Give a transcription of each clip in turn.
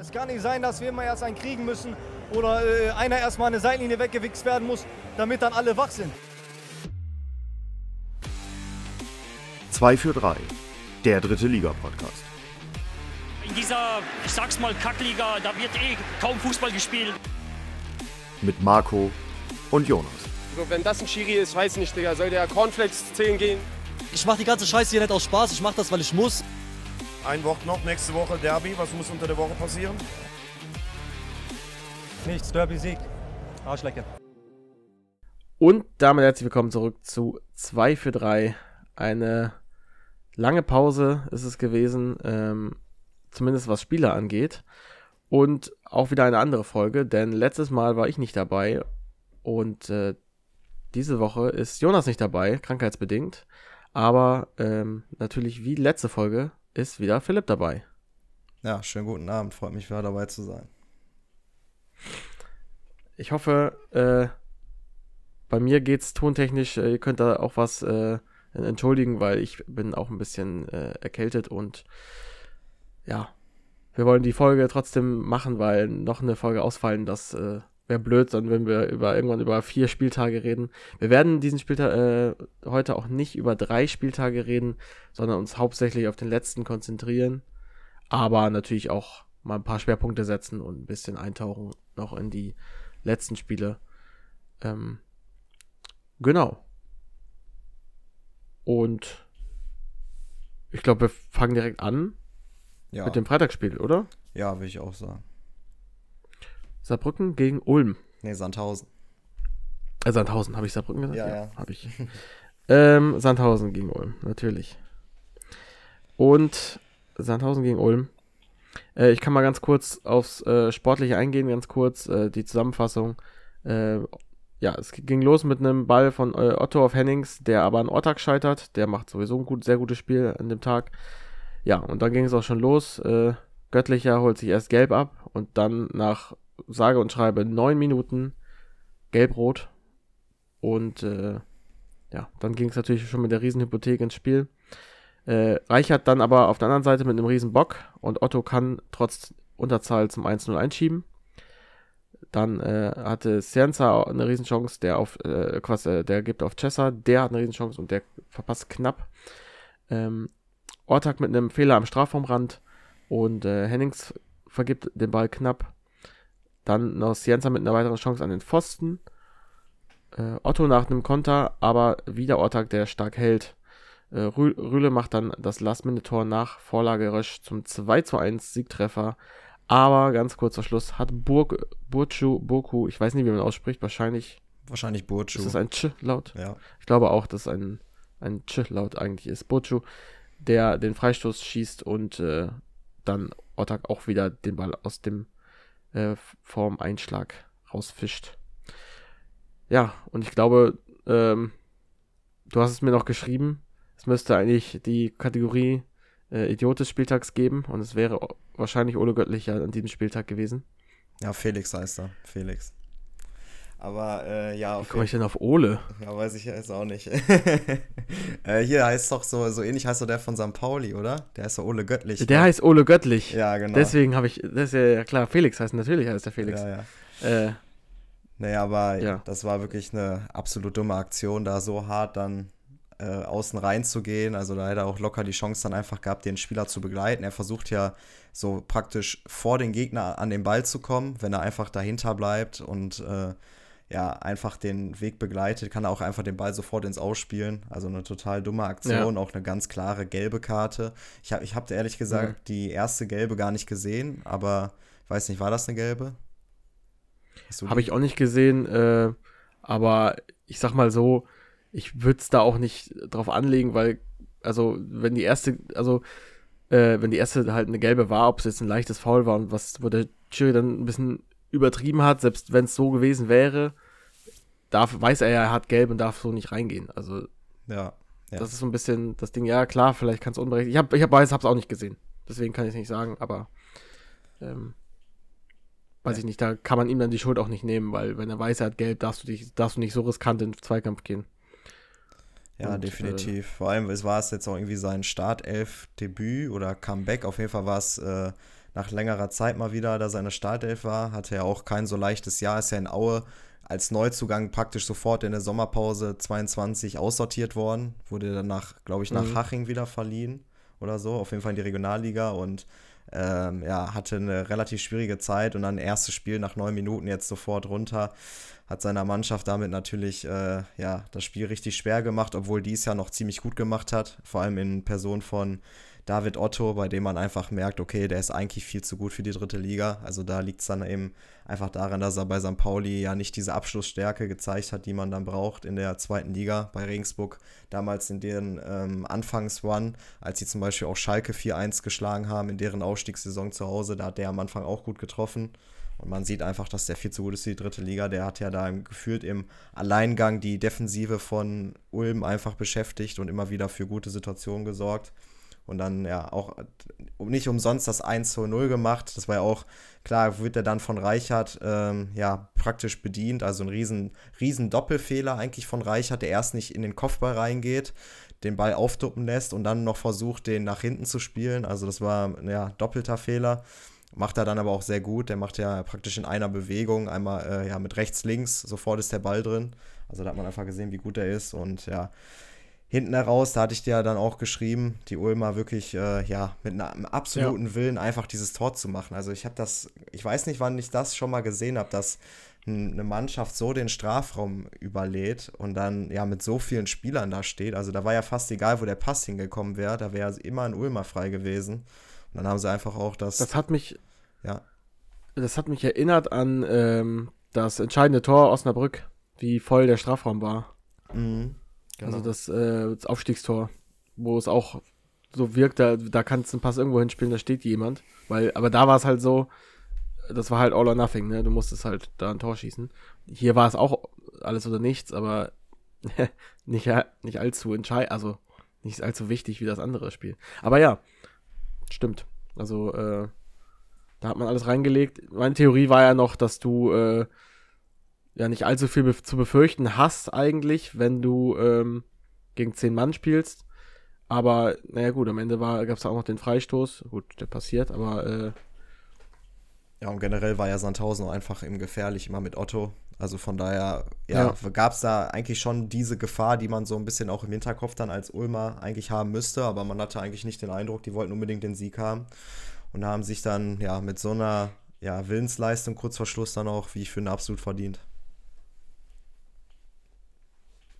Es kann nicht sein, dass wir immer erst einen kriegen müssen oder äh, einer erstmal eine Seitenlinie weggewichst werden muss, damit dann alle wach sind. 2 für 3, der dritte Liga-Podcast. In dieser, ich sag's mal, Kackliga, da wird eh kaum Fußball gespielt. Mit Marco und Jonas. So, wenn das ein Schiri ist, weiß nicht, Digga, soll der Cornflakes 10 gehen? Ich mach die ganze Scheiße hier nicht aus Spaß, ich mach das, weil ich muss. Ein Woche noch, nächste Woche Derby. Was muss unter der Woche passieren? Nichts, Derby-Sieg. Arschlecke. Und damit herzlich willkommen zurück zu 2 für 3. Eine lange Pause ist es gewesen, ähm, zumindest was Spieler angeht. Und auch wieder eine andere Folge, denn letztes Mal war ich nicht dabei und äh, diese Woche ist Jonas nicht dabei, krankheitsbedingt. Aber ähm, natürlich wie letzte Folge ist wieder Philipp dabei. Ja, schönen guten Abend. Freut mich wieder dabei zu sein. Ich hoffe, äh, bei mir geht's tontechnisch, äh, ihr könnt da auch was äh, entschuldigen, weil ich bin auch ein bisschen äh, erkältet und ja, wir wollen die Folge trotzdem machen, weil noch eine Folge ausfallen, das äh, wäre blöd, dann wenn wir über irgendwann über vier Spieltage reden. Wir werden diesen Spieltag äh, heute auch nicht über drei Spieltage reden, sondern uns hauptsächlich auf den letzten konzentrieren, aber natürlich auch mal ein paar Schwerpunkte setzen und ein bisschen eintauchen noch in die letzten Spiele. Ähm, genau. Und ich glaube, wir fangen direkt an Ja, mit dem Freitagsspiel, oder? ja will ich auch sagen. Saarbrücken gegen Ulm. Nee, Sandhausen. Äh, Sandhausen, habe ich Saarbrücken gesagt? Ja, ja. Habe ich. ähm, Sandhausen gegen Ulm, natürlich. Und Sandhausen gegen Ulm. Äh, ich kann mal ganz kurz aufs äh, Sportliche eingehen, ganz kurz äh, die Zusammenfassung. Äh, ja, es ging los mit einem Ball von äh, Otto auf Hennings, der aber an Ortag scheitert. Der macht sowieso ein gut, sehr gutes Spiel an dem Tag. Ja, und dann ging es auch schon los. Göttlicher holt sich erst gelb ab und dann nach sage und schreibe neun Minuten gelb-rot. Und äh, ja, dann ging es natürlich schon mit der Riesenhypothek ins Spiel. Äh, Reichert dann aber auf der anderen Seite mit einem Riesenbock und Otto kann trotz Unterzahl zum 1-0 einschieben. Dann äh, hatte Cienza eine Riesenchance, der auf äh, quasi, äh, der gibt auf Chessa, der hat eine Riesenchance und der verpasst knapp. Ähm, Ortak mit einem Fehler am Strafraumrand und äh, Hennings vergibt den Ball knapp. Dann noch Cienza mit einer weiteren Chance an den Pfosten. Äh, Otto nach einem Konter, aber wieder Ortak, der stark hält. Äh, Rü Rühle macht dann das Last-Minute-Tor nach Vorlage Rösch zum 2 zu 1 Siegtreffer. Aber ganz kurzer Schluss hat Burg, Burcu, Burku, ich weiß nicht, wie man ausspricht, wahrscheinlich Wahrscheinlich Burcu. ist das ein Ch-Laut. ja. Ich glaube auch, dass ein, ein Ch-Laut eigentlich ist. Burcu, der den Freistoß schießt und äh, dann Ortak auch wieder den Ball aus dem äh, vorm Einschlag rausfischt. Ja, und ich glaube, ähm, du hast es mir noch geschrieben, es müsste eigentlich die Kategorie äh, Idiot des Spieltags geben und es wäre wahrscheinlich Ole Göttlicher an diesem Spieltag gewesen. ja, Felix heißt er. Felix. Aber äh, ja, Wie komme ich denn auf Ole? ja, weiß ich jetzt auch nicht. äh, hier heißt doch so, so ähnlich heißt doch der von St. Pauli, oder? Der heißt doch Ole Göttlich. Der ne? heißt Ole Göttlich. Ja, genau. Deswegen habe ich, das ist ja klar, Felix heißt natürlich heißt der Felix. Ja, ja. Äh, Nee, aber Ja. das war wirklich eine absolut dumme Aktion, da so hart dann äh, außen rein zu gehen. Also da hätte er auch locker die Chance dann einfach gehabt, den Spieler zu begleiten. Er versucht ja so praktisch vor den Gegner an den Ball zu kommen, wenn er einfach dahinter bleibt und äh, ja, einfach den Weg begleitet, kann er auch einfach den Ball sofort ins Ausspielen. Also eine total dumme Aktion, auch eine ganz klare gelbe Karte. Ich habe ich hab ehrlich gesagt die erste gelbe gar nicht gesehen, aber ich weiß nicht, war das eine gelbe? Habe ich auch nicht gesehen, äh, aber ich sag mal so, ich würde es da auch nicht drauf anlegen, weil, also, wenn die erste, also, äh, wenn die erste halt eine gelbe war, ob es jetzt ein leichtes Foul war und was, wo der Chiri dann ein bisschen übertrieben hat, selbst wenn es so gewesen wäre, darf, weiß er ja, er hat gelb und darf so nicht reingehen. Also, Ja. Ja. das ist so ein bisschen das Ding, ja klar, vielleicht kann es unberechtigt. Ich habe ich hab, weiß, hab's auch nicht gesehen. Deswegen kann ich es nicht sagen, aber ähm, weiß ich nicht, da kann man ihm dann die Schuld auch nicht nehmen, weil wenn er weiß, er hat gelb, darfst du dich, darfst du nicht so riskant in den Zweikampf gehen. Ja, Und, definitiv. Vor allem es war es jetzt auch irgendwie sein Startelf-Debüt oder Comeback. Auf jeden Fall war es äh, nach längerer Zeit mal wieder da seine Startelf war. Hatte ja auch kein so leichtes Jahr, ist ja in Aue als Neuzugang praktisch sofort in der Sommerpause 22 aussortiert worden. Wurde danach, glaube ich, nach Mhm. Haching wieder verliehen oder so. Auf jeden Fall in die Regionalliga und ähm, ja, hatte eine relativ schwierige Zeit und dann erstes Spiel nach neun Minuten jetzt sofort runter. Hat seiner Mannschaft damit natürlich äh, ja, das Spiel richtig schwer gemacht, obwohl dies ja noch ziemlich gut gemacht hat. Vor allem in Person von David Otto, bei dem man einfach merkt, okay, der ist eigentlich viel zu gut für die dritte Liga. Also da liegt es dann eben einfach daran, dass er bei St. Pauli ja nicht diese Abschlussstärke gezeigt hat, die man dann braucht in der zweiten Liga bei Regensburg. Damals in deren ähm, Anfangs-One, als sie zum Beispiel auch Schalke 4-1 geschlagen haben, in deren Aufstiegssaison zu Hause, da hat der am Anfang auch gut getroffen. Und man sieht einfach, dass der viel zu gut ist für die dritte Liga. Der hat ja da gefühlt im Alleingang die Defensive von Ulm einfach beschäftigt und immer wieder für gute Situationen gesorgt. Und dann ja auch nicht umsonst das 1 zu 0 gemacht. Das war ja auch, klar, wird er dann von Reichert ähm, ja praktisch bedient. Also ein riesen, riesen Doppelfehler eigentlich von Reichert, der erst nicht in den Kopfball reingeht, den Ball aufduppen lässt und dann noch versucht, den nach hinten zu spielen. Also das war ja doppelter Fehler. Macht er dann aber auch sehr gut. Der macht ja praktisch in einer Bewegung, einmal äh, ja, mit rechts, links, sofort ist der Ball drin. Also da hat man einfach gesehen, wie gut er ist. Und ja, hinten heraus, da hatte ich dir ja dann auch geschrieben, die Ulmer wirklich äh, ja mit einem absoluten Willen einfach dieses Tor zu machen. Also ich habe das, ich weiß nicht, wann ich das schon mal gesehen habe, dass eine Mannschaft so den Strafraum überlädt und dann ja mit so vielen Spielern da steht. Also da war ja fast egal, wo der Pass hingekommen wäre, da wäre immer ein Ulmer frei gewesen. Und dann haben sie einfach auch das, Das hat mich, ja, das hat mich erinnert an ähm, das entscheidende Tor Osnabrück, wie voll der Strafraum war. mhm, Also genau. das, äh, das Aufstiegstor, wo es auch so wirkt, da, da kannst du einen Pass irgendwo hinspielen, da steht jemand. Weil, aber da war es halt so, das war halt all or nothing, ne? Du musstest halt da ein Tor schießen. Hier war es auch alles oder nichts, aber nicht, nicht allzu entscheidend, also nicht allzu wichtig wie das andere Spiel. Aber ja, stimmt. Also, äh, da hat man alles reingelegt. Meine Theorie war ja noch, dass du äh, ja nicht allzu viel bef zu befürchten hast eigentlich, wenn du ähm, gegen zehn Mann spielst. Aber naja gut, am Ende gab es auch noch den Freistoß. Gut, der passiert, aber äh, Ja, und generell war ja Sandhausen auch einfach im gefährlich immer mit Otto. Also von daher, ja, gab es da eigentlich schon diese Gefahr, die man so ein bisschen auch im Hinterkopf dann als Ulmer eigentlich haben müsste, aber man hatte eigentlich nicht den Eindruck, die wollten unbedingt den Sieg haben. Und haben sich dann ja mit so einer ja, Willensleistung kurz vor Schluss dann auch, wie ich finde, absolut verdient.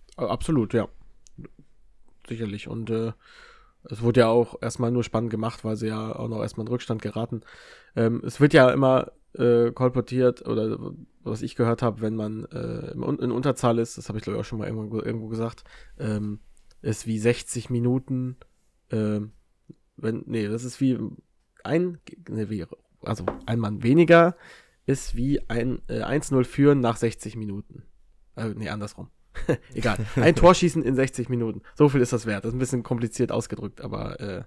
Äh, Absolut, ja. Sicherlich. Und äh, es wurde ja auch erstmal nur spannend gemacht, weil sie ja auch noch erstmal in Rückstand geraten. Ähm, es wird ja immer äh, kolportiert, oder was ich gehört habe, wenn man äh, in Unterzahl ist, das habe ich glaube ich auch schon mal irgendwo, irgendwo gesagt, ähm, ist wie 60 Minuten, ähm, wenn, nee, das ist wie ein, nee, wie, also ein Mann weniger ist wie ein äh, 1-0 führen nach 60 Minuten. Äh, nee, andersrum. Egal. Ein Tor schießen in 60 Minuten. So viel ist das wert. Das ist ein bisschen kompliziert ausgedrückt, aber äh,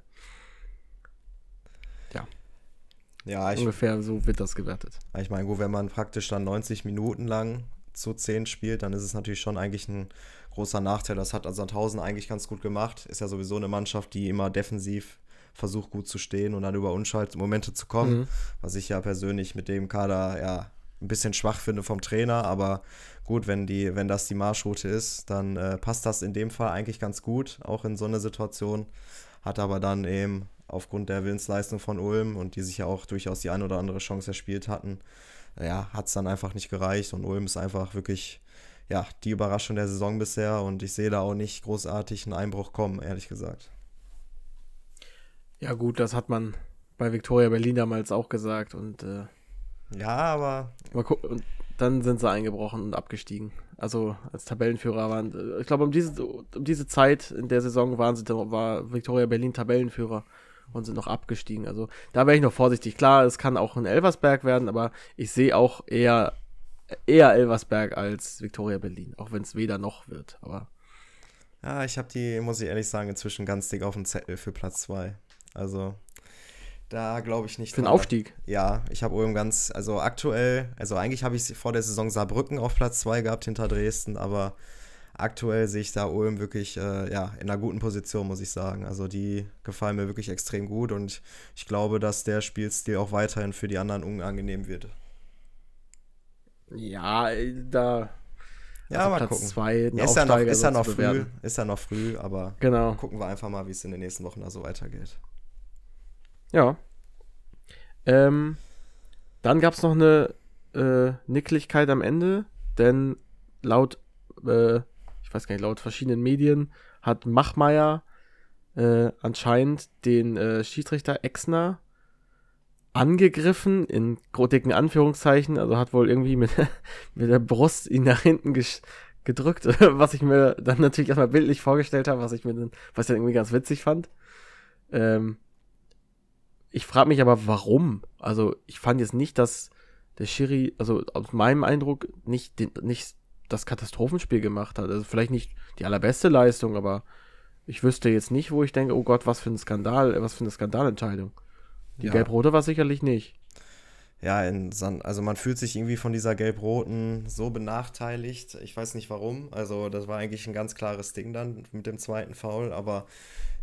Ja, ich, ungefähr so wird das gewertet. ich meine, gut, wenn man praktisch dann 90 Minuten lang zu 10 spielt, dann ist es natürlich schon eigentlich ein großer Nachteil. Das hat Sandhausen eigentlich ganz gut gemacht. Ist ja sowieso eine Mannschaft, die immer defensiv versucht gut zu stehen und dann über Unschaltmomente zu kommen, Mhm. was ich ja persönlich mit dem Kader ja ein bisschen schwach finde vom Trainer, aber gut, wenn die, wenn das die Marschroute ist, dann äh, passt das in dem Fall eigentlich ganz gut, auch in so einer Situation. Hat aber dann eben aufgrund der Willensleistung von Ulm und die sich ja auch durchaus die ein oder andere Chance erspielt hatten, ja, hat es dann einfach nicht gereicht und Ulm ist einfach wirklich ja, die Überraschung der Saison bisher und ich sehe da auch nicht großartig einen Einbruch kommen, ehrlich gesagt. Ja, gut, das hat man bei Victoria Berlin damals auch gesagt und, äh, Ja, aber mal gucken, und dann sind sie eingebrochen und abgestiegen. Also als Tabellenführer waren, äh, ich glaube, um diese, um diese Zeit in der Saison waren sie, war Victoria Berlin Tabellenführer und sind noch abgestiegen. Also da wäre ich noch vorsichtig. Klar, es kann auch ein Elversberg werden, aber ich sehe auch eher, eher Elversberg als Victoria Berlin, auch wenn es weder noch wird. Aber ja, ich habe die, muss ich ehrlich sagen, inzwischen ganz dick auf dem Zettel für Platz 2. Also da glaube ich nicht für den. Aufstieg. Ja, ich habe Ulm ganz, also aktuell, also eigentlich habe ich vor der Saison Saarbrücken auf Platz 2 gehabt hinter Dresden, aber aktuell sehe ich da Ulm wirklich äh, ja, in einer guten Position, muss ich sagen. Also die gefallen mir wirklich extrem gut und ich glaube, dass der Spielstil auch weiterhin für die anderen unangenehm wird. Ja, äh, da. Ja, also mal Platz gucken. Zwei, Ja, ist ja noch, ist ja noch früh, ist ja noch früh, aber Genau. gucken wir einfach mal, wie es in den nächsten Wochen da so weitergeht. Ja. Ähm, dann gab es noch eine äh, Nicklichkeit am Ende, denn laut, äh, ich weiß gar nicht, laut verschiedenen Medien hat Machmeier äh, anscheinend den äh, Schiedsrichter Exner angegriffen, in dicken Anführungszeichen, also hat wohl irgendwie mit, mit der Brust ihn nach hinten gedrückt, was ich mir dann natürlich erstmal bildlich vorgestellt habe, was ich mir dann, was ich dann irgendwie ganz witzig fand. Ähm, ich frage mich aber, warum? Also, ich fand jetzt nicht, dass der Schiri, also aus meinem Eindruck, nicht, den, nicht das Katastrophenspiel gemacht hat. Also, vielleicht nicht die allerbeste Leistung, aber ich wüsste jetzt nicht, wo ich denke, oh Gott, was für ein Skandal, was für eine Skandalentscheidung. Die Ja. Gelb-Rote war sicherlich nicht. Ja, in San also man fühlt sich irgendwie von dieser Gelb-Roten so benachteiligt. Ich weiß nicht warum. Also das war eigentlich ein ganz klares Ding dann mit dem zweiten Foul, aber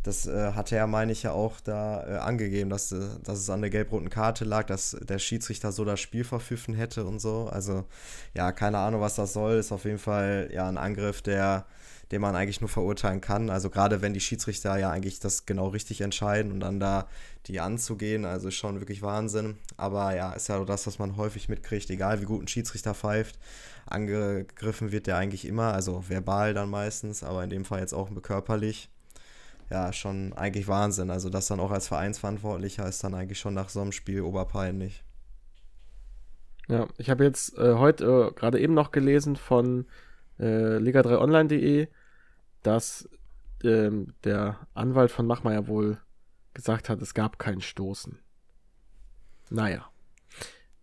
das äh, hatte er, meine ich, ja auch da äh, angegeben, dass, äh, dass es an der gelb-roten Karte lag, dass der Schiedsrichter so das Spiel verpfiffen hätte und so. Also ja, keine Ahnung, was das soll. Ist auf jeden Fall ja ein Angriff, der den man eigentlich nur verurteilen kann. Also gerade wenn die Schiedsrichter ja eigentlich das genau richtig entscheiden und dann da die anzugehen, also ist schon wirklich Wahnsinn. Aber ja, ist ja das, was man häufig mitkriegt, egal wie gut ein Schiedsrichter pfeift. Angegriffen wird der eigentlich immer, also verbal dann meistens, aber in dem Fall jetzt auch körperlich. Ja, schon eigentlich Wahnsinn. Also das dann auch als Vereinsverantwortlicher ist dann eigentlich schon nach so einem Spiel oberpeinlich. Ja, ich habe jetzt äh, heute äh, gerade eben noch gelesen von äh, Liga3online.de, dass ähm, der Anwalt von Machmeier wohl gesagt hat, es gab kein Stoßen. Naja.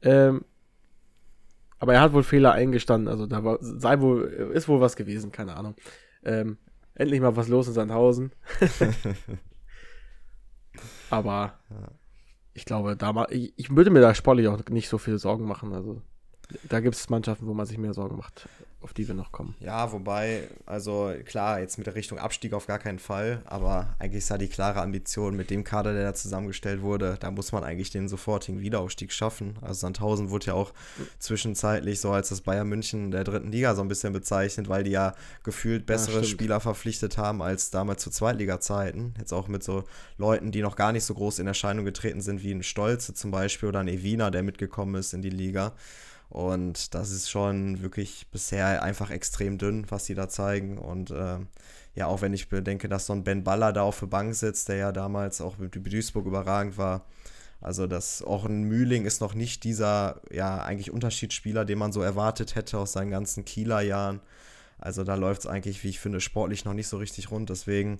Ähm, aber er hat wohl Fehler eingestanden, also da war, sei wohl, ist wohl was gewesen, keine Ahnung. Ähm, endlich mal was los in Sandhausen. aber ich glaube, da ma- ich, ich würde mir da sportlich auch nicht so viel Sorgen machen. Also da gibt es Mannschaften, wo man sich mehr Sorgen macht, auf die wir noch kommen. Ja, wobei, also klar, jetzt mit der Richtung Abstieg auf gar keinen Fall, aber eigentlich ist ja die klare Ambition mit dem Kader, der da zusammengestellt wurde, da muss man eigentlich den sofortigen Wiederaufstieg schaffen. Also Sandhausen wurde ja auch zwischenzeitlich so als das Bayern München der dritten Liga so ein bisschen bezeichnet, weil die ja gefühlt bessere stimmt. Spieler verpflichtet haben als damals zu Zweitliga-Zeiten. Jetzt auch mit so Leuten, die noch gar nicht so groß in Erscheinung getreten sind, wie ein Stolze zum Beispiel oder ein Evina, der mitgekommen ist in die Liga. Und das ist schon wirklich bisher einfach extrem dünn, was sie da zeigen. Und ähm, ja, auch wenn ich bedenke, dass so ein Ben Baller da auf der Bank sitzt, der ja damals auch mit Duisburg überragend war. Also das auch ein Mühling ist noch nicht dieser, ja, eigentlich Unterschiedsspieler, den man so erwartet hätte aus seinen ganzen Kieler Jahren. Also da läuft es eigentlich, wie ich finde, sportlich noch nicht so richtig rund. Deswegen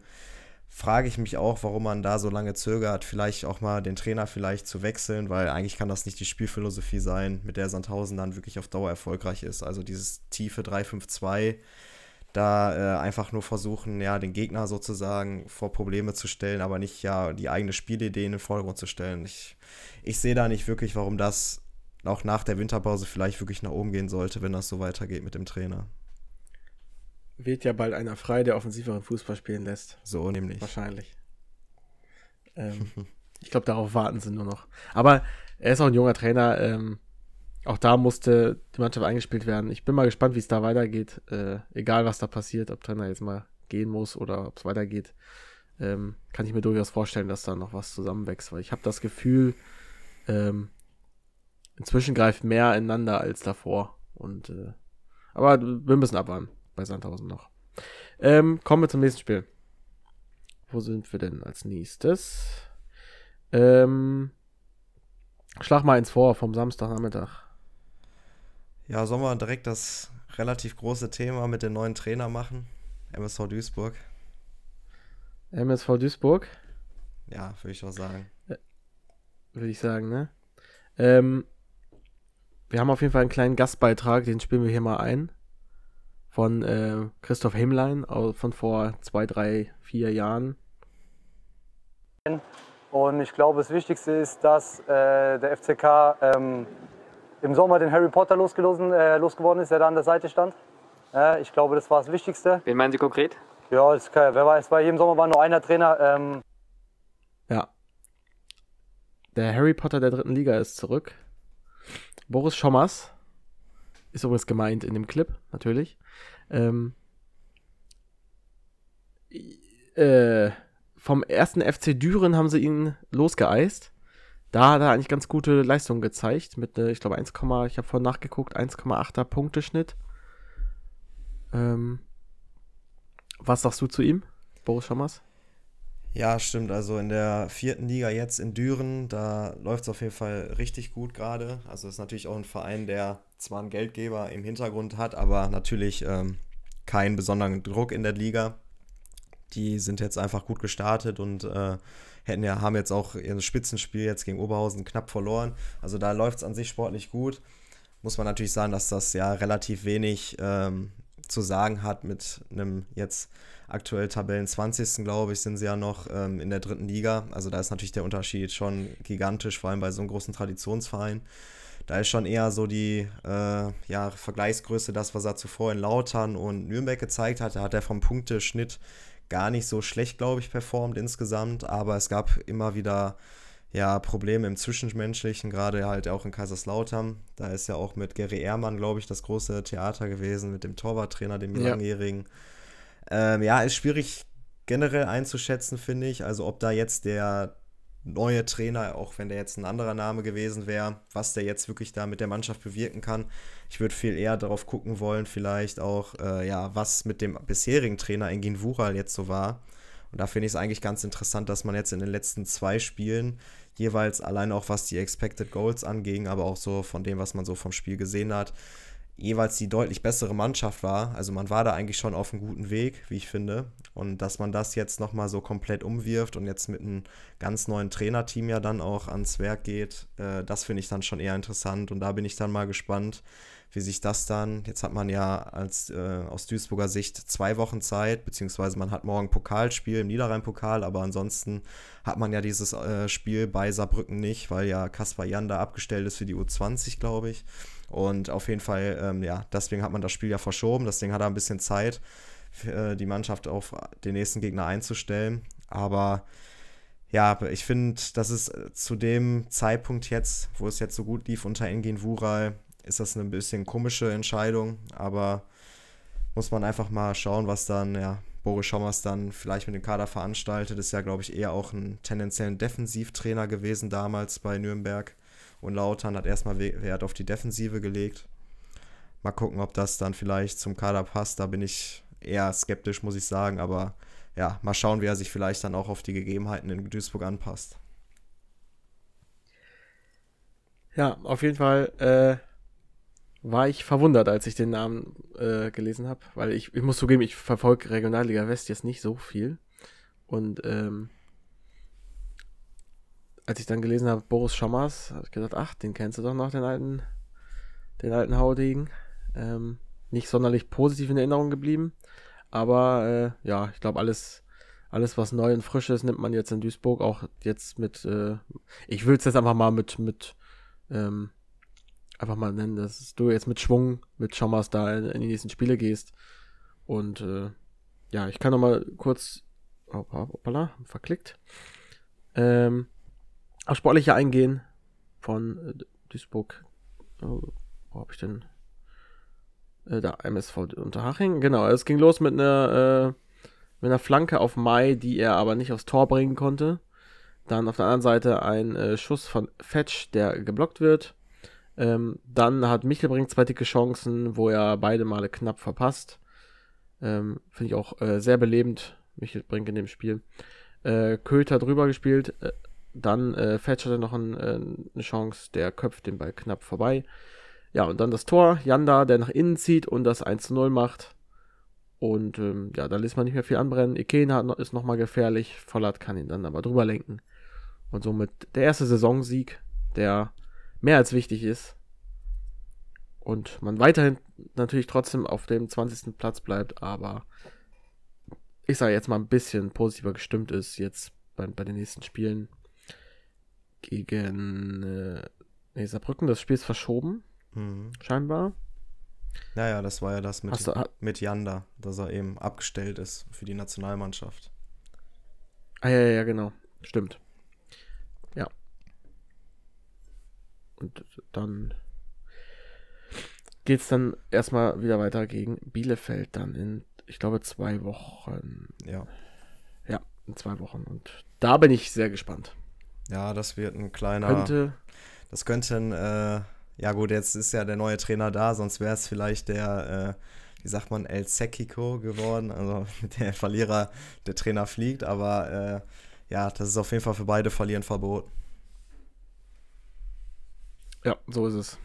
frage ich mich auch, warum man da so lange zögert, vielleicht auch mal den Trainer vielleicht zu wechseln, weil eigentlich kann das nicht die Spielphilosophie sein, mit der Sandhausen dann wirklich auf Dauer erfolgreich ist. Also dieses tiefe 3-5-2, da äh, einfach nur versuchen, ja, den Gegner sozusagen vor Probleme zu stellen, aber nicht ja die eigene Spielidee in den Vordergrund zu stellen. Ich, ich sehe da nicht wirklich, warum das auch nach der Winterpause vielleicht wirklich nach oben gehen sollte, wenn das so weitergeht mit dem Trainer. Wird ja bald einer frei, der offensiveren Fußball spielen lässt. So nämlich. Wahrscheinlich. Ähm, ich glaube, darauf warten sie nur noch. Aber er ist auch ein junger Trainer. Ähm, auch da musste die Mannschaft eingespielt werden. Ich bin mal gespannt, wie es da weitergeht. Äh, egal, was da passiert, ob Trainer jetzt mal gehen muss oder ob es weitergeht, ähm, kann ich mir durchaus vorstellen, dass da noch was zusammenwächst. Weil ich habe das Gefühl, ähm, inzwischen greift mehr ineinander als davor. Und äh, aber wir müssen abwarten bei Sandhausen noch. Ähm, kommen wir zum nächsten Spiel. Wo sind wir denn als nächstes? Ähm, schlag mal eins vor vom Samstagnachmittag. Ja, sollen wir direkt das relativ große Thema mit dem neuen Trainer machen? MSV Duisburg. MSV Duisburg, Ja, würde ich auch sagen. würde ich sagen, ne? Ähm, wir haben auf jeden Fall einen kleinen Gastbeitrag, den spielen wir hier mal ein. Von äh, Christoph Hemlein au- von vor zwei, drei, vier Jahren. Und ich glaube, das Wichtigste ist, dass äh, der FCK ähm, im Sommer den Harry Potter losgelosen, äh, losgeworden ist, der da an der Seite stand. Äh, ich glaube, das war das Wichtigste. Wen meinen Sie konkret? Ja, das kann, wer weiß, bei jedem Sommer war nur einer Trainer. Ähm, Ja. Der Harry Potter der dritten Liga ist zurück. Boris Schommers ist übrigens gemeint in dem Clip, natürlich. Ähm, äh, vom ersten FC Düren haben sie ihn losgeeist. Da hat er eigentlich ganz gute Leistungen gezeigt. Mit, äh, ich glaube, 1, ich habe vorhin nachgeguckt, 1,8er Punkteschnitt. Ähm, was sagst du zu ihm, Boris Schommers? Ja, stimmt. Also in der vierten Liga jetzt in Düren, da läuft es auf jeden Fall richtig gut gerade. Also ist natürlich auch ein Verein, der zwar einen Geldgeber im Hintergrund hat, aber natürlich ähm, keinen besonderen Druck in der Liga. Die sind jetzt einfach gut gestartet und äh, hätten ja, haben jetzt auch ihr Spitzenspiel jetzt gegen Oberhausen knapp verloren. Also da läuft es an sich sportlich gut. Muss man natürlich sagen, dass das ja relativ wenig ähm, zu sagen hat mit einem jetzt aktuell Tabellen 20. glaube ich, sind sie ja noch ähm, in der dritten Liga. Also da ist natürlich der Unterschied schon gigantisch, vor allem bei so einem großen Traditionsverein. Da ist schon eher so die äh, ja, Vergleichsgröße, das, was er zuvor in Lautern und Nürnberg gezeigt hat. Da hat er vom Punkteschnitt gar nicht so schlecht, glaube ich, performt insgesamt. Aber es gab immer wieder ja, Probleme im Zwischenmenschlichen, gerade halt auch in Kaiserslautern. Da ist ja auch mit Gary Ehrmann, glaube ich, das große Theater gewesen, mit dem Torwarttrainer, dem Ja. langjährigen. Ähm, ja, ist schwierig generell einzuschätzen, finde ich. Also ob da jetzt der neue Trainer, auch wenn der jetzt ein anderer Name gewesen wäre, was der jetzt wirklich da mit der Mannschaft bewirken kann. Ich würde viel eher darauf gucken wollen, vielleicht auch, äh, ja, was mit dem bisherigen Trainer Engin Wural jetzt so war. Und da finde ich es eigentlich ganz interessant, dass man jetzt in den letzten zwei Spielen jeweils allein auch was die Expected Goals anging, aber auch so von dem, was man so vom Spiel gesehen hat, jeweils die deutlich bessere Mannschaft war. Also man war da eigentlich schon auf einem guten Weg, wie ich finde. Und dass man das jetzt nochmal so komplett umwirft und jetzt mit einem ganz neuen Trainerteam ja dann auch ans Werk geht, äh, das finde ich dann schon eher interessant. Und da bin ich dann mal gespannt, wie sich das dann, jetzt hat man ja als äh, aus Duisburger Sicht zwei Wochen Zeit, beziehungsweise man hat morgen Pokalspiel im Niederrhein-Pokal, aber ansonsten hat man ja dieses äh, Spiel bei Saarbrücken nicht, weil ja Kaspar Jan da abgestellt ist für die U20, glaube ich. Und auf jeden Fall, ähm, ja, deswegen hat man das Spiel ja verschoben, deswegen hat er ein bisschen Zeit, äh, die Mannschaft auf den nächsten Gegner einzustellen. Aber ja, ich finde, das ist äh, zu dem Zeitpunkt jetzt, wo es jetzt so gut lief unter Engin Wural, ist das eine bisschen komische Entscheidung, aber muss man einfach mal schauen, was dann ja, Boris Schommers dann vielleicht mit dem Kader veranstaltet. Ist ja, glaube ich, eher auch ein tendenziellen Defensivtrainer gewesen damals bei Nürnberg. Und Lautern hat erstmal We- Wert auf die Defensive gelegt. Mal gucken, ob das dann vielleicht zum Kader passt. Da bin ich eher skeptisch, muss ich sagen. Aber ja, mal schauen, wie er sich vielleicht dann auch auf die Gegebenheiten in Duisburg anpasst. Ja, auf jeden Fall äh, war ich verwundert, als ich den Namen äh, gelesen habe, weil ich, ich muss zugeben, ich verfolge Regionalliga West jetzt nicht so viel. Und ähm, als ich dann gelesen habe, Boris Schommers, habe ich gedacht, ach, den kennst du doch noch, den alten, den alten Haudegen. Ähm, nicht sonderlich positiv in Erinnerung geblieben. Aber äh, ja, ich glaube, alles, alles, was neu und frisch ist, nimmt man jetzt in Duisburg auch jetzt mit, äh, ich will es jetzt einfach mal mit, mit ähm, einfach mal nennen, dass du jetzt mit Schwung, mit Schommers da in, in die nächsten Spiele gehst. Und äh, ja, ich kann noch mal kurz, hoppala, verklickt, ähm, auf sportliche eingehen von äh, Duisburg. Oh, wo hab ich denn? Äh, da, MSV Unterhaching. Genau, es ging los mit einer, äh, mit einer Flanke auf Mai, die er aber nicht aufs Tor bringen konnte. Dann auf der anderen Seite ein äh, Schuss von Fetch, der geblockt wird. Ähm, dann hat Michelbrink zwei dicke Chancen, wo er beide Male knapp verpasst. Ähm, Finde ich auch äh, sehr belebend, Michelbrink in dem Spiel. Äh, Köter drüber gespielt. Äh, dann äh, Fetch hatte noch ein, äh, eine Chance, der köpft den Ball knapp vorbei. Ja, und dann das Tor. Janda, der nach innen zieht und das 1 zu 0 macht. Und ähm, ja, da lässt man nicht mehr viel anbrennen. Noch, ist nochmal gefährlich. Vollert kann ihn dann aber drüber lenken. Und somit der erste Saisonsieg, der mehr als wichtig ist. Und man weiterhin natürlich trotzdem auf dem 20. Platz bleibt, aber ich sage jetzt mal ein bisschen positiver gestimmt ist jetzt bei, bei den nächsten Spielen gegen äh, nee, Saarbrücken. Das Spiel ist verschoben, Mhm. scheinbar. Naja, das war ja das mit, du- mit Janda, dass er eben abgestellt ist für die Nationalmannschaft. Ah, ja, ja, ja, genau. Stimmt. Ja. Und dann geht's dann erstmal wieder weiter gegen Bielefeld dann in, ich glaube, zwei Wochen. Ja. Ja, in zwei Wochen. Und da bin ich sehr gespannt. Ja, das wird ein kleiner. Könnte, Das könnte ein, äh, ja gut, jetzt ist ja der neue Trainer da, sonst wäre es vielleicht der, äh, wie sagt man, El Sekiko geworden, also der Verlierer, der Trainer fliegt, aber äh, ja, das ist auf jeden Fall für beide Verlieren verboten. Ja, so ist es.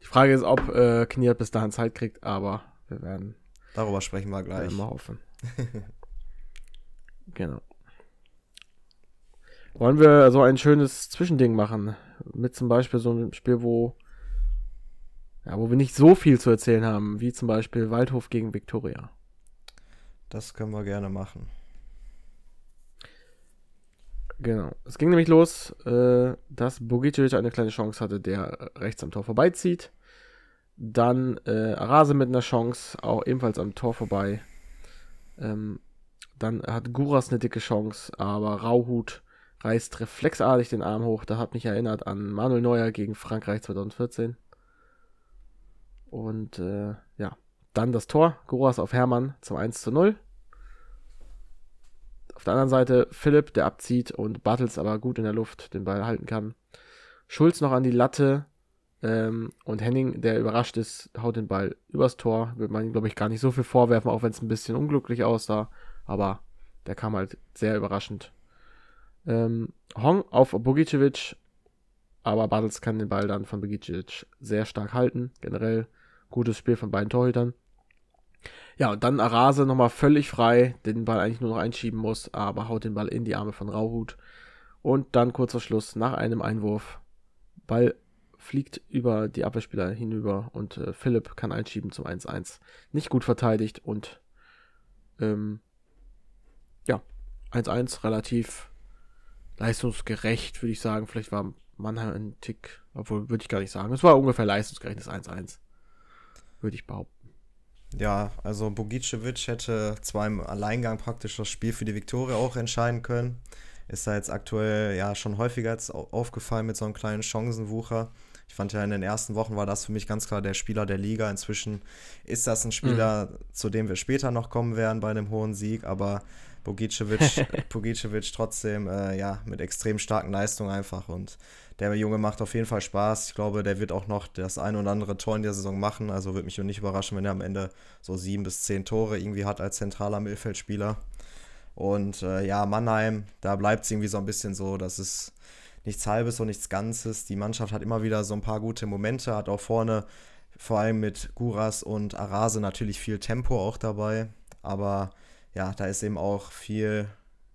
Die Frage ist, ob äh, Kniat bis dahin Zeit kriegt, aber wir werden Darüber sprechen wir gleich. Werden wir hoffen. genau. Wollen wir so ein schönes Zwischending machen? Mit zum Beispiel so einem Spiel, wo, ja, wo wir nicht so viel zu erzählen haben, wie zum Beispiel Waldhof gegen Viktoria. Das können wir gerne machen. Genau. Es ging nämlich los, äh, dass Bogicevic eine kleine Chance hatte, der rechts am Tor vorbeizieht. Dann äh, Arase mit einer Chance, auch ebenfalls am Tor vorbei. Ähm, dann hat Guras eine dicke Chance, aber Rauhut reißt reflexartig den Arm hoch. Da hat mich erinnert an Manuel Neuer gegen Frankreich 2014. Und äh, ja, dann das Tor. Guras auf Hermann zum 1 zu 0. Auf der anderen Seite Philipp, der abzieht und Bartels aber gut in der Luft den Ball halten kann. Schulz noch an die Latte ähm, und Henning, der überrascht ist, haut den Ball übers Tor. Wird man ihm, glaube ich, gar nicht so viel vorwerfen, auch wenn es ein bisschen unglücklich aussah. Aber der kam halt sehr überraschend. Ähm, Hong auf Bogicevic, aber Bartels kann den Ball dann von Bogicevic sehr stark halten. Generell gutes Spiel von beiden Torhütern. Ja, und dann Arase nochmal völlig frei, den Ball eigentlich nur noch einschieben muss, aber haut den Ball in die Arme von Rauhut. Und dann kurz vor Schluss, nach einem Einwurf, Ball fliegt über die Abwehrspieler hinüber und äh, Philipp kann einschieben zum 1-1. Nicht gut verteidigt und ähm, ja, 1-1 relativ leistungsgerecht, würde ich sagen. Vielleicht war Mannheim ein Tick, obwohl würde ich gar nicht sagen. Es war ungefähr leistungsgerechtes 1-1. Würde ich behaupten. Ja, also Bogicevic hätte zwar im Alleingang praktisch das Spiel für die Viktoria auch entscheiden können. Ist da jetzt aktuell ja schon häufiger jetzt au- aufgefallen mit so einem kleinen Chancenwucher. Ich fand ja in den ersten Wochen war das für mich ganz klar der Spieler der Liga. Inzwischen ist das ein Spieler, zu dem wir später noch kommen werden bei einem hohen Sieg, aber Bogicevic, Bogicevic trotzdem äh, ja mit extrem starken Leistungen einfach und der Junge macht auf jeden Fall Spaß. Ich glaube, der wird auch noch das ein oder andere Tor in der Saison machen. Also würde mich nicht überraschen, wenn er am Ende so sieben bis zehn Tore irgendwie hat als zentraler Mittelfeldspieler. Und äh, ja, Mannheim, da bleibt es irgendwie so ein bisschen so, dass es nichts Halbes und nichts Ganzes. Die Mannschaft hat immer wieder so ein paar gute Momente, hat auch vorne vor allem mit Guras und Arase natürlich viel Tempo auch dabei. Aber ja, da ist eben auch viel,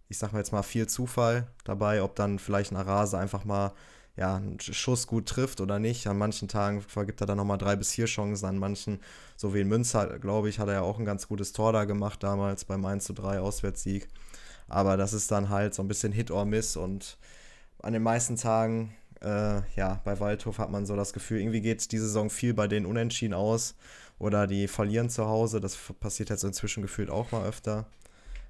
ich sag mal jetzt mal, viel Zufall dabei, ob dann vielleicht ein Arase einfach mal ja, einen Schuss gut trifft oder nicht. An manchen Tagen vergibt er dann nochmal drei bis vier Chancen, an manchen, so wie in Münster, glaube ich, hat er ja auch ein ganz gutes Tor da gemacht damals beim 1 zu 3 Auswärtssieg. Aber das ist dann halt so ein bisschen Hit or Miss und an den meisten Tagen, äh, ja, bei Waldhof hat man so das Gefühl, irgendwie geht diese Saison viel bei denen unentschieden aus oder die verlieren zu Hause. Das passiert jetzt inzwischen gefühlt auch mal öfter.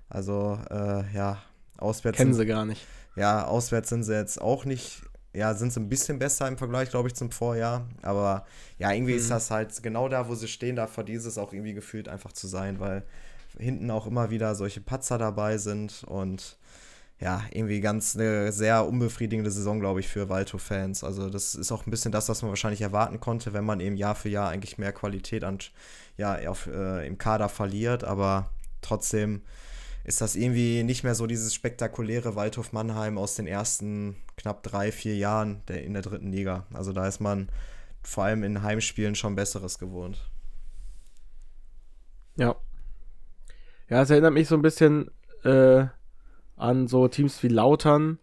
Also, äh, ja, auswärts. Kennen sind- sie gar nicht. ja, auswärts sind sie jetzt auch nicht, ja, sind sie ein bisschen besser im Vergleich, glaube ich, zum Vorjahr. Aber ja, irgendwie ist das halt genau da, wo sie stehen, da verdient es auch irgendwie gefühlt einfach zu sein, weil hinten auch immer wieder solche Patzer dabei sind und ja, irgendwie ganz eine sehr unbefriedigende Saison, glaube ich, für Waldhof-Fans. Also das ist auch ein bisschen das, was man wahrscheinlich erwarten konnte, wenn man eben Jahr für Jahr eigentlich mehr Qualität an, ja, auf, äh, im Kader verliert, aber trotzdem ist das irgendwie nicht mehr so dieses spektakuläre Waldhof Mannheim aus den ersten knapp drei, vier Jahren der, in der dritten Liga. Also da ist man vor allem in Heimspielen schon Besseres gewohnt. Ja. Ja, es erinnert mich so ein bisschen äh, an so Teams wie Lautern,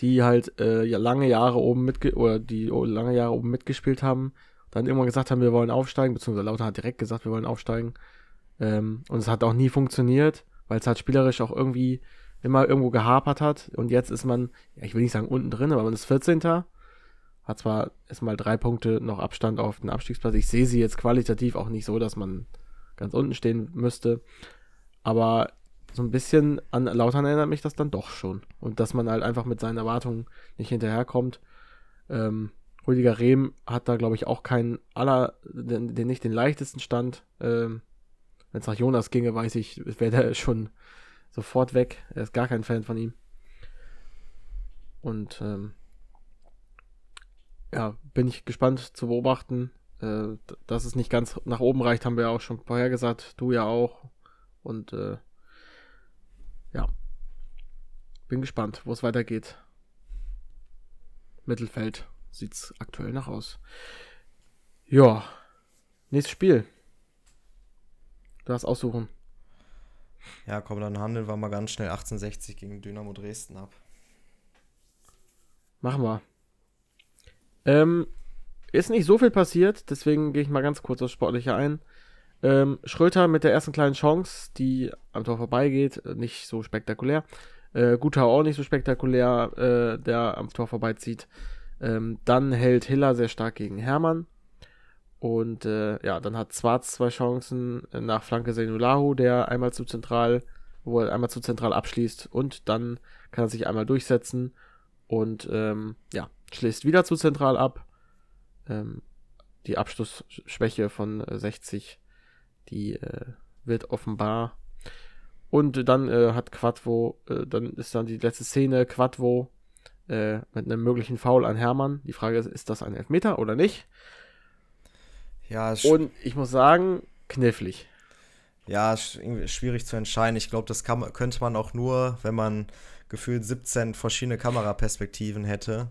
die halt äh, lange Jahre oben mitge oder die o- lange Jahre oben mitgespielt haben, dann irgendwann gesagt haben, wir wollen aufsteigen, beziehungsweise Lautern hat direkt gesagt, wir wollen aufsteigen. Ähm, und es hat auch nie funktioniert, weil es halt spielerisch auch irgendwie immer irgendwo gehapert hat. Und jetzt ist man, ja, ich will nicht sagen unten drin, aber man ist 14. hat zwar erstmal drei Punkte noch Abstand auf den Abstiegsplatz. Ich sehe sie jetzt qualitativ auch nicht so, dass man ganz unten stehen müsste. Aber so ein bisschen an Lautern erinnert mich das dann doch schon. Und dass man halt einfach mit seinen Erwartungen nicht hinterherkommt. Ähm, Rüdiger Rehm hat da, glaube ich, auch keinen aller, den, den, nicht den leichtesten Stand. Ähm, Wenn es nach Jonas ginge, weiß ich, wäre der schon sofort weg. Er ist gar kein Fan von ihm. Und ähm, ja, bin ich gespannt zu beobachten. Äh, dass es nicht ganz nach oben reicht, haben wir ja auch schon vorher gesagt. Du ja auch. Und äh, ja, bin gespannt, wo es weitergeht. Mittelfeld sieht's aktuell nach aus. Ja, nächstes Spiel. Du darfst aussuchen. Ja, komm, dann handeln wir mal ganz schnell 1860 gegen Dynamo Dresden ab. Machen wir. Ähm, ist nicht so viel passiert, deswegen gehe ich mal ganz kurz aufs Sportliche ein. Ähm, Schröter mit der ersten kleinen Chance, die am Tor vorbeigeht, äh, nicht so spektakulär. Äh, Guter auch nicht so spektakulär, äh, der am Tor vorbeizieht. Ähm, dann hält Hiller sehr stark gegen Hermann. Und äh, ja, dann hat Schwarz zwei Chancen nach Flanke Senulahu, der einmal zu zentral, wo er einmal zu zentral abschließt und dann kann er sich einmal durchsetzen und ähm, ja, schließt wieder zu zentral ab. Ähm, die Abschlussschwäche von 60, äh, die äh, wird offenbar. Und dann äh, hat Quadvo, äh, dann ist dann die letzte Szene, Quadvo äh, mit einem möglichen Foul an Hermann. Die Frage ist, ist das ein Elfmeter oder nicht? Ja, und ich muss sagen, knifflig. Ja, schwierig zu entscheiden. Ich glaube, das kann, könnte man auch nur, wenn man gefühlt 17 verschiedene Kameraperspektiven hätte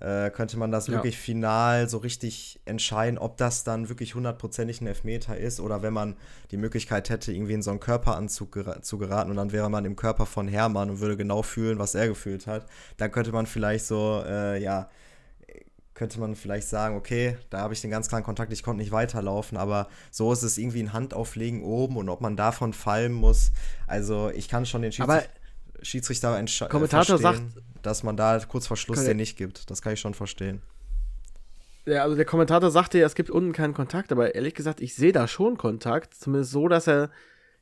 äh, könnte man das ja. wirklich final so richtig entscheiden, ob das dann wirklich hundertprozentig ein Elfmeter ist oder wenn man die Möglichkeit hätte, irgendwie in so einen Körperanzug gera zu geraten und dann wäre man im Körper von Hermann und würde genau fühlen, was er gefühlt hat. Dann könnte man vielleicht so, äh, ja, könnte man vielleicht sagen, okay, da habe ich den ganz klaren Kontakt, ich konnte nicht weiterlaufen, aber so ist es irgendwie ein Handauflegen oben und ob man davon fallen muss. Also ich kann schon den Schiedsrichter. Schiedsrichter entscheiden. Kommentator sagt, dass man da kurz vor Schluss den nicht gibt. Das kann ich schon verstehen. Ja, also der Kommentator sagte ja, es gibt unten keinen Kontakt, aber ehrlich gesagt, ich sehe da schon Kontakt. Zumindest so, dass er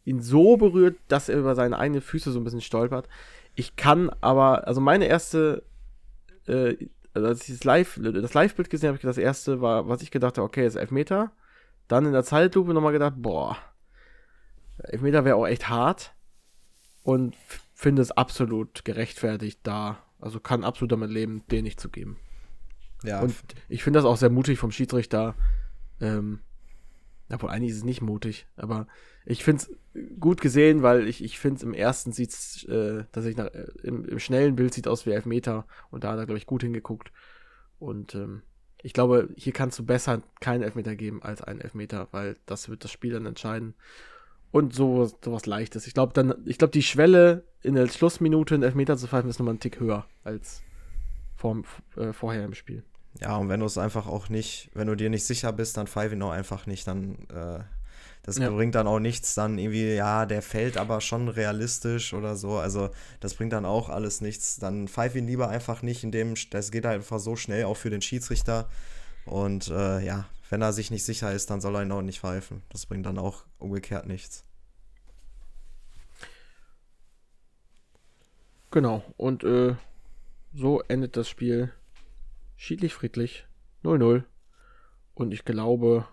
ihn so berührt, dass er über seine eigenen Füße so ein bisschen stolpert. Ich kann aber, also meine erste, äh, also als ich das Live, das Live-Bild gesehen habe, das erste war, was ich gedacht habe, okay, ist Elfmeter. Dann in der Zeitlupe nochmal gedacht, boah, Elfmeter wäre auch echt hart. Und finde es absolut gerechtfertigt da. Also kann absolut damit leben, den nicht zu geben. Ja. Und ich finde das auch sehr mutig vom Schiedsrichter. Ähm, obwohl eigentlich ist es nicht mutig, aber ich finde es gut gesehen, weil ich, ich finde es im ersten sieht es, äh, dass ich nach, äh, im, im, schnellen Bild sieht aus wie Elfmeter und da hat er, glaube ich, gut hingeguckt. Und ähm, ich glaube, hier kannst du besser keinen Elfmeter geben als einen Elfmeter, weil das wird das Spiel dann entscheiden und so sowas leichtes. Ich glaube dann, ich glaube die Schwelle in der Schlussminute einen Elfmeter zu pfeifen ist nochmal ein Tick höher als vor, äh, vorher im Spiel. Ja, und wenn du es einfach auch nicht, wenn du dir nicht sicher bist, dann pfeife ihn auch einfach nicht, dann äh, das ja. bringt dann auch nichts, dann irgendwie, ja, der fällt aber schon realistisch oder so. Also das bringt dann auch alles nichts. Dann pfeife ihn lieber einfach nicht, in dem, das geht halt einfach so schnell, auch für den Schiedsrichter. Und äh, ja, wenn er sich nicht sicher ist, dann soll er ihn auch nicht pfeifen. Das bringt dann auch umgekehrt nichts. Genau, und äh, so endet das Spiel schiedlich friedlich 0-0. Und ich glaube,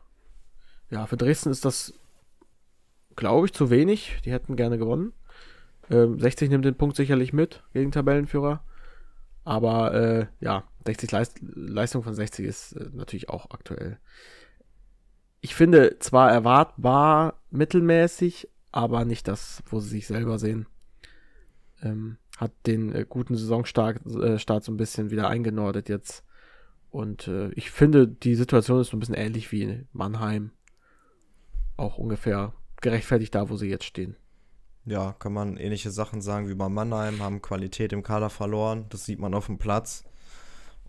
ja, für Dresden ist das, glaube ich, zu wenig. Die hätten gerne gewonnen. Ähm, 60 nimmt den Punkt sicherlich mit gegen Tabellenführer. Aber äh, ja, 60 Leist Leistung von 60 ist äh, natürlich auch aktuell. Ich finde zwar erwartbar mittelmäßig, aber nicht das, wo sie sich selber sehen. Ähm, hat den äh, guten Saisonstart äh, so ein bisschen wieder eingenordet jetzt. Und äh, ich finde, die Situation ist so ein bisschen ähnlich wie Mannheim. Auch ungefähr gerechtfertigt da, wo sie jetzt stehen. Ja, kann man ähnliche Sachen sagen wie bei Mannheim, haben Qualität im Kader verloren. Das sieht man auf dem Platz.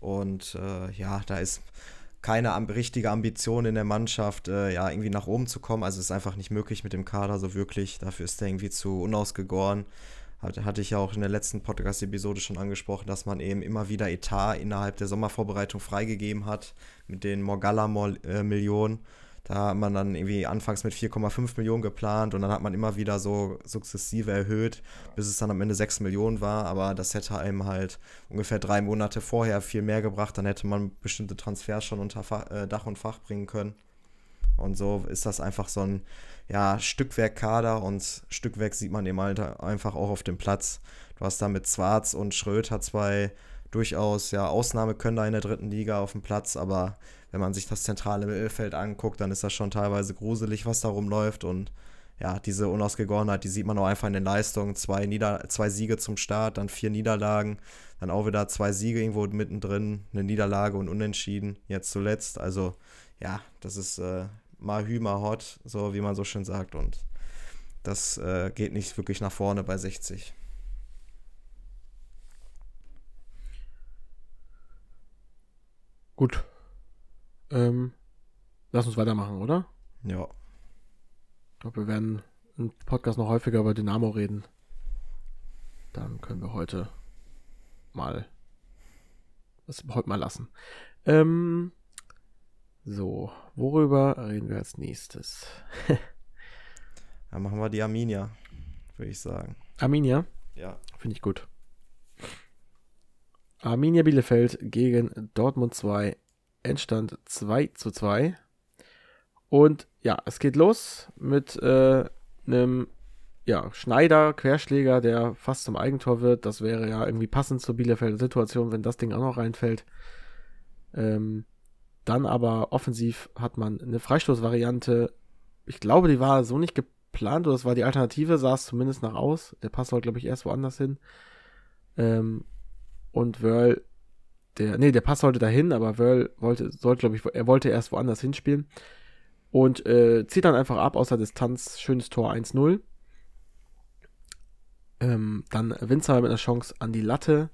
Und äh, ja, da ist keine richtige Ambition in der Mannschaft, äh, ja, irgendwie nach oben zu kommen. Also es ist einfach nicht möglich mit dem Kader so wirklich. Dafür ist er irgendwie zu unausgegoren. Hatte, hatte ich ja auch in der letzten Podcast-Episode schon angesprochen, dass man eben immer wieder Etat innerhalb der Sommervorbereitung freigegeben hat mit den Morgalla-Millionen. Da hat man dann irgendwie anfangs mit 4,5 Millionen geplant und dann hat man immer wieder so sukzessive erhöht, bis es dann am Ende 6 Millionen war. Aber das hätte einem halt ungefähr drei Monate vorher viel mehr gebracht. Dann hätte man bestimmte Transfers schon unter Fach, äh, Dach und Fach bringen können. Und so ist das einfach so ein ja, Stückwerk-Kader und Stückwerk sieht man eben halt einfach auch auf dem Platz. Du hast da mit Zwarz und Schröter zwei durchaus ja, Ausnahmekönner in der dritten Liga auf dem Platz, aber wenn man sich das zentrale Mittelfeld anguckt, dann ist das schon teilweise gruselig, was da rumläuft und ja, diese Unausgegorenheit, die sieht man auch einfach in den Leistungen. Zwei, Nieder zwei Siege zum Start, dann vier Niederlagen, dann auch wieder zwei Siege irgendwo mittendrin, eine Niederlage und Unentschieden, jetzt zuletzt. Also ja, das ist äh, mal Hü, so wie man so schön sagt. Und das äh, geht nicht wirklich nach vorne bei 60. Gut. Ähm, lass uns weitermachen, oder? Ja. Ich glaube, wir werden im Podcast noch häufiger über Dynamo reden. Dann können wir heute mal das heute mal lassen. Ähm, so, worüber reden wir als nächstes? Dann machen wir die Arminia, würde ich sagen. Arminia? Ja. Finde ich gut. Arminia Bielefeld gegen Dortmund 2. Endstand 2 zu 2. Und ja, es geht los mit äh, einem ja, Schneider, Querschläger, der fast zum Eigentor wird. Das wäre ja irgendwie passend zur Bielefelder Situation, wenn das Ding auch noch reinfällt. Ähm, dann aber offensiv hat man eine Freistoßvariante. Ich glaube, die war so nicht geplant oder das war die Alternative, sah es zumindest nach aus. Der Pass sollte, glaube ich, erst woanders hin. Ähm, und Wörl, der, nee, der Pass sollte dahin, aber Wörl wollte, sollte, glaube ich, er wollte erst woanders hinspielen. Und äh, zieht dann einfach ab außer Distanz. Schönes Tor 1-0. Ähm, dann Winzer mit einer Chance an die Latte.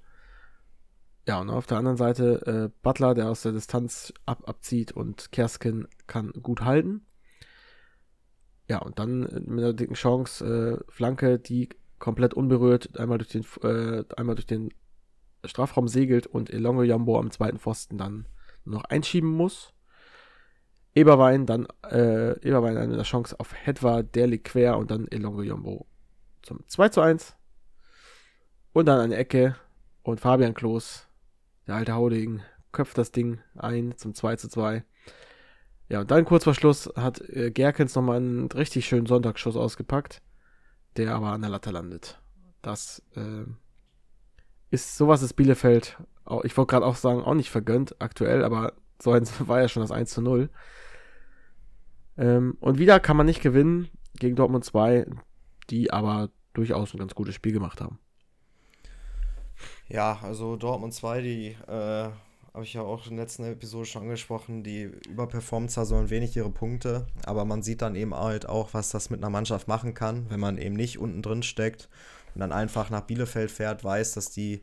Ja, und auf der anderen Seite äh, Butler, der aus der Distanz ab, abzieht und Kerskin kann gut halten. Ja, und dann mit einer dicken Chance, äh, Flanke, die komplett unberührt einmal durch den, äh, einmal durch den Strafraum segelt und Elongo Jambo am zweiten Pfosten dann noch einschieben muss. Eberwein dann, äh, Eberwein eine Chance auf Hedwa, der liegt quer und dann Elongo Jambo zum 2 zu 1. Und dann eine Ecke und Fabian Klos, der alte Hauding, köpft das Ding ein zum 2 zu 2. Ja, und dann kurz vor Schluss hat äh, Gerkens nochmal einen richtig schönen Sonntagsschuss ausgepackt, der aber an der Latte landet. Das äh, ist sowas ist Bielefeld, ich wollte gerade auch sagen, auch nicht vergönnt aktuell, aber so eins war ja schon das 1 zu 0. Ähm, und wieder kann man nicht gewinnen gegen Dortmund 2, die aber durchaus ein ganz gutes Spiel gemacht haben. Ja, also Dortmund 2, die äh, habe ich ja auch in der letzten Episode schon angesprochen, die überperformen zwar so ein wenig ihre Punkte, aber man sieht dann eben halt auch, was das mit einer Mannschaft machen kann, wenn man eben nicht unten drin steckt und dann einfach nach Bielefeld fährt, weiß, dass die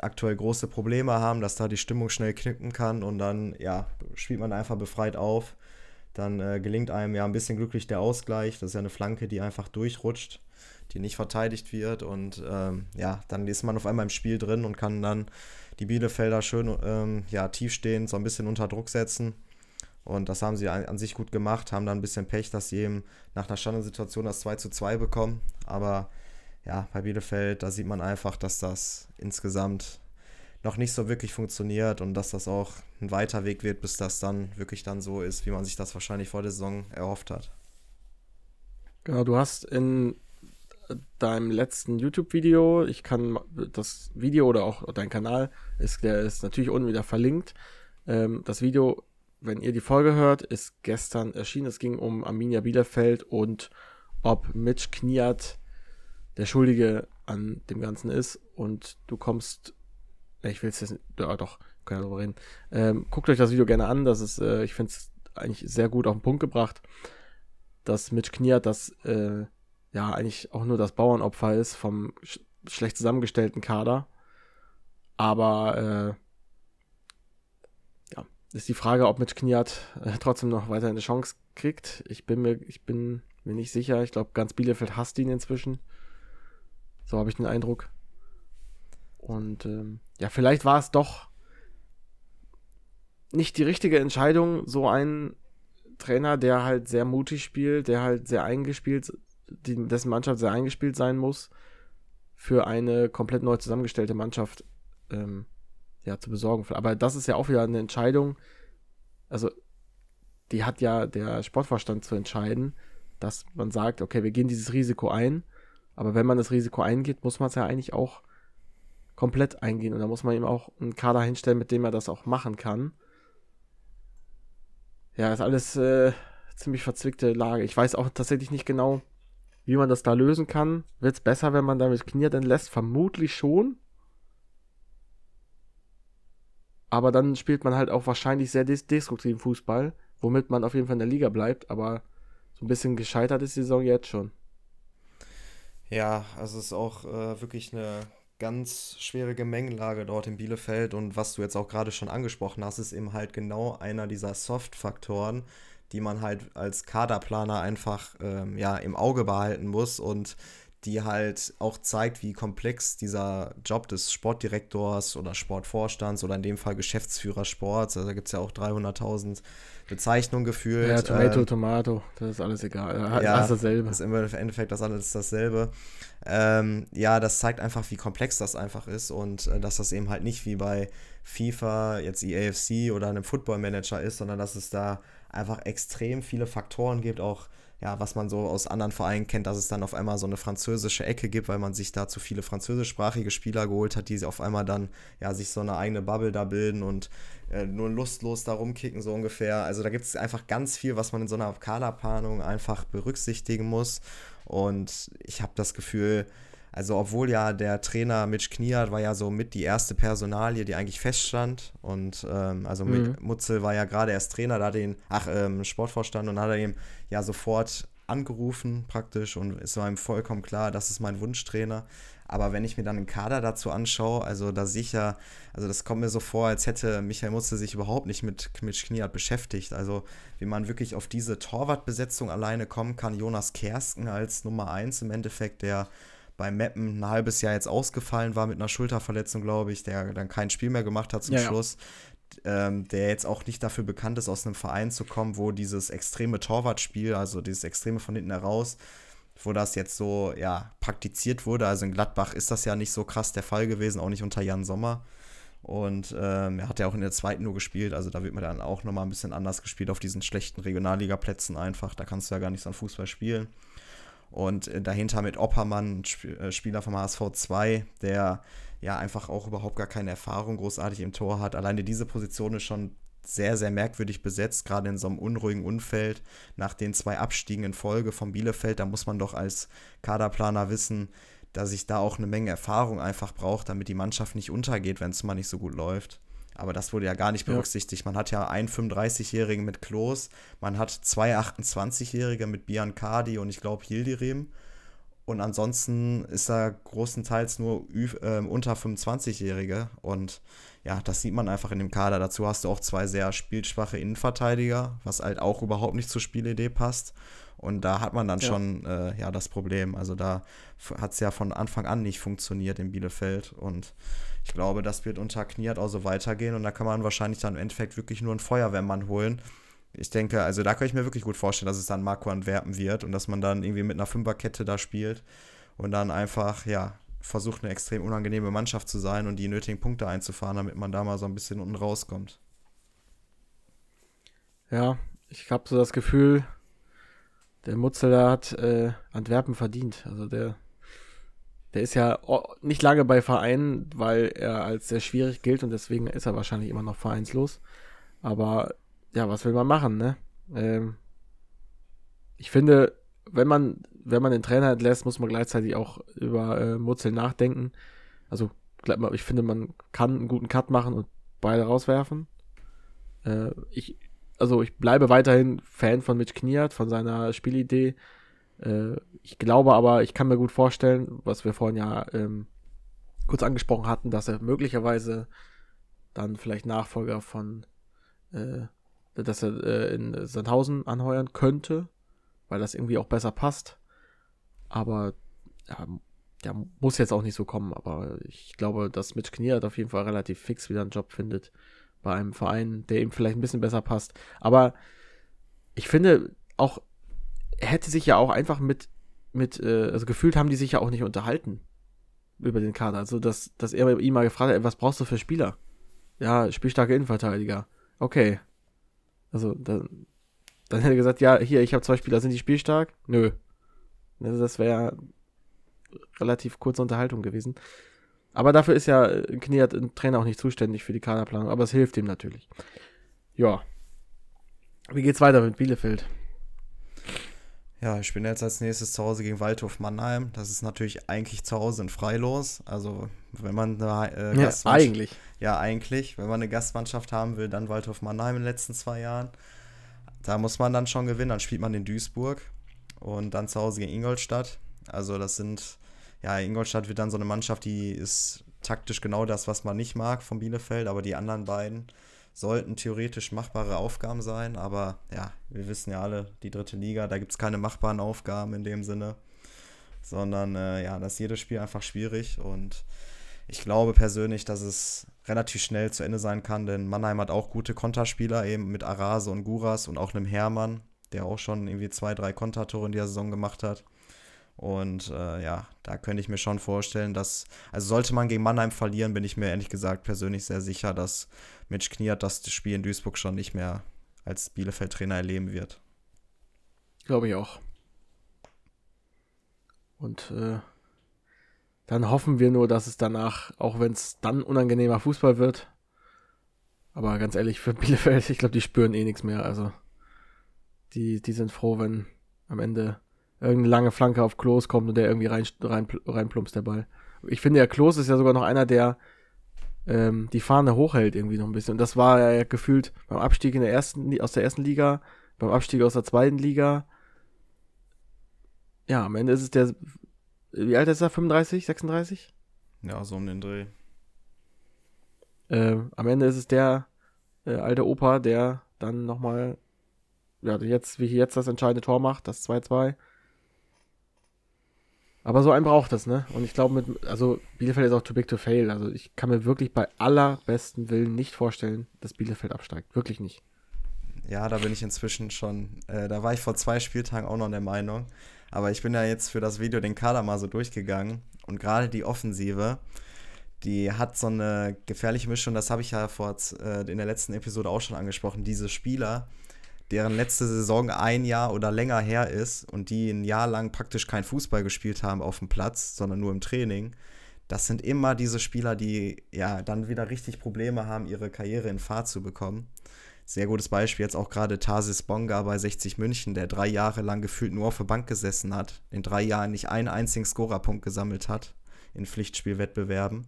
aktuell große Probleme haben, dass da die Stimmung schnell knicken kann und dann, ja, spielt man einfach befreit auf. Dann äh, gelingt einem ja ein bisschen glücklich der Ausgleich. Das ist ja eine Flanke, die einfach durchrutscht, die nicht verteidigt wird. Und ähm, ja, dann ist man auf einmal im Spiel drin und kann dann die Bielefelder schön ähm, ja, tiefstehend so ein bisschen unter Druck setzen. Und das haben sie an, an, sich gut gemacht, haben dann ein bisschen Pech, dass sie eben nach einer Standardsituation das 2 zu 2 bekommen. Aber ja, bei Bielefeld, da sieht man einfach, dass das insgesamt noch nicht so wirklich funktioniert und dass das auch ein weiter Weg wird, bis das dann wirklich dann so ist, wie man sich das wahrscheinlich vor der Saison erhofft hat. Genau, du hast in deinem letzten YouTube-Video, ich kann das Video oder auch dein Kanal, ist, der ist natürlich unten wieder verlinkt. Ähm, das Video, wenn ihr die Folge hört, ist gestern erschienen. Es ging um Arminia Bielefeld und ob Mitch Kniat der Schuldige an dem Ganzen ist und du kommst, ich will es jetzt, ja doch, können wir darüber reden. Ähm, guckt euch das Video gerne an, das ist, äh, ich finde es eigentlich sehr gut auf den Punkt gebracht, dass Mitch Kniat das, äh, ja, eigentlich auch nur das Bauernopfer ist vom sch schlecht zusammengestellten Kader. Aber, äh, ja, ist die Frage, ob Mitch Kniat äh, trotzdem noch weiter eine Chance kriegt. Ich bin mir, ich bin mir nicht sicher. Ich glaube, ganz Bielefeld hasst ihn inzwischen So habe ich den Eindruck. Und ähm, ja, vielleicht war es doch nicht die richtige Entscheidung, so einen Trainer, der halt sehr mutig spielt, der halt sehr eingespielt, die, dessen Mannschaft sehr eingespielt sein muss, für eine komplett neu zusammengestellte Mannschaft ähm, ja, zu besorgen. Aber das ist ja auch wieder eine Entscheidung, also die hat ja der Sportvorstand zu entscheiden, dass man sagt, okay, wir gehen dieses Risiko ein, aber wenn man das Risiko eingeht, muss man es ja eigentlich auch komplett eingehen und da muss man ihm auch einen Kader hinstellen, mit dem er das auch machen kann. Ja, ist alles äh, ziemlich verzwickte Lage. Ich weiß auch tatsächlich nicht genau, wie man das da lösen kann. Wird es besser, wenn man damit Knier dann lässt? Vermutlich schon. Aber dann spielt man halt auch wahrscheinlich sehr des destruktiven Fußball, womit man auf jeden Fall in der Liga bleibt. Aber so ein bisschen gescheitert ist die Saison jetzt schon. Ja, also es ist auch äh, wirklich eine ganz schwere Gemengelage dort in Bielefeld. Und was du jetzt auch gerade schon angesprochen hast, ist eben halt genau einer dieser Soft-Faktoren, die man halt als Kaderplaner einfach ähm, ja, im Auge behalten muss und die halt auch zeigt, wie komplex dieser Job des Sportdirektors oder Sportvorstands oder in dem Fall Geschäftsführer Sports, also da gibt es ja auch 300.000 Bezeichnungen gefühlt. Ja, Tomato, ähm, Tomato, das ist alles egal. Ja, ja alles dasselbe. Das ist im Endeffekt das alles dasselbe. Ähm, ja, das zeigt einfach, wie komplex das einfach ist und äh, dass das eben halt nicht wie bei FIFA, jetzt EAFC oder einem Football Manager ist, sondern dass es da einfach extrem viele Faktoren gibt, auch ja, was man so aus anderen Vereinen kennt, dass es dann auf einmal so eine französische Ecke gibt, weil man sich da zu viele französischsprachige Spieler geholt hat, die auf einmal dann ja sich so eine eigene Bubble da bilden und äh, nur lustlos da rumkicken, so ungefähr. Also da gibt es einfach ganz viel, was man in so einer Kaderplanung einfach berücksichtigen muss. Und ich habe das Gefühl, also obwohl ja der Trainer Mitch Kniat war ja so mit die erste Personalie, die eigentlich feststand. Und ähm, also mhm. Mutzel war ja gerade erst Trainer, da hat ihn, ach, ähm, Sportvorstand und hat er ihm ja sofort angerufen praktisch und es war ihm vollkommen klar, das ist mein Wunschtrainer. Aber wenn ich mir dann den Kader dazu anschaue, also da sicher, also das kommt mir so vor, als hätte Michael Mutzel sich überhaupt nicht mit Mitch Kniat beschäftigt. Also wie man wirklich auf diese Torwartbesetzung alleine kommen kann. Jonas Kersten als Nummer 1 im Endeffekt, der bei Meppen ein halbes Jahr jetzt ausgefallen war mit einer Schulterverletzung, glaube ich, der dann kein Spiel mehr gemacht hat zum ja, Schluss. Ähm, der jetzt auch nicht dafür bekannt ist, aus einem Verein zu kommen, wo dieses extreme Torwartspiel, also dieses extreme von hinten heraus, wo das jetzt so ja praktiziert wurde. Also in Gladbach ist das ja nicht so krass der Fall gewesen, auch nicht unter Jan Sommer. Und ähm, er hat ja auch in der zweiten nur gespielt, also da wird man dann auch nochmal ein bisschen anders gespielt auf diesen schlechten Regionalliga-Plätzen einfach. Da kannst du ja gar nicht so an Fußball spielen. Und äh, dahinter mit Oppermann, äh, Spieler vom HSV 2, der ja einfach auch überhaupt gar keine Erfahrung großartig im Tor hat. Alleine diese Position ist schon sehr, sehr merkwürdig besetzt, gerade in so einem unruhigen Umfeld. Nach den zwei Abstiegen in Folge von Bielefeld, da muss man doch als Kaderplaner wissen, dass ich da auch eine Menge Erfahrung einfach braucht, damit die Mannschaft nicht untergeht, wenn es mal nicht so gut läuft. Aber das wurde ja gar nicht berücksichtigt. Man hat ja einen 35-Jährigen mit Klos, man hat zwei 28-Jährige mit Biancardi und ich glaube Yildirim. Und ansonsten ist da großenteils nur äh, unter 25-Jährige. Und ja, das sieht man einfach in dem Kader. Dazu hast du auch zwei sehr spielschwache Innenverteidiger, was halt auch überhaupt nicht zur Spielidee passt. Und da hat man dann ja. schon äh, ja, das Problem. Also da hat es ja von Anfang an nicht funktioniert in Bielefeld. Und ich glaube, das wird unter Kniat auch so weitergehen und da kann man wahrscheinlich dann im Endeffekt wirklich nur einen Feuerwehrmann holen. Ich denke, also da kann ich mir wirklich gut vorstellen, dass es dann Marco Antwerpen wird und dass man dann irgendwie mit einer Fünferkette da spielt und dann einfach, ja, versucht eine extrem unangenehme Mannschaft zu sein und die nötigen Punkte einzufahren, damit man da mal so ein bisschen unten rauskommt. Ja, ich habe so das Gefühl, der Mutzel hat äh, Antwerpen verdient. Also der der ist ja nicht lange bei Vereinen, weil er als sehr schwierig gilt und deswegen ist er wahrscheinlich immer noch vereinslos. Aber ja, was will man machen, ne? Ähm, ich finde, wenn man, wenn man den Trainer entlässt, muss man gleichzeitig auch über äh, Mutzel nachdenken. Also, ich finde, man kann einen guten Cut machen und beide rauswerfen. Äh, ich, also ich bleibe weiterhin Fan von Mitch Kniat, von seiner Spielidee. Äh, ich glaube aber, ich kann mir gut vorstellen, was wir vorhin ja ähm, kurz angesprochen hatten, dass er möglicherweise dann vielleicht Nachfolger von, äh, dass er äh, in Sandhausen anheuern könnte, weil das irgendwie auch besser passt. Aber ja, ja, muss jetzt auch nicht so kommen, aber ich glaube, dass Mitch Kniert auf jeden Fall relativ fix wieder einen Job findet bei einem Verein, der ihm vielleicht ein bisschen besser passt. Aber ich finde auch, hätte sich ja auch einfach mit, mit, äh, also gefühlt haben die sich ja auch nicht unterhalten über den Kader. Also, dass, dass er ihm mal gefragt hat, was brauchst du für Spieler? Ja, spielstarke Innenverteidiger. Okay. Also, dann, dann hätte er gesagt, ja, hier, ich habe zwei Spieler, sind die spielstark? Nö. Also, das wäre relativ kurze Unterhaltung gewesen. Aber dafür ist ja äh, Kniat ein Trainer auch nicht zuständig für die Kaderplanung, aber es hilft ihm natürlich. Ja. Wie geht's weiter mit Bielefeld? Ja, ich bin jetzt als nächstes zu Hause gegen Waldhof Mannheim. Das ist natürlich eigentlich zu Hause in Freilos. Also, wenn man eine äh, ja, Gastmannschaft. eigentlich. Ja, eigentlich. Wenn man eine Gastmannschaft haben will, dann Waldhof Mannheim in den letzten zwei Jahren. Da muss man dann schon gewinnen. Dann spielt man in Duisburg und dann zu Hause gegen Ingolstadt. Also, das sind. Ja, Ingolstadt wird dann so eine Mannschaft, die ist taktisch genau das, was man nicht mag von Bielefeld, aber die anderen beiden sollten theoretisch machbare Aufgaben sein, aber ja, wir wissen ja alle, die dritte Liga, da gibt es keine machbaren Aufgaben in dem Sinne, sondern äh, ja, da ist jedes Spiel einfach schwierig und ich glaube persönlich, dass es relativ schnell zu Ende sein kann, denn Mannheim hat auch gute Konterspieler, eben mit Arase und Guras und auch einem Hermann, der auch schon irgendwie zwei, drei Kontertore in der Saison gemacht hat. Und äh, ja, da könnte ich mir schon vorstellen, dass, also sollte man gegen Mannheim verlieren, bin ich mir ehrlich gesagt persönlich sehr sicher, dass Mitch Kniat das Spiel in Duisburg schon nicht mehr als Bielefeld-Trainer erleben wird. Glaube ich auch. Und äh, dann hoffen wir nur, dass es danach, auch wenn es dann unangenehmer Fußball wird, aber ganz ehrlich, für Bielefeld, ich glaube, die spüren eh nichts mehr. Also, die, die sind froh, wenn am Ende irgendeine lange Flanke auf Klos kommt und der irgendwie rein, rein, reinplumpst, der Ball. Ich finde, der Klos ist ja sogar noch einer, der ähm, die Fahne hochhält irgendwie noch ein bisschen. Und das war ja gefühlt beim Abstieg in der ersten, aus der ersten Liga, beim Abstieg aus der zweiten Liga. Ja, am Ende ist es der, wie alt ist er? 35, 36? Ja, so um den Dreh. Äh, am Ende ist es der äh, alte Opa, der dann nochmal, ja, jetzt, wie jetzt das entscheidende Tor macht, das 2-2. Aber so einen braucht es, ne? Und ich glaube, mit, also Bielefeld ist auch too big to fail. Also ich kann mir wirklich bei allerbesten Willen nicht vorstellen, dass Bielefeld absteigt. Wirklich nicht. Ja, da bin ich inzwischen schon, äh, da war ich vor zwei Spieltagen auch noch der Meinung. Aber ich bin ja jetzt für das Video den Kader mal so durchgegangen. Und gerade die Offensive, die hat so eine gefährliche Mischung, das habe ich ja vor, äh, in der letzten Episode auch schon angesprochen. Diese Spieler, deren letzte Saison ein Jahr oder länger her ist und die ein Jahr lang praktisch kein Fußball gespielt haben auf dem Platz, sondern nur im Training, das sind immer diese Spieler, die ja dann wieder richtig Probleme haben, ihre Karriere in Fahrt zu bekommen. Sehr gutes Beispiel jetzt auch gerade Tarsis Bonga bei 60 München, der drei Jahre lang gefühlt nur auf der Bank gesessen hat, in drei Jahren nicht einen einzigen Scorerpunkt gesammelt hat in Pflichtspielwettbewerben.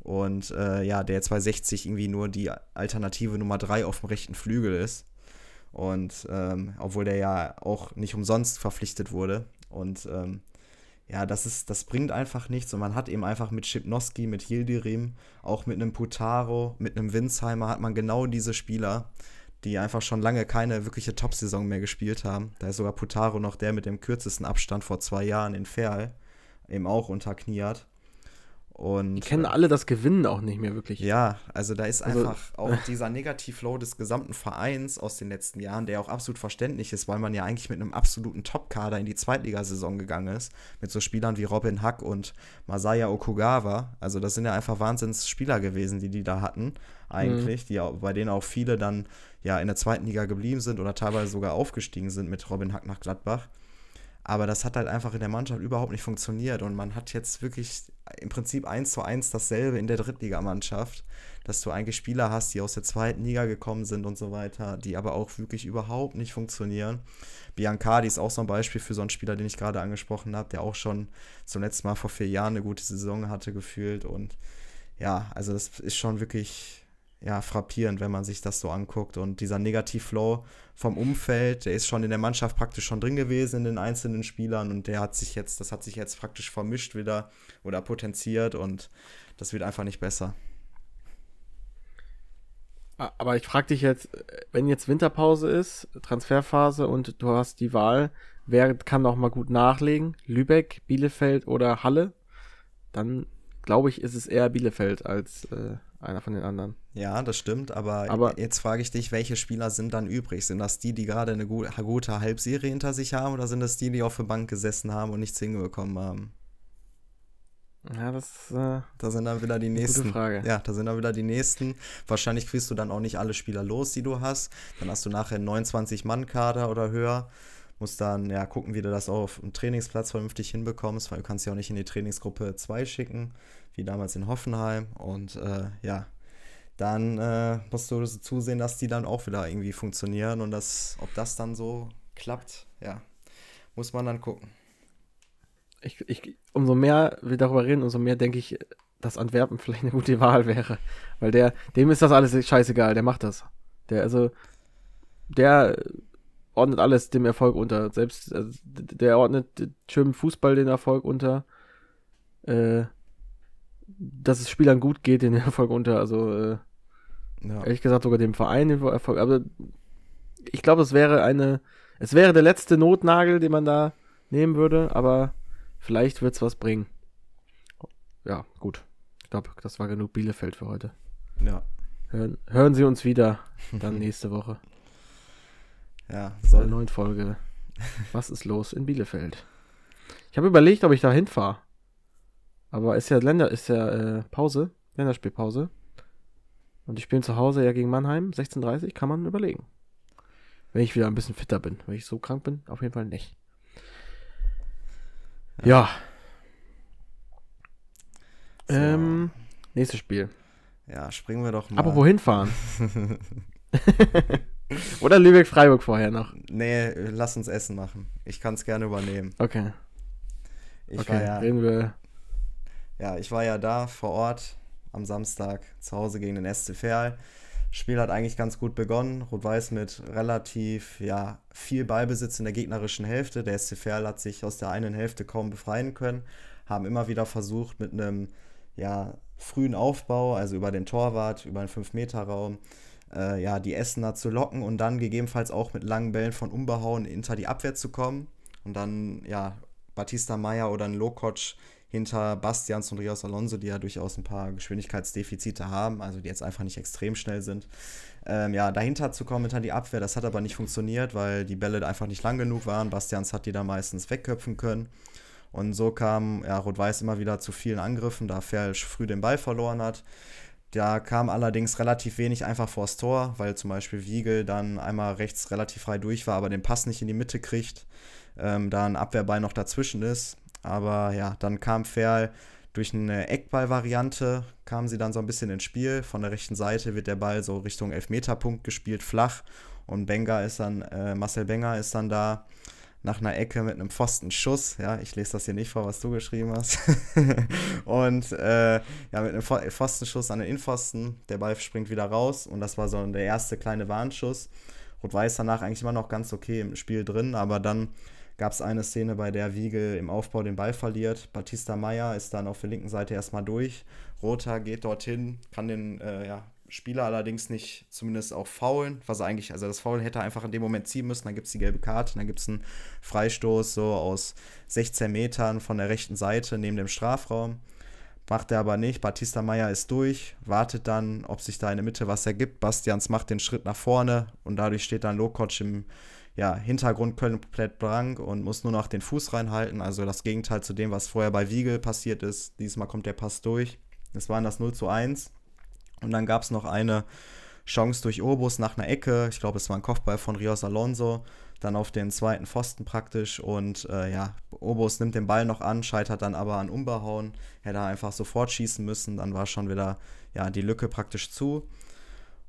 Und äh, ja, der 260 irgendwie nur die Alternative Nummer drei auf dem rechten Flügel ist. Und ähm, obwohl der ja auch nicht umsonst verpflichtet wurde. Und ähm, ja, das ist, das bringt einfach nichts. Und man hat eben einfach mit Schipnowski, mit Hildirim, auch mit einem Putaro, mit einem Winsheimer hat man genau diese Spieler, die einfach schon lange keine wirkliche Top-Saison mehr gespielt haben. Da ist sogar Putaro noch der mit dem kürzesten Abstand vor zwei Jahren in Ferl, eben auch unter Kniat. Und, die kennen alle das Gewinnen auch nicht mehr wirklich. Ja, also da ist also, einfach auch dieser Negativlow des gesamten Vereins aus den letzten Jahren, der auch absolut verständlich ist, weil man ja eigentlich mit einem absoluten Top-Kader in die Zweitligasaison gegangen ist. Mit so Spielern wie Robin Hack und Masaya Okugawa. Also das sind ja einfach Wahnsinns-Spieler gewesen, die die da hatten, eigentlich, mhm. die auch, bei denen auch viele dann ja in der zweiten Liga geblieben sind oder teilweise sogar aufgestiegen sind mit Robin Hack nach Gladbach. Aber das hat halt einfach in der Mannschaft überhaupt nicht funktioniert. Und man hat jetzt wirklich im Prinzip eins zu eins dasselbe in der Drittligamannschaft, dass du eigentlich Spieler hast, die aus der zweiten Liga gekommen sind und so weiter, die aber auch wirklich überhaupt nicht funktionieren. Biancardi ist auch so ein Beispiel für so einen Spieler, den ich gerade angesprochen habe, der auch schon zum letzten Mal vor vier Jahren eine gute Saison hatte gefühlt. Und ja, also das ist schon wirklich ja, frappierend, wenn man sich das so anguckt. Und dieser Negativflow vom Umfeld, der ist schon in der Mannschaft praktisch schon drin gewesen in den einzelnen Spielern und der hat sich jetzt, das hat sich jetzt praktisch vermischt wieder oder potenziert und das wird einfach nicht besser. Aber ich frage dich jetzt, wenn jetzt Winterpause ist, Transferphase und du hast die Wahl, wer kann noch mal gut nachlegen? Lübeck, Bielefeld oder Halle? dann glaube ich, ist es eher Bielefeld als äh, einer von den anderen. Ja, das stimmt, aber, Aber- jetzt frage ich dich, welche Spieler sind dann übrig? Sind das die, die gerade eine gu- gute Halbserie hinter sich haben oder sind das die, die auf der Bank gesessen haben und nichts hinbekommen haben? Ja, das äh, Da sind dann wieder die gute nächsten. Frage. Ja, da sind dann wieder die nächsten. Wahrscheinlich kriegst du dann auch nicht alle Spieler los, die du hast. Dann hast du nachher einen 29-Mann-Kader oder höher. Musst dann ja gucken, wie du das auch auf dem Trainingsplatz vernünftig hinbekommst, weil du kannst ja auch nicht in die Trainingsgruppe 2 schicken, wie damals in Hoffenheim. Und äh, ja, dann äh, musst du zusehen, dass die dann auch wieder irgendwie funktionieren und das, ob das dann so klappt, ja, muss man dann gucken. ich, ich, umso mehr wir darüber reden, umso mehr denke ich, dass Antwerpen vielleicht eine gute Wahl wäre. Weil der, dem ist das alles scheißegal, der macht das. Der, also, der ordnet alles dem Erfolg unter. Selbst, also, der ordnet schönem Fußball den Erfolg unter. Äh, dass es Spielern gut geht, den Erfolg unter. Also, äh, Ja. ehrlich gesagt sogar dem Verein den Erfolg. Aber ich glaube, es wäre eine, es wäre der letzte Notnagel, den man da nehmen würde, aber vielleicht wird es was bringen. Ja, gut. Ich glaube, das war genug Bielefeld für heute. Ja, Hören, hören Sie uns wieder dann nächste Woche ja, soll, neuen Folge. Was ist los in Bielefeld? Ich habe überlegt, ob ich da hinfahre. Aber ist ja Länder, ist ja äh, Pause, Länderspielpause. Und die spielen zu Hause ja gegen Mannheim, 16:30, kann man überlegen. Wenn ich wieder ein bisschen fitter bin. Wenn ich so krank bin, auf jeden Fall nicht. Ja. So. Ähm, nächstes Spiel. ja, springen wir doch mal. Apropos hinfahren. Oder Lübeck-Freiburg vorher noch. Nee, lass uns Essen machen. Ich kann es gerne übernehmen. Okay. Ich okay, ja, reden wir. Ja, ich war ja da vor Ort am Samstag zu Hause gegen den SC Verl. Spiel hat eigentlich ganz gut begonnen. Rot-Weiß mit relativ ja, viel Ballbesitz in der gegnerischen Hälfte. Der SC Verl hat sich aus der einen Hälfte kaum befreien können. Haben immer wieder versucht mit einem ja, frühen Aufbau, also über den Torwart, über den 5-Meter-Raum, äh, ja, die Essener zu locken und dann gegebenenfalls auch mit langen Bällen von Umbehauen hinter die Abwehr zu kommen. Und dann, ja, Batista Meyer oder ein Lokoc hinter Bastians und Rios Alonso, die ja durchaus ein paar Geschwindigkeitsdefizite haben, also die jetzt einfach nicht extrem schnell sind. Ähm, ja, dahinter zu kommen hinter die Abwehr, das hat aber nicht funktioniert, weil die Bälle einfach nicht lang genug waren. Bastians hat die da meistens wegköpfen können. Und so kam ja, Rot-Weiß immer wieder zu vielen Angriffen, da Ferl früh den Ball verloren hat. Da kam allerdings relativ wenig einfach vors Tor, weil zum Beispiel Wiegel dann einmal rechts relativ frei durch war, aber den Pass nicht in die Mitte kriegt, ähm, da ein Abwehrball noch dazwischen ist. Aber ja, dann kam Ferl durch eine Eckball-Variante, kam sie dann so ein bisschen ins Spiel. Von der rechten Seite wird der Ball so Richtung Elfmeterpunkt gespielt, flach. Und Benga ist dann, äh, Marcel Benga ist dann da nach einer Ecke mit einem Pfostenschuss. Ja, ich lese das hier nicht vor, was du geschrieben hast. und äh, ja, mit einem Pfo- Pfostenschuss an den Innenpfosten. Der Ball springt wieder raus und das war so der erste kleine Warnschuss. Rot-Weiß danach eigentlich immer noch ganz okay im Spiel drin, aber dann gab es eine Szene, bei der Wiegel im Aufbau den Ball verliert. Batista Meyer ist dann auf der linken Seite erstmal durch. Rother geht dorthin, kann den äh, ja, Spieler allerdings nicht zumindest auch faulen, was er eigentlich, also das Foul hätte er einfach in dem Moment ziehen müssen, dann gibt es die gelbe Karte, dann gibt es einen Freistoß so aus 16 Metern von der rechten Seite neben dem Strafraum. Macht er aber nicht. Batista Meyer ist durch, wartet dann, ob sich da in der Mitte was ergibt. Bastians macht den Schritt nach vorne und dadurch steht dann Lokoc im ja, Hintergrund komplett blank und muss nur noch den Fuß reinhalten. Also das Gegenteil zu dem, was vorher bei Wiegel passiert ist. Diesmal kommt der Pass durch. Das waren das 0 zu 1. Und dann gab es noch eine Chance durch Obus nach einer Ecke. Ich glaube, es war ein Kopfball von Rios Alonso. Dann auf den zweiten Pfosten praktisch. Und äh, ja, Obus nimmt den Ball noch an, scheitert dann aber an Umbehauen. Hätte einfach sofort schießen müssen. Dann war schon wieder ja, die Lücke praktisch zu.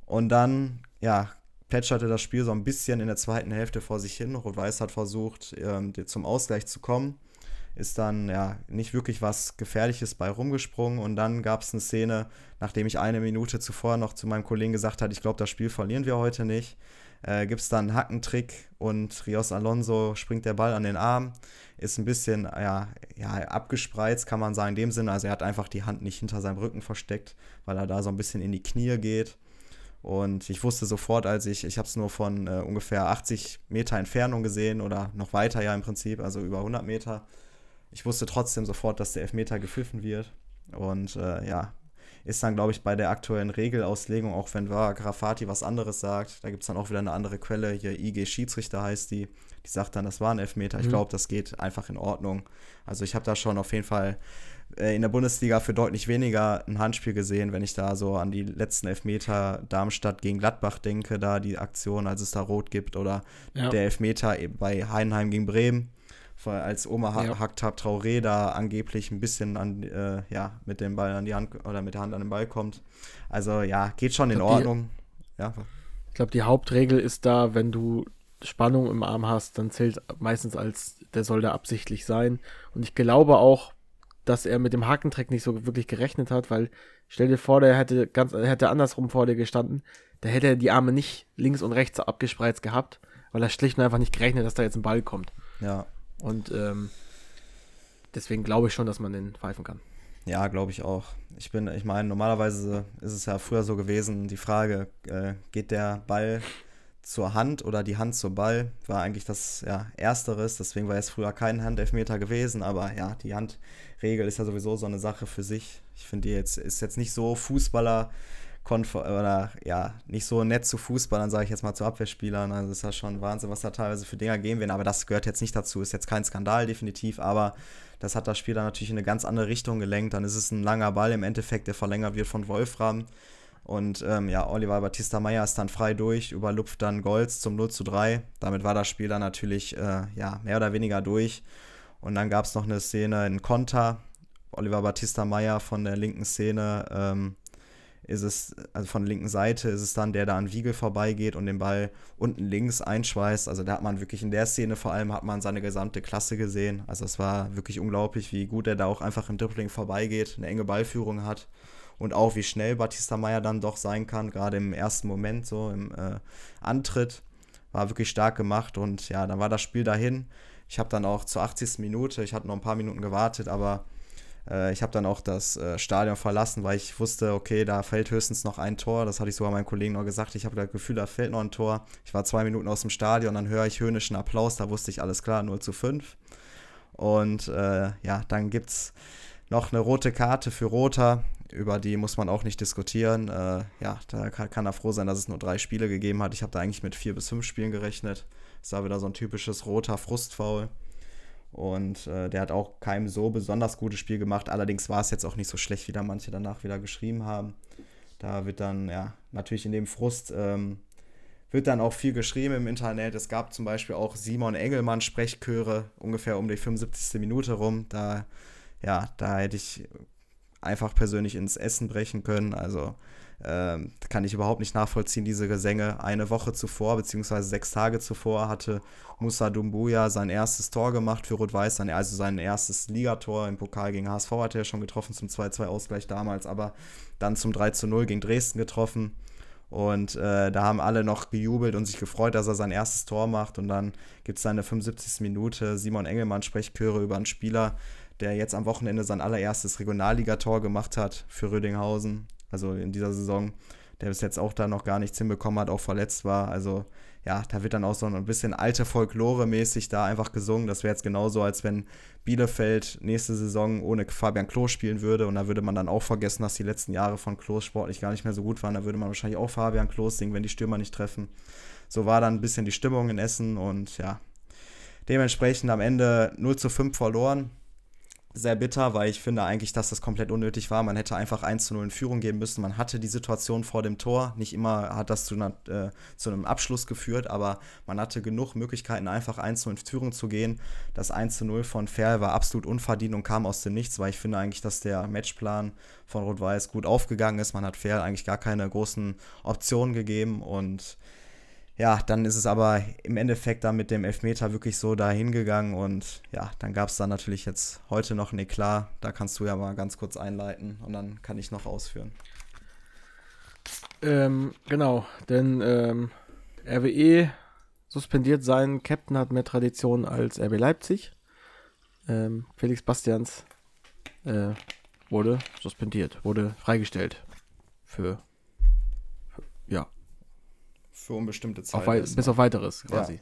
Und dann, ja, plätscherte das Spiel so ein bisschen in der zweiten Hälfte vor sich hin. Rot-Weiß hat versucht, ähm, zum Ausgleich zu kommen. Ist dann ja nicht wirklich was Gefährliches bei rumgesprungen. Und dann gab es eine Szene, nachdem ich eine Minute zuvor noch zu meinem Kollegen gesagt hatte, ich glaube, das Spiel verlieren wir heute nicht. Äh, Gibt es dann einen Hackentrick und Rios Alonso springt der Ball an den Arm. Ist ein bisschen ja, ja, abgespreizt, kann man sagen, in dem Sinne. Also er hat einfach die Hand nicht hinter seinem Rücken versteckt, weil er da so ein bisschen in die Knie geht. Und ich wusste sofort, als ich, ich habe es nur von äh, ungefähr 80 Meter Entfernung gesehen oder noch weiter ja im Prinzip, also über 100 Meter, ich wusste trotzdem sofort, dass der Elfmeter gepfiffen wird. Und äh, ja, ist dann, glaube ich, bei der aktuellen Regelauslegung, auch wenn war Grafati was anderes sagt, da gibt es dann auch wieder eine andere Quelle, hier IG Schiedsrichter heißt die, die sagt dann, das war ein Elfmeter. Ich Mhm. glaube, das geht einfach in Ordnung. Also ich habe da schon auf jeden Fall in der Bundesliga für deutlich weniger ein Handspiel gesehen, wenn ich da so an die letzten Elfmeter Darmstadt gegen Gladbach denke, da die Aktion, als es da Rot gibt, oder Ja. der Elfmeter eben bei Heidenheim gegen Bremen, als Oma ha Ja. Haktab Traoré da angeblich ein bisschen an, äh, ja, mit dem Ball an die Hand oder mit der Hand an den Ball kommt. Also ja, geht schon in glaub, die- Ordnung. Ja, Ich glaube, die Hauptregel ist da, wenn du Spannung im Arm hast, dann zählt meistens als, der soll da absichtlich sein. Und ich glaube auch, dass er mit dem Hakentreck nicht so wirklich gerechnet hat, weil stell dir vor, der hätte ganz, er hätte andersrum vor dir gestanden, da hätte er die Arme nicht links und rechts abgespreizt gehabt, weil er schlicht und einfach nicht gerechnet, dass da jetzt ein Ball kommt. ja. Und ähm, deswegen glaube ich schon, dass man den pfeifen kann. Ja, glaube ich auch. Ich bin, ich meine, normalerweise ist es ja früher so gewesen, die Frage, äh, geht der Ball zur Hand oder die Hand zum Ball, war eigentlich das ja, Ersteres, deswegen war es früher kein Handelfmeter gewesen, aber ja, die Handregel ist ja sowieso so eine Sache für sich. Ich finde, die jetzt ist jetzt nicht so Fußballer oder ja, nicht so nett zu Fußballern, sage ich jetzt mal zu Abwehrspielern. Also ist ja schon Wahnsinn, was da teilweise für Dinger gehen werden, aber das gehört jetzt nicht dazu, ist jetzt kein Skandal definitiv, aber das hat das Spiel dann natürlich in eine ganz andere Richtung gelenkt. Dann ist es ein langer Ball im Endeffekt, der verlängert wird von Wolfram. Und ähm, ja, Oliver Batista Meyer ist dann frei durch, überlupft dann Golds zum 0 zu 3. Damit war das Spiel dann natürlich äh, ja, mehr oder weniger durch. Und dann gab es noch eine Szene in Konter. Oliver Batista Meyer von der linken Szene ähm, ist es, also von der linken Seite ist es dann, der da an Wiegel vorbeigeht und den Ball unten links einschweißt. Also da hat man wirklich in der Szene vor allem hat man seine gesamte Klasse gesehen. Also es war wirklich unglaublich, wie gut er da auch einfach im Dribbling vorbeigeht, eine enge Ballführung hat und auch wie schnell Batista Meyer dann doch sein kann, gerade im ersten Moment so im äh, Antritt. War wirklich stark gemacht und ja, dann war das Spiel dahin. Ich habe dann auch zur 80. Minute, ich hatte noch ein paar Minuten gewartet, aber äh, ich habe dann auch das äh, Stadion verlassen, weil ich wusste, okay, da fällt höchstens noch ein Tor. Das hatte ich sogar meinem Kollegen noch gesagt. Ich habe das Gefühl, da fällt noch ein Tor. Ich war zwei Minuten aus dem Stadion, dann höre ich höhnischen Applaus. Da wusste ich, alles klar, 0 zu 5. Und äh, ja, dann gibt es noch eine rote Karte für Roter. Über die muss man auch nicht diskutieren. Äh, ja, da kann, kann er froh sein, dass es nur drei Spiele gegeben hat. Ich habe da eigentlich mit vier bis fünf Spielen gerechnet. Das war wieder so ein typisches roter Frustfoul. Und äh, der hat auch kein so besonders gutes Spiel gemacht. Allerdings war es jetzt auch nicht so schlecht, wie da manche danach wieder geschrieben haben. Da wird dann, ja, natürlich in dem Frust ähm, wird dann auch viel geschrieben im Internet. Es gab zum Beispiel auch Simon Engelmann Sprechchöre ungefähr um die 75. Minute rum. Da, ja, da hätte ich einfach persönlich ins Essen brechen können. Also ähm, kann ich überhaupt nicht nachvollziehen, diese Gesänge. Eine Woche zuvor, beziehungsweise sechs Tage zuvor, hatte Musa Dumbuya sein erstes Tor gemacht für Rot-Weiß, also sein erstes Ligator im Pokal gegen HSV hat er schon getroffen zum 2-2-Ausgleich damals, aber dann zum 3-0 gegen Dresden getroffen. Und äh, da haben alle noch gejubelt und sich gefreut, dass er sein erstes Tor macht. Und dann gibt es seine 75. Minute Simon Engelmann Sprechchöre über einen Spieler, der jetzt am Wochenende sein allererstes Regionalligator gemacht hat für Rödinghausen, also in dieser Saison, der bis jetzt auch da noch gar nichts hinbekommen hat, auch verletzt war. Also ja, da wird dann auch so ein bisschen alte Folklore-mäßig da einfach gesungen. Das wäre jetzt genauso, als wenn Bielefeld nächste Saison ohne Fabian Klos spielen würde und da würde man dann auch vergessen, dass die letzten Jahre von Klos sportlich gar nicht mehr so gut waren. Da würde man wahrscheinlich auch Fabian Klos singen, wenn die Stürmer nicht treffen. So war dann ein bisschen die Stimmung in Essen und ja, dementsprechend am Ende 0 zu 5 verloren sehr bitter, weil ich finde eigentlich, dass das komplett unnötig war. Man hätte einfach 1 zu 0 in Führung geben müssen. Man hatte die Situation vor dem Tor. Nicht immer hat das zu, einer, äh, zu einem Abschluss geführt, aber man hatte genug Möglichkeiten, einfach 1 zu 0 in Führung zu gehen. Das 1 zu 0 von Ferl war absolut unverdient und kam aus dem Nichts, weil ich finde eigentlich, dass der Matchplan von Rot-Weiß gut aufgegangen ist. Man hat Ferl eigentlich gar keine großen Optionen gegeben und ja, dann ist es aber im Endeffekt dann mit dem Elfmeter wirklich so dahin gegangen und ja, dann gab es dann natürlich jetzt heute noch ein Eklat. Da kannst du ja mal ganz kurz einleiten und dann kann ich noch ausführen. Ähm, genau, denn ähm, RWE suspendiert seinen Captain, hat mehr Tradition als RB Leipzig. Ähm, Felix Bastians äh, wurde suspendiert, wurde freigestellt. Für, Für unbestimmte auf Zeit. erstmal. bis auf weiteres quasi.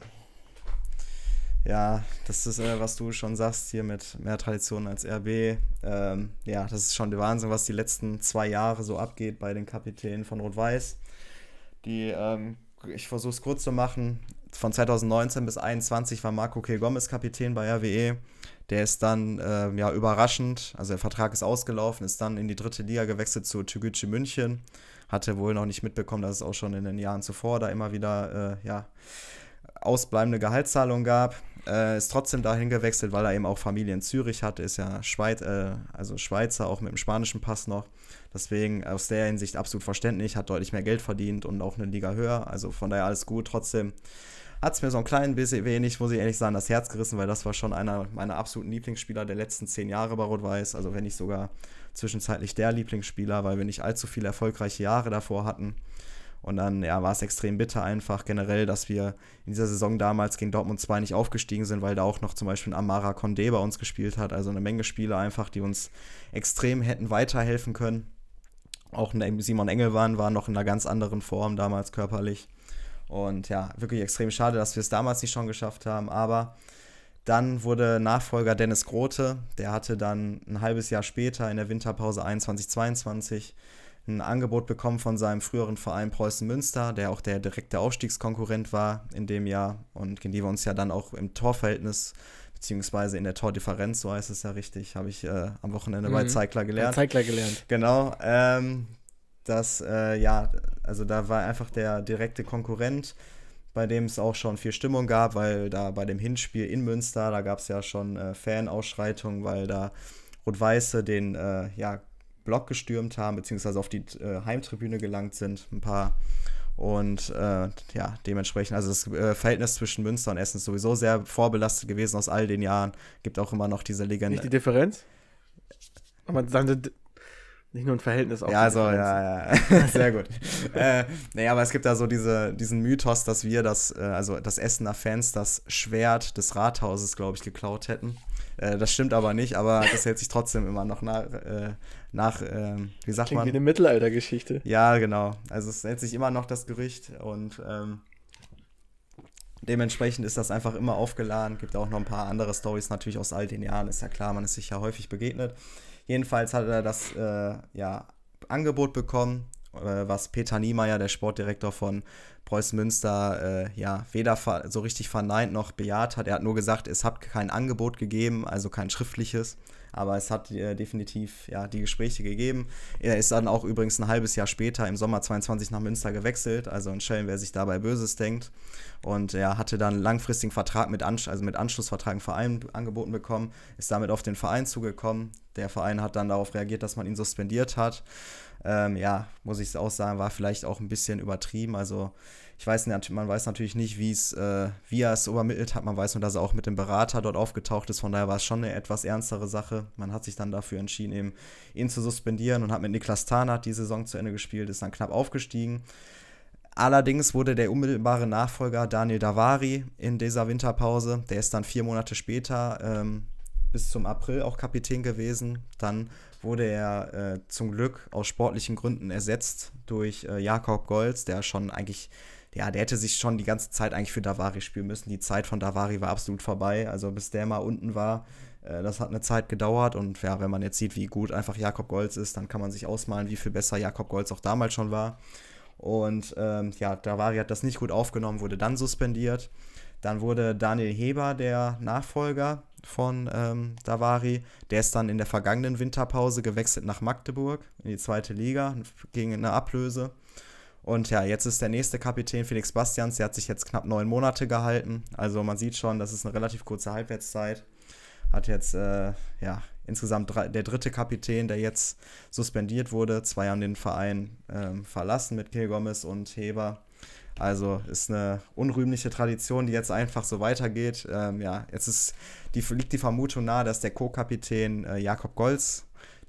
Ja, das ist, äh, was du schon sagst, hier mit mehr Tradition als RB. Ähm, ja, das ist schon der Wahnsinn, was die letzten zwei Jahre so abgeht bei den Kapitänen von Rot-Weiß. Die, ähm, ich versuche es kurz zu machen, von 2019 bis 2021 war Marco K. Gomez Kapitän bei RWE. Der ist dann äh, ja überraschend, also der Vertrag ist ausgelaufen, ist dann in die dritte Liga gewechselt zu Tegucci München. Hatte wohl noch nicht mitbekommen, dass es auch schon in den Jahren zuvor da immer wieder äh, ja, ausbleibende Gehaltszahlungen gab. Äh, ist trotzdem dahin gewechselt, weil er eben auch Familie in Zürich hat, ist ja Schweiz, äh, also Schweizer, auch mit dem spanischen Pass noch. Deswegen aus der Hinsicht absolut verständlich, hat deutlich mehr Geld verdient und auch eine Liga höher. Also von daher alles gut. Trotzdem hat es mir so ein klein bisschen wenig, muss ich ehrlich sagen, das Herz gerissen, weil das war schon einer meiner absoluten Lieblingsspieler der letzten zehn Jahre bei Rot-Weiß. Also wenn nicht sogar zwischenzeitlich der Lieblingsspieler, weil wir nicht allzu viele erfolgreiche Jahre davor hatten. Und dann ja, war es extrem bitter einfach generell, dass wir in dieser Saison damals gegen Dortmund 2 nicht aufgestiegen sind, weil da auch noch zum Beispiel Amara Condé bei uns gespielt hat. Also eine Menge Spieler einfach, die uns extrem hätten weiterhelfen können. Auch Simon Engelmann war noch in einer ganz anderen Form damals körperlich. Und ja, wirklich extrem schade, dass wir es damals nicht schon geschafft haben. Aber dann wurde Nachfolger Dennis Grote, der hatte dann ein halbes Jahr später in der Winterpause 21-22 ein Angebot bekommen von seinem früheren Verein Preußen Münster, der auch der direkte Aufstiegskonkurrent war in dem Jahr und gegen die wir uns ja dann auch im Torverhältnis beziehungsweise in der Tordifferenz, so heißt es ja richtig, habe ich äh, am Wochenende mhm. bei Zeigler gelernt. Bei Zeigler gelernt. Genau. Ähm, das, äh, ja, also da war einfach der direkte Konkurrent, bei dem es auch schon viel Stimmung gab, weil da bei dem Hinspiel in Münster, da gab es ja schon äh, Fanausschreitungen, weil da Rot-Weiße den äh, ja, Block gestürmt haben, beziehungsweise auf die äh, Heimtribüne gelangt sind, ein paar. Und äh, ja, dementsprechend, also das äh, Verhältnis zwischen Münster und Essen ist sowieso sehr vorbelastet gewesen aus all den Jahren. Gibt auch immer noch diese Legende. Nicht die Differenz? Aber dann nicht nur ein Verhältnis auch. Ja, also, ja, ja, sehr gut. äh, nee, aber es gibt da so diese, diesen Mythos, dass wir das, äh, also das Essener Fans, das Schwert des Rathauses, glaube ich, geklaut hätten. Äh, das stimmt aber nicht, aber das hält sich trotzdem immer noch nach, äh, nach ähm, wie sagt Klingt man? wie eine Mittelaltergeschichte. Ja, genau. Also es hält sich immer noch das Gerücht und ähm, dementsprechend ist das einfach immer aufgeladen. Gibt auch noch ein paar andere Stories natürlich aus all den Jahren, ist ja klar, man ist sich ja häufig begegnet. Jedenfalls hat er das äh, ja, Angebot bekommen, äh, was Peter Niemeyer, der Sportdirektor von Preußen Münster, äh, ja, weder so richtig verneint noch bejaht hat. Er hat nur gesagt, es hat kein Angebot gegeben, also kein schriftliches aber es hat äh, definitiv ja, die Gespräche gegeben. Er ist dann auch übrigens ein halbes Jahr später im Sommer 22 nach Münster gewechselt, also ein Schelm, wer sich dabei Böses denkt. Und er hatte dann einen langfristigen Vertrag mit, Ansch also mit Anschlussvertrag im Verein angeboten bekommen, ist damit auf den Verein zugekommen. Der Verein hat dann darauf reagiert, dass man ihn suspendiert hat. Ähm, ja, muss ich auch sagen, war vielleicht auch ein bisschen übertrieben. Also ich weiß nicht, man weiß natürlich nicht, wie es, äh, wie er es übermittelt hat. Man weiß nur, dass er auch mit dem Berater dort aufgetaucht ist. Von daher war es schon eine etwas ernstere Sache. Man hat sich dann dafür entschieden, eben ihn zu suspendieren und hat mit Niklas Tarnath die Saison zu Ende gespielt, ist dann knapp aufgestiegen. Allerdings wurde der unmittelbare Nachfolger Daniel Davari in dieser Winterpause. Der ist dann vier Monate später ähm, bis zum April auch Kapitän gewesen. Dann wurde er äh, zum Glück aus sportlichen Gründen ersetzt durch äh, Jakob Golz, der schon eigentlich ja, der hätte sich schon die ganze Zeit eigentlich für Davari spielen müssen. Die Zeit von Davari war absolut vorbei. Also bis der mal unten war, äh, das hat eine Zeit gedauert. Und ja, wenn man jetzt sieht, wie gut einfach Jakob Golz ist, dann kann man sich ausmalen, wie viel besser Jakob Golz auch damals schon war. Und ähm, ja, Davari hat das nicht gut aufgenommen, wurde dann suspendiert. Dann wurde Daniel Heber der Nachfolger von ähm, Davari. Der ist dann in der vergangenen Winterpause gewechselt nach Magdeburg in die zweite Liga gegen eine Ablöse. Und ja, jetzt ist der nächste Kapitän Felix Bastians, der hat sich jetzt knapp neun Monate gehalten. Also man sieht schon, das ist eine relativ kurze Halbwertszeit. Hat jetzt, äh, ja, insgesamt drei, der dritte Kapitän, der jetzt suspendiert wurde. Zwei haben den Verein ähm, verlassen mit Kiel Gomez und Heber. Also ist eine unrühmliche Tradition, die jetzt einfach so weitergeht. Ähm, ja, jetzt ist die, liegt die Vermutung nahe, dass der Co-Kapitän äh, Jakob Golz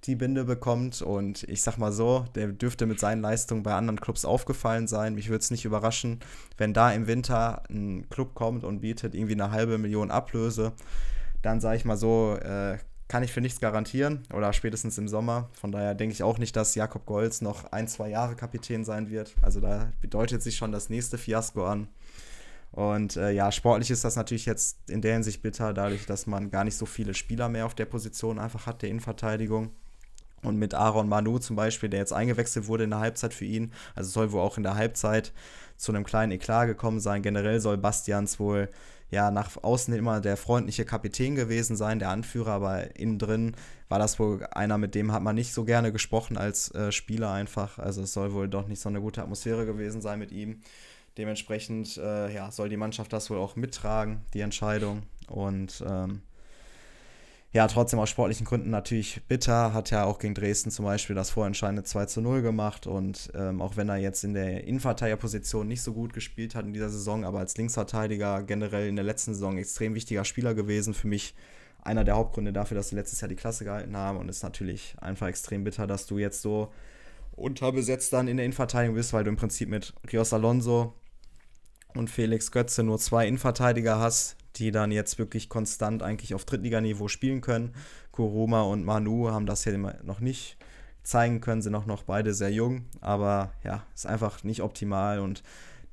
die Binde bekommt. Und ich sag mal so, der dürfte mit seinen Leistungen bei anderen Clubs aufgefallen sein. Mich würde es nicht überraschen, wenn da im Winter ein Club kommt und bietet irgendwie eine halbe Million Ablöse. Dann sage ich mal so, äh, kann ich für nichts garantieren oder spätestens im Sommer. Von daher denke ich auch nicht, dass Jakob Golz noch ein, zwei Jahre Kapitän sein wird. Also da bedeutet sich schon das nächste Fiasko an. Und äh, ja, sportlich ist das natürlich jetzt in der Hinsicht bitter, dadurch, dass man gar nicht so viele Spieler mehr auf der Position einfach hat, der Innenverteidigung. Und mit Aaron Manu zum Beispiel, der jetzt eingewechselt wurde in der Halbzeit für ihn, also soll wohl auch in der Halbzeit zu einem kleinen Eklat gekommen sein. Generell soll Bastians wohl ja nach außen immer der freundliche Kapitän gewesen sein, der Anführer, aber innen drin war das wohl einer, mit dem hat man nicht so gerne gesprochen als äh, Spieler einfach. Also es soll wohl doch nicht so eine gute Atmosphäre gewesen sein mit ihm. Dementsprechend äh, ja, soll die Mannschaft das wohl auch mittragen, die Entscheidung. Und ähm, ja, trotzdem aus sportlichen Gründen natürlich bitter. Hat ja auch gegen Dresden zum Beispiel das vorentscheidende 2 zu 0 gemacht. Und ähm, auch wenn er jetzt in der Innenverteidigerposition nicht so gut gespielt hat in dieser Saison, aber als Linksverteidiger generell in der letzten Saison extrem wichtiger Spieler gewesen. Für mich einer der Hauptgründe dafür, dass sie letztes Jahr die Klasse gehalten haben. Und ist natürlich einfach extrem bitter, dass du jetzt so unterbesetzt dann in der Innenverteidigung bist, weil du im Prinzip mit Rios Alonso und Felix Götze nur zwei Innenverteidiger hast, die dann jetzt wirklich konstant eigentlich auf Drittliganiveau spielen können. Kuruma und Manu haben das ja noch nicht zeigen können, sind auch noch beide sehr jung, aber ja, ist einfach nicht optimal und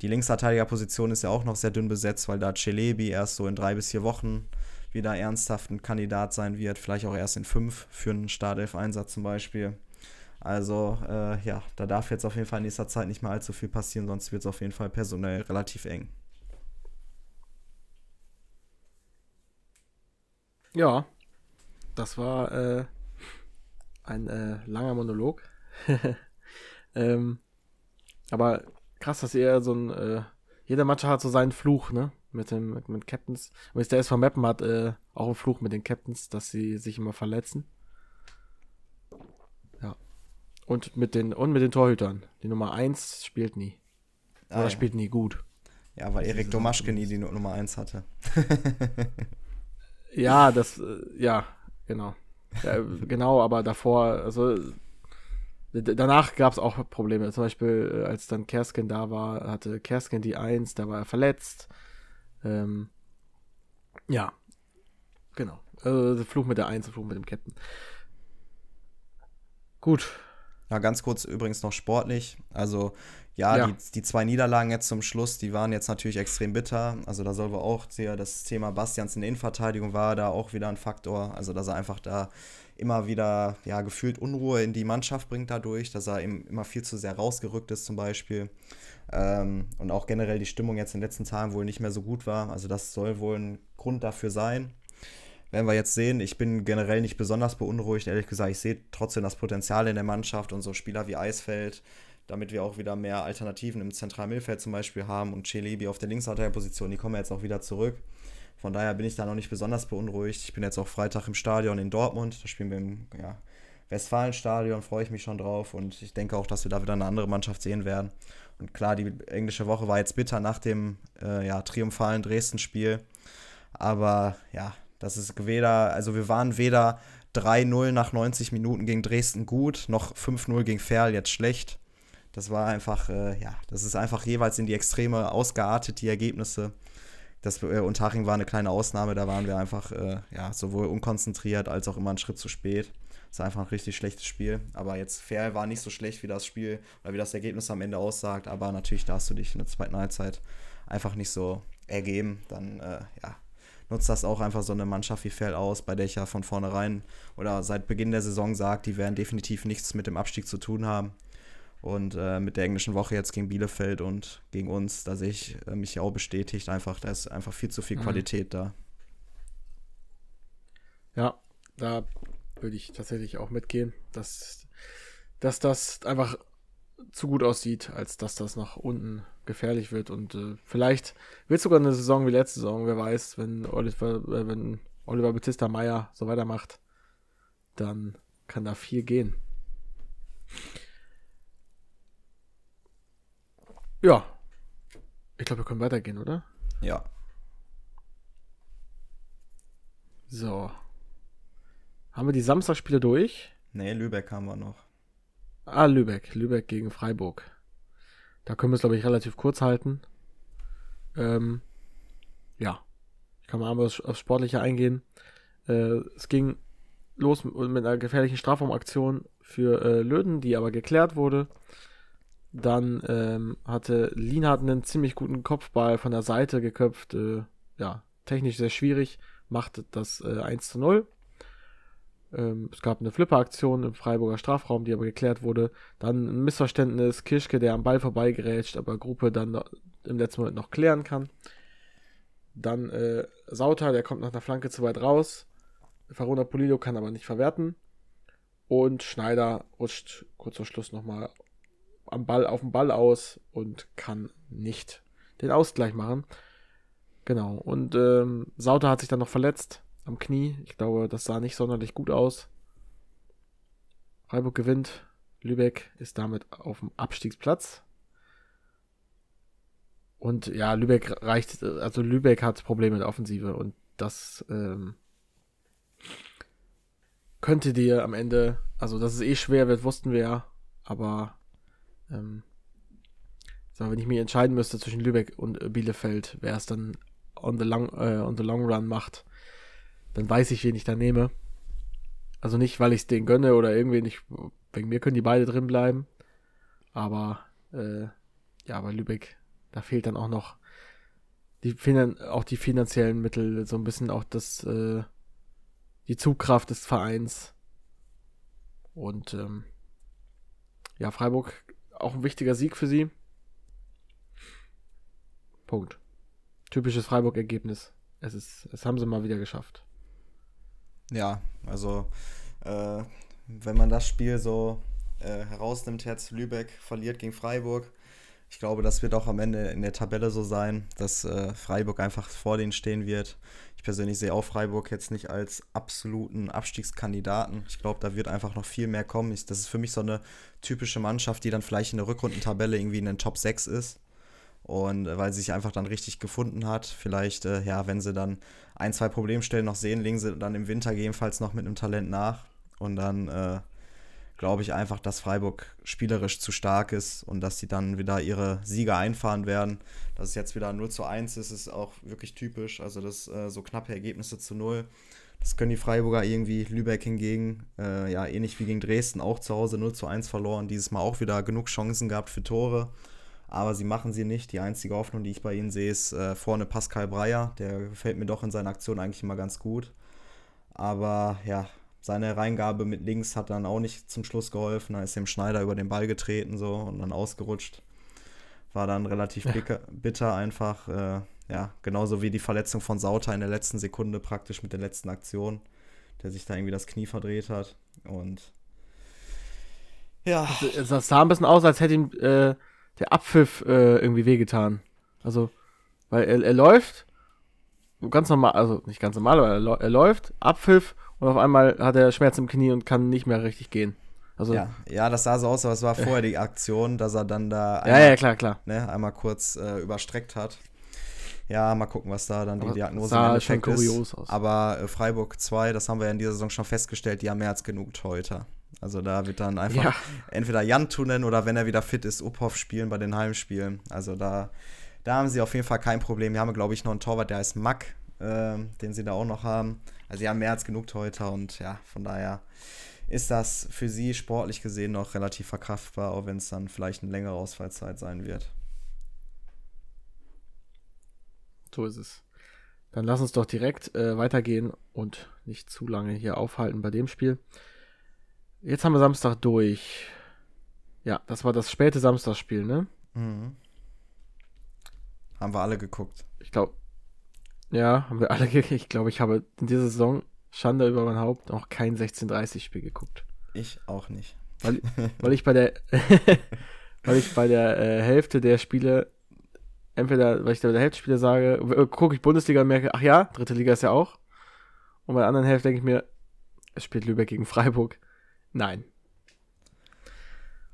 die Linksverteidigerposition ist ja auch noch sehr dünn besetzt, weil da Celebi erst so in drei bis vier Wochen wieder ernsthaft ein Kandidat sein wird, vielleicht auch erst in fünf für einen Startelf-Einsatz zum Beispiel. Also äh, ja, da darf jetzt auf jeden Fall in nächster Zeit nicht mehr allzu viel passieren, sonst wird es auf jeden Fall personell relativ eng. Ja, das war äh, ein äh, langer Monolog. ähm, aber krass, dass ihr so ein. Äh, jeder Match hat so seinen Fluch, ne? Mit dem mit, mit Captains. Und jetzt der SV Mappen hat äh, auch einen Fluch mit den Captains, dass sie sich immer verletzen. Ja. Und mit den, und mit den Torhütern. Die Nummer 1 spielt nie. Ah, Oder ja. spielt nie gut. Ja, weil Erik Domaschke nie die Nummer 1 hatte. Ja, das, äh, ja, genau. Ja, genau, aber davor, also danach gab es auch Probleme. Zum Beispiel, äh, als dann Kersken da war, hatte Kersken die Eins, da war er verletzt. Ähm, ja, genau. Also Fluch mit der Eins, Fluch mit dem Captain. Gut. Ja, ganz kurz übrigens noch sportlich. Also, ja, Ja. Die, die zwei Niederlagen jetzt zum Schluss, die waren jetzt natürlich extrem bitter. Also, da soll wir auch sehr, das Thema Bastians in der Innenverteidigung war da auch wieder ein Faktor. Also, dass er einfach da immer wieder, ja, gefühlt Unruhe in die Mannschaft bringt dadurch, dass er eben immer viel zu sehr rausgerückt ist, zum Beispiel. Ähm, und auch generell die Stimmung jetzt in den letzten Tagen wohl nicht mehr so gut war. Also, das soll wohl ein Grund dafür sein. Werden wir jetzt sehen. Ich bin generell nicht besonders beunruhigt. Ehrlich gesagt, ich sehe trotzdem das Potenzial in der Mannschaft und so Spieler wie Eisfeld, damit wir auch wieder mehr Alternativen im zentralen zum Beispiel haben und Celebi auf der Linksverteidigerposition, die kommen jetzt auch wieder zurück. Von daher bin ich da noch nicht besonders beunruhigt. Ich bin jetzt auch Freitag im Stadion in Dortmund. Da spielen wir im ja, Westfalenstadion, freue ich mich schon drauf. Und ich denke auch, dass wir da wieder eine andere Mannschaft sehen werden. Und klar, die englische Woche war jetzt bitter nach dem äh, ja, triumphalen Dresden-Spiel. Aber ja, das ist weder, also wir waren weder 3-0 nach 90 Minuten gegen Dresden gut, noch 5-0 gegen Ferl jetzt schlecht. Das war einfach, äh, ja, das ist einfach jeweils in die Extreme ausgeartet, die Ergebnisse. Das äh, Unterhaching war eine kleine Ausnahme, da waren wir einfach, äh, ja, sowohl unkonzentriert als auch immer einen Schritt zu spät. Das war einfach ein richtig schlechtes Spiel. Aber jetzt Ferl war nicht so schlecht, wie das Spiel oder wie das Ergebnis am Ende aussagt. Aber natürlich darfst du dich in der zweiten Halbzeit einfach nicht so ergeben. Dann, äh, ja, nutzt das auch einfach so eine Mannschaft wie Ferl aus, bei der ich ja von vornherein oder seit Beginn der Saison sage, die werden definitiv nichts mit dem Abstieg zu tun haben. Und äh, mit der englischen Woche jetzt gegen Bielefeld und gegen uns, da sehe ich äh, mich auch bestätigt, einfach, da ist einfach viel zu viel Mhm. Qualität da. Ja, da würde ich tatsächlich auch mitgehen, dass, dass das einfach zu gut aussieht, als dass das nach unten gefährlich wird. Und äh, vielleicht wird sogar eine Saison wie letzte Saison, wer weiß, wenn Oliver, äh, wenn Oliver Battista Meyer so weitermacht, dann kann da viel gehen. Ja. Ich glaube, wir können weitergehen, oder? Ja. So. Haben wir die Samstagspiele durch? Nee, Lübeck haben wir noch. Ah, Lübeck. Lübeck gegen Freiburg. Da können wir es, glaube ich, relativ kurz halten. Ähm, ja. Ich kann mal einmal aufs, aufs Sportliche eingehen. Äh, es ging los mit, mit einer gefährlichen Strafraumaktion für äh, Löden, die aber geklärt wurde. Dann ähm, hatte Lienhardt einen ziemlich guten Kopfball von der Seite geköpft. Äh, ja, technisch sehr schwierig. Macht das äh, 1 zu 0. Ähm, es gab eine Flipper-Aktion im Freiburger Strafraum, die aber geklärt wurde. Dann ein Missverständnis, Kirschke, der am Ball vorbeigerätscht, aber Gruppe dann im letzten Moment noch klären kann. Dann äh, Sauter, der kommt nach der Flanke zu weit raus. Farona Polido kann aber nicht verwerten. Und Schneider rutscht kurz vor Schluss nochmal am Ball auf den Ball aus und kann nicht den Ausgleich machen. Genau. Und ähm, Sauter hat sich dann noch verletzt am Knie. Ich glaube, das sah nicht sonderlich gut aus. Freiburg gewinnt. Lübeck ist damit auf dem Abstiegsplatz. Und ja, Lübeck reicht, also Lübeck hat Probleme mit der Offensive und das ähm, könnte dir am Ende, also dass es eh schwer wird, wussten wir ja, aber ähm, so, wenn ich mich entscheiden müsste zwischen Lübeck und Bielefeld, wer es dann on the long, äh, on the long run macht, dann weiß ich, wen ich da nehme. Also nicht, weil ich es denen gönne oder irgendwie nicht, wegen mir können die beide drin bleiben. Aber äh, ja, bei Lübeck, da fehlt dann auch noch die auch die finanziellen Mittel, so ein bisschen auch das, äh, die Zugkraft des Vereins. Und ähm, ja, Freiburg auch ein wichtiger Sieg für sie. Punkt. Typisches Freiburg-Ergebnis. Es ist, es haben sie mal wieder geschafft. Ja, also äh, wenn man das Spiel so äh, herausnimmt, Herz Lübeck verliert gegen Freiburg. Ich glaube, das wird auch am Ende in der Tabelle so sein, dass äh, Freiburg einfach vor denen stehen wird. Ich persönlich sehe auch Freiburg jetzt nicht als absoluten Abstiegskandidaten. Ich glaube, da wird einfach noch viel mehr kommen. Ich, das ist für mich so eine typische Mannschaft, die dann vielleicht in der Rückrundentabelle irgendwie in den Top 6 ist. Und äh, weil sie sich einfach dann richtig gefunden hat. Vielleicht, äh, ja, wenn sie dann ein, zwei Problemstellen noch sehen, legen sie dann im Winter gegebenenfalls noch mit einem Talent nach. Und dann äh, glaube ich einfach, dass Freiburg spielerisch zu stark ist und dass sie dann wieder ihre Siege einfahren werden. Dass es jetzt wieder 0 zu 1 ist, ist auch wirklich typisch. Also das äh, so knappe Ergebnisse zu 0. Das können die Freiburger irgendwie. Lübeck hingegen, äh, ja, ähnlich wie gegen Dresden, auch zu Hause 0 zu 1 verloren. Dieses Mal auch wieder genug Chancen gehabt für Tore. Aber sie machen sie nicht. Die einzige Hoffnung, die ich bei ihnen sehe, ist äh, vorne Pascal Breyer. Der gefällt mir doch in seiner Aktion eigentlich immer ganz gut. Aber ja, seine Reingabe mit links hat dann auch nicht zum Schluss geholfen. Da ist dem Schneider über den Ball getreten so und dann ausgerutscht. War dann relativ bitter, bitter einfach. Äh, ja, genauso wie die Verletzung von Sauter in der letzten Sekunde praktisch mit der letzten Aktion, der sich da irgendwie das Knie verdreht hat. Und ja. Also, es sah ein bisschen aus, als hätte ihm äh, der Abpfiff äh, irgendwie wehgetan. Also, weil er, er läuft, ganz normal, also nicht ganz normal, aber er, er läuft, Abpfiff und auf einmal hat er Schmerz im Knie und kann nicht mehr richtig gehen. Also, ja, ja, das sah so aus, aber es war vorher die Aktion, dass er dann da einmal, ja, ja, klar, klar. Ne, einmal kurz äh, überstreckt hat. Ja, mal gucken, was da dann die Diagnose sah im Endeffekt schon kurios ist. Aus. Aber äh, Freiburg 2, das haben wir ja in dieser Saison schon festgestellt, die haben mehr als genug Torhüter. Also da wird dann einfach ja. entweder Jan Tunen oder wenn er wieder fit ist, Uphoff spielen bei den Heimspielen. Also da, da haben sie auf jeden Fall kein Problem. Wir haben, glaube ich, noch einen Torwart, der heißt Mack, äh, den sie da auch noch haben. Also sie haben mehr als genug Torhüter und ja, von daher ist das für sie sportlich gesehen noch relativ verkraftbar, auch wenn es dann vielleicht eine längere Ausfallzeit sein wird. So ist es. Dann lass uns doch direkt äh, weitergehen und nicht zu lange hier aufhalten bei dem Spiel. Jetzt haben wir Samstag durch. Ja, das war das späte Samstagsspiel, ne? Mhm. Haben wir alle geguckt. Ich glaube, ja, haben wir alle. Ich glaube, ich habe in dieser Saison, Schande über mein Haupt, noch kein 16:30-Spiel geguckt. Ich auch nicht. Weil, weil ich bei der, weil ich bei der äh, Hälfte der Spiele, entweder, weil ich bei der Hälfte Spiele sage, äh, gucke ich Bundesliga und merke, ach ja, dritte Liga ist ja auch. Und bei der anderen Hälfte denke ich mir, es spielt Lübeck gegen Freiburg. Nein.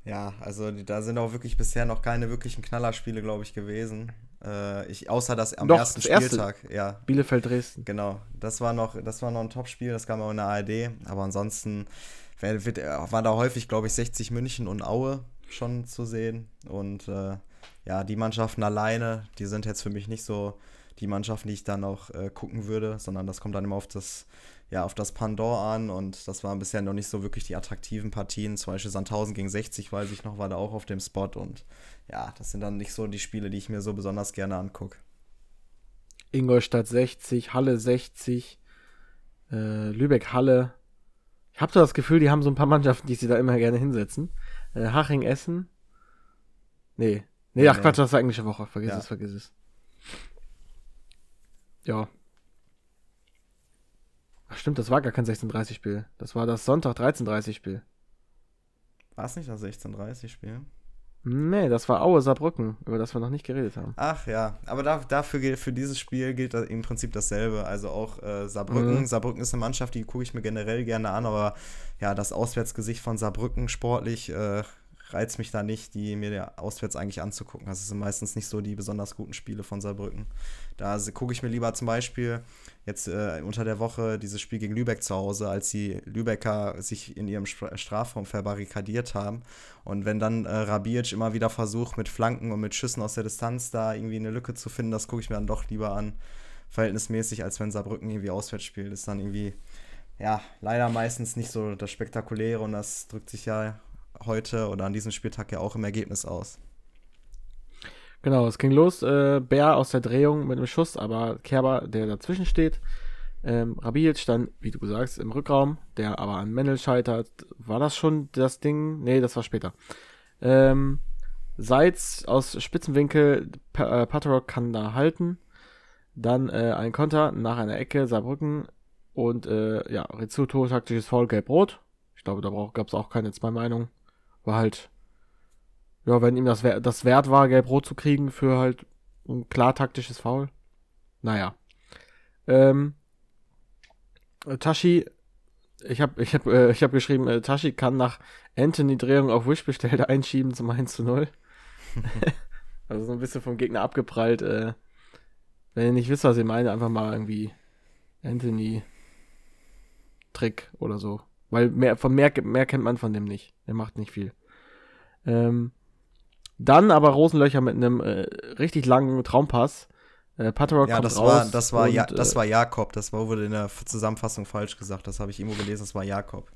Ja, also da sind auch wirklich bisher noch keine wirklichen Knallerspiele, glaube ich, gewesen. Äh, ich, außer das am Doch, ersten das erste. Spieltag. Ja. Bielefeld Dresden. Genau. Das war noch, das war noch ein Topspiel, das kam auch in der ARD. Aber ansonsten wird, war da häufig, glaube ich, 60 München und Aue schon zu sehen. Und äh, ja, die Mannschaften alleine, die sind jetzt für mich nicht so die Mannschaften, die ich dann auch äh, gucken würde, sondern das kommt dann immer auf das, ja, auf das Pandor an und das waren bisher noch nicht so wirklich die attraktiven Partien. Zum Beispiel Sandhausen gegen 60, weiß ich noch, war da auch auf dem Spot und ja, das sind dann nicht so die Spiele, die ich mir so besonders gerne angucke. Ingolstadt 60, Halle 60, äh, Lübeck Halle. Ich habe so das Gefühl, die haben so ein paar Mannschaften, die sie da immer gerne hinsetzen. Äh, Haching Essen. Nee. Nee, ach nee. Quatsch, das war englische Woche. Vergiss Ja. es, vergiss es. Ja. Ach stimmt, das war gar kein 16:30-Spiel. Das war das Sonntag 13:30-Spiel. War es nicht das 16:30-Spiel? Nee, das war Aue Saarbrücken, über das wir noch nicht geredet haben. Ach ja, aber da, dafür gilt, für dieses Spiel gilt im Prinzip dasselbe. Also auch äh, Saarbrücken. Mhm. Saarbrücken ist eine Mannschaft, die gucke ich mir generell gerne an, aber ja, das Auswärtsgesicht von Saarbrücken sportlich äh, reizt mich da nicht, die mir auswärts eigentlich anzugucken. Das sind meistens nicht so die besonders guten Spiele von Saarbrücken. Da gucke ich mir lieber zum Beispiel jetzt äh, unter der Woche dieses Spiel gegen Lübeck zu Hause, als die Lübecker sich in ihrem Stra- Strafraum verbarrikadiert haben. Und wenn dann äh, Rabic immer wieder versucht, mit Flanken und mit Schüssen aus der Distanz da irgendwie eine Lücke zu finden, das gucke ich mir dann doch lieber an, verhältnismäßig, als wenn Saarbrücken irgendwie auswärts spielt. Das ist dann irgendwie, ja, leider meistens nicht so das Spektakuläre und das drückt sich ja heute oder an diesem Spieltag ja auch im Ergebnis aus. Genau, es ging los. Äh, Bär aus der Drehung mit einem Schuss, aber Kerber, der dazwischen steht. Ähm, Rabic stand, wie du sagst, im Rückraum, der aber an Mendel scheitert. War das schon das Ding? Nee, das war später. Ähm, Seitz aus Spitzenwinkel, pa äh, Paterok kann da halten. Dann äh, ein Konter nach einer Ecke, Saarbrücken. Und äh, ja, Rizzuto, taktisches Foul, gelb-rot. Ich glaube, da gab es auch keine zwei Meinungen. War halt ja, wenn ihm das, das wert war, gelb-rot zu kriegen für halt ein klar taktisches Foul. Naja. Ähm, äh, Tashi, ich habe ich hab, äh, ich hab geschrieben, äh, Tashi kann nach Anthony-Drehung auf Wish bestellte einschieben zum 1 zu 0. also so ein bisschen vom Gegner abgeprallt. Äh, wenn ihr nicht wisst, was ich meine, einfach mal irgendwie Anthony-Trick oder so. Weil mehr, von mehr, mehr kennt man von dem nicht. Er macht nicht viel. Ähm, dann aber Rosenlöcher mit einem äh, richtig langen Traumpass. Äh, Paterok Ja, kommt das raus war, das war, und, ja, das äh, war Jakob. Das war, wurde in der Zusammenfassung falsch gesagt. Das habe ich irgendwo gelesen. Das war Jakob.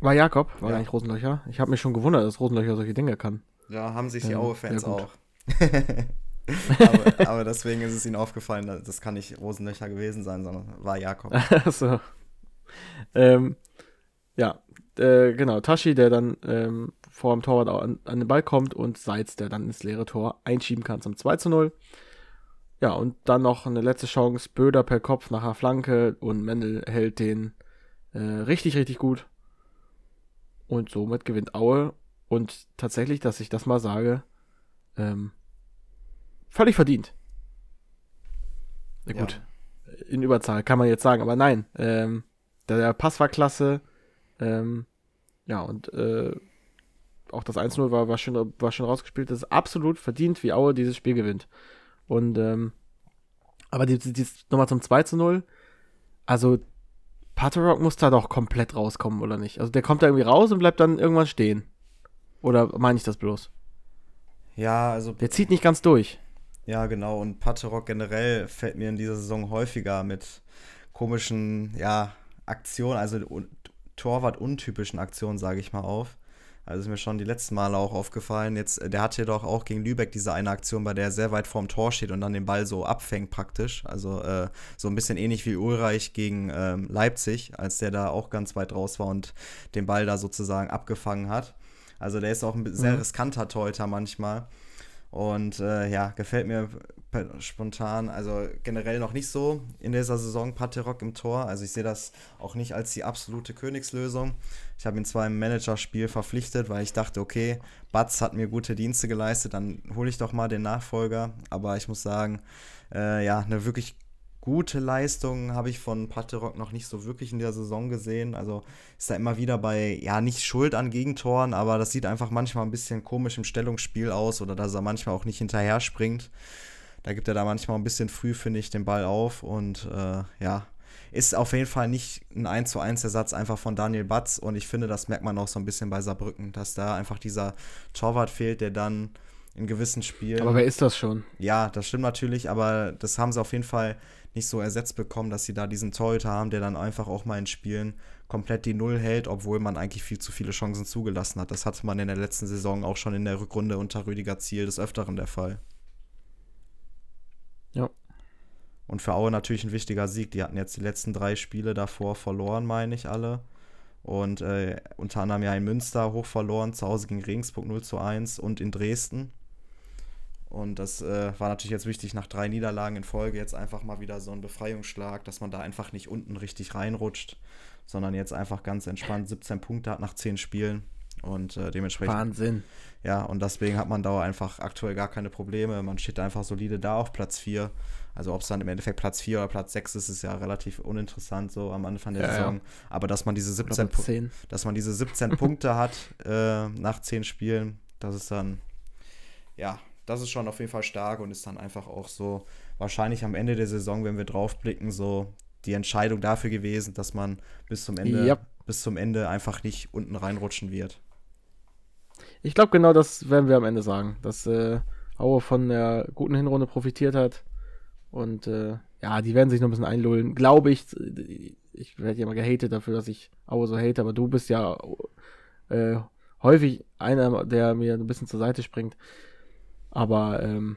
war Jakob, war Ja. gar nicht Rosenlöcher. Ich habe mich schon gewundert, dass Rosenlöcher solche Dinge kann. Ja, haben sich die Ähm, Aue-Fans ja, auch. aber, aber deswegen ist es ihnen aufgefallen, dass- das kann nicht Rosenlöcher gewesen sein, sondern war Jakob. so. Ähm, ja, äh, genau. Tashi, der dann ähm, vor dem Torwart an, an den Ball kommt und Seitz, der dann ins leere Tor einschieben kann zum 2 zu 0. Ja, und dann noch eine letzte Chance. Böder per Kopf nach der Flanke und Mendel hält den äh, richtig, richtig gut. Und somit gewinnt Aue. Und tatsächlich, dass ich das mal sage, ähm, völlig verdient. Na Ja. gut, in Überzahl kann man jetzt sagen, aber nein. Ähm, der, der Pass war klasse. Ähm, ja, und äh, auch das 1-0 war, war, schön, war schön rausgespielt. Das ist absolut verdient, wie Aue dieses Spiel gewinnt. Und, ähm, aber die, die, die, nochmal zum 2-0. Also, Paterok muss da doch komplett rauskommen, oder nicht? Also, der kommt da irgendwie raus und bleibt dann irgendwann stehen. Oder meine ich das bloß? Ja, also Der zieht nicht ganz durch. Ja, genau. Und Paterok generell fällt mir in dieser Saison häufiger mit komischen, ja, Aktionen, also un Torwart-untypischen Aktionen, sage ich mal, auf. Also ist mir schon die letzten Male auch aufgefallen. Jetzt, äh, der hatte doch auch gegen Lübeck diese eine Aktion, bei der er sehr weit vorm Tor steht und dann den Ball so abfängt praktisch. Also äh, so ein bisschen ähnlich wie Ulreich gegen ähm, Leipzig, als der da auch ganz weit raus war und den Ball da sozusagen abgefangen hat. Also der ist auch ein sehr Mhm. riskanter Torhüter manchmal. Und äh, ja, gefällt mir spontan, also generell noch nicht so in dieser Saison Paterok im Tor. Also ich sehe das auch nicht als die absolute Königslösung. Ich habe ihn zwar im Managerspiel verpflichtet, weil ich dachte, okay, Batz hat mir gute Dienste geleistet, dann hole ich doch mal den Nachfolger. Aber ich muss sagen, äh, ja, eine wirklich gute Leistung habe ich von Paterok noch nicht so wirklich in der Saison gesehen. Also ist da immer wieder bei, ja, nicht Schuld an Gegentoren, aber das sieht einfach manchmal ein bisschen komisch im Stellungsspiel aus oder dass er manchmal auch nicht hinterher springt. Da gibt er da manchmal ein bisschen früh, finde ich, den Ball auf und äh, ja, ist auf jeden Fall nicht ein 1 zu 1 Ersatz einfach von Daniel Batz und ich finde, das merkt man auch so ein bisschen bei Saarbrücken, dass da einfach dieser Torwart fehlt, der dann in gewissen Spielen. Aber wer ist das schon? Ja, das stimmt natürlich, aber das haben sie auf jeden Fall nicht so ersetzt bekommen, dass sie da diesen Torhüter haben, der dann einfach auch mal in Spielen komplett die Null hält, obwohl man eigentlich viel zu viele Chancen zugelassen hat. Das hatte man in der letzten Saison auch schon in der Rückrunde unter Rüdiger Ziel des Öfteren der Fall. Ja. Und für Aue natürlich ein wichtiger Sieg. Die hatten jetzt die letzten drei Spiele davor verloren, meine ich alle. Und äh, unter anderem ja in Münster hoch verloren, zu Hause gegen Regensburg 0 zu 1 und in Dresden. Und das äh, war natürlich jetzt wichtig, nach drei Niederlagen in Folge jetzt einfach mal wieder so ein Befreiungsschlag, dass man da einfach nicht unten richtig reinrutscht, sondern jetzt einfach ganz entspannt 17 Punkte hat nach 10 Spielen. Und äh, dementsprechend. Wahnsinn. Ja, und deswegen hat man da einfach aktuell gar keine Probleme. Man steht einfach solide da auf Platz 4. Also ob es dann im Endeffekt Platz 4 oder Platz 6 ist, ist ja relativ uninteressant so am Anfang der Ja, Saison. ja. Aber dass man diese 17, Platz Pu- 10. dass man diese 17 Punkte hat äh, nach 10 Spielen, das ist dann, ja, das ist schon auf jeden Fall stark und ist dann einfach auch so wahrscheinlich am Ende der Saison, wenn wir drauf blicken, so die Entscheidung dafür gewesen, dass man bis zum Ende, Ja. bis zum Ende einfach nicht unten reinrutschen wird. Ich glaube, genau das werden wir am Ende sagen, dass äh, Aue von der guten Hinrunde profitiert hat. Und äh, ja, die werden sich noch ein bisschen einlullen. Glaube ich, ich werde ja mal gehatet dafür, dass ich Aue so hate, aber du bist ja äh, häufig einer, der mir ein bisschen zur Seite springt. Aber ähm,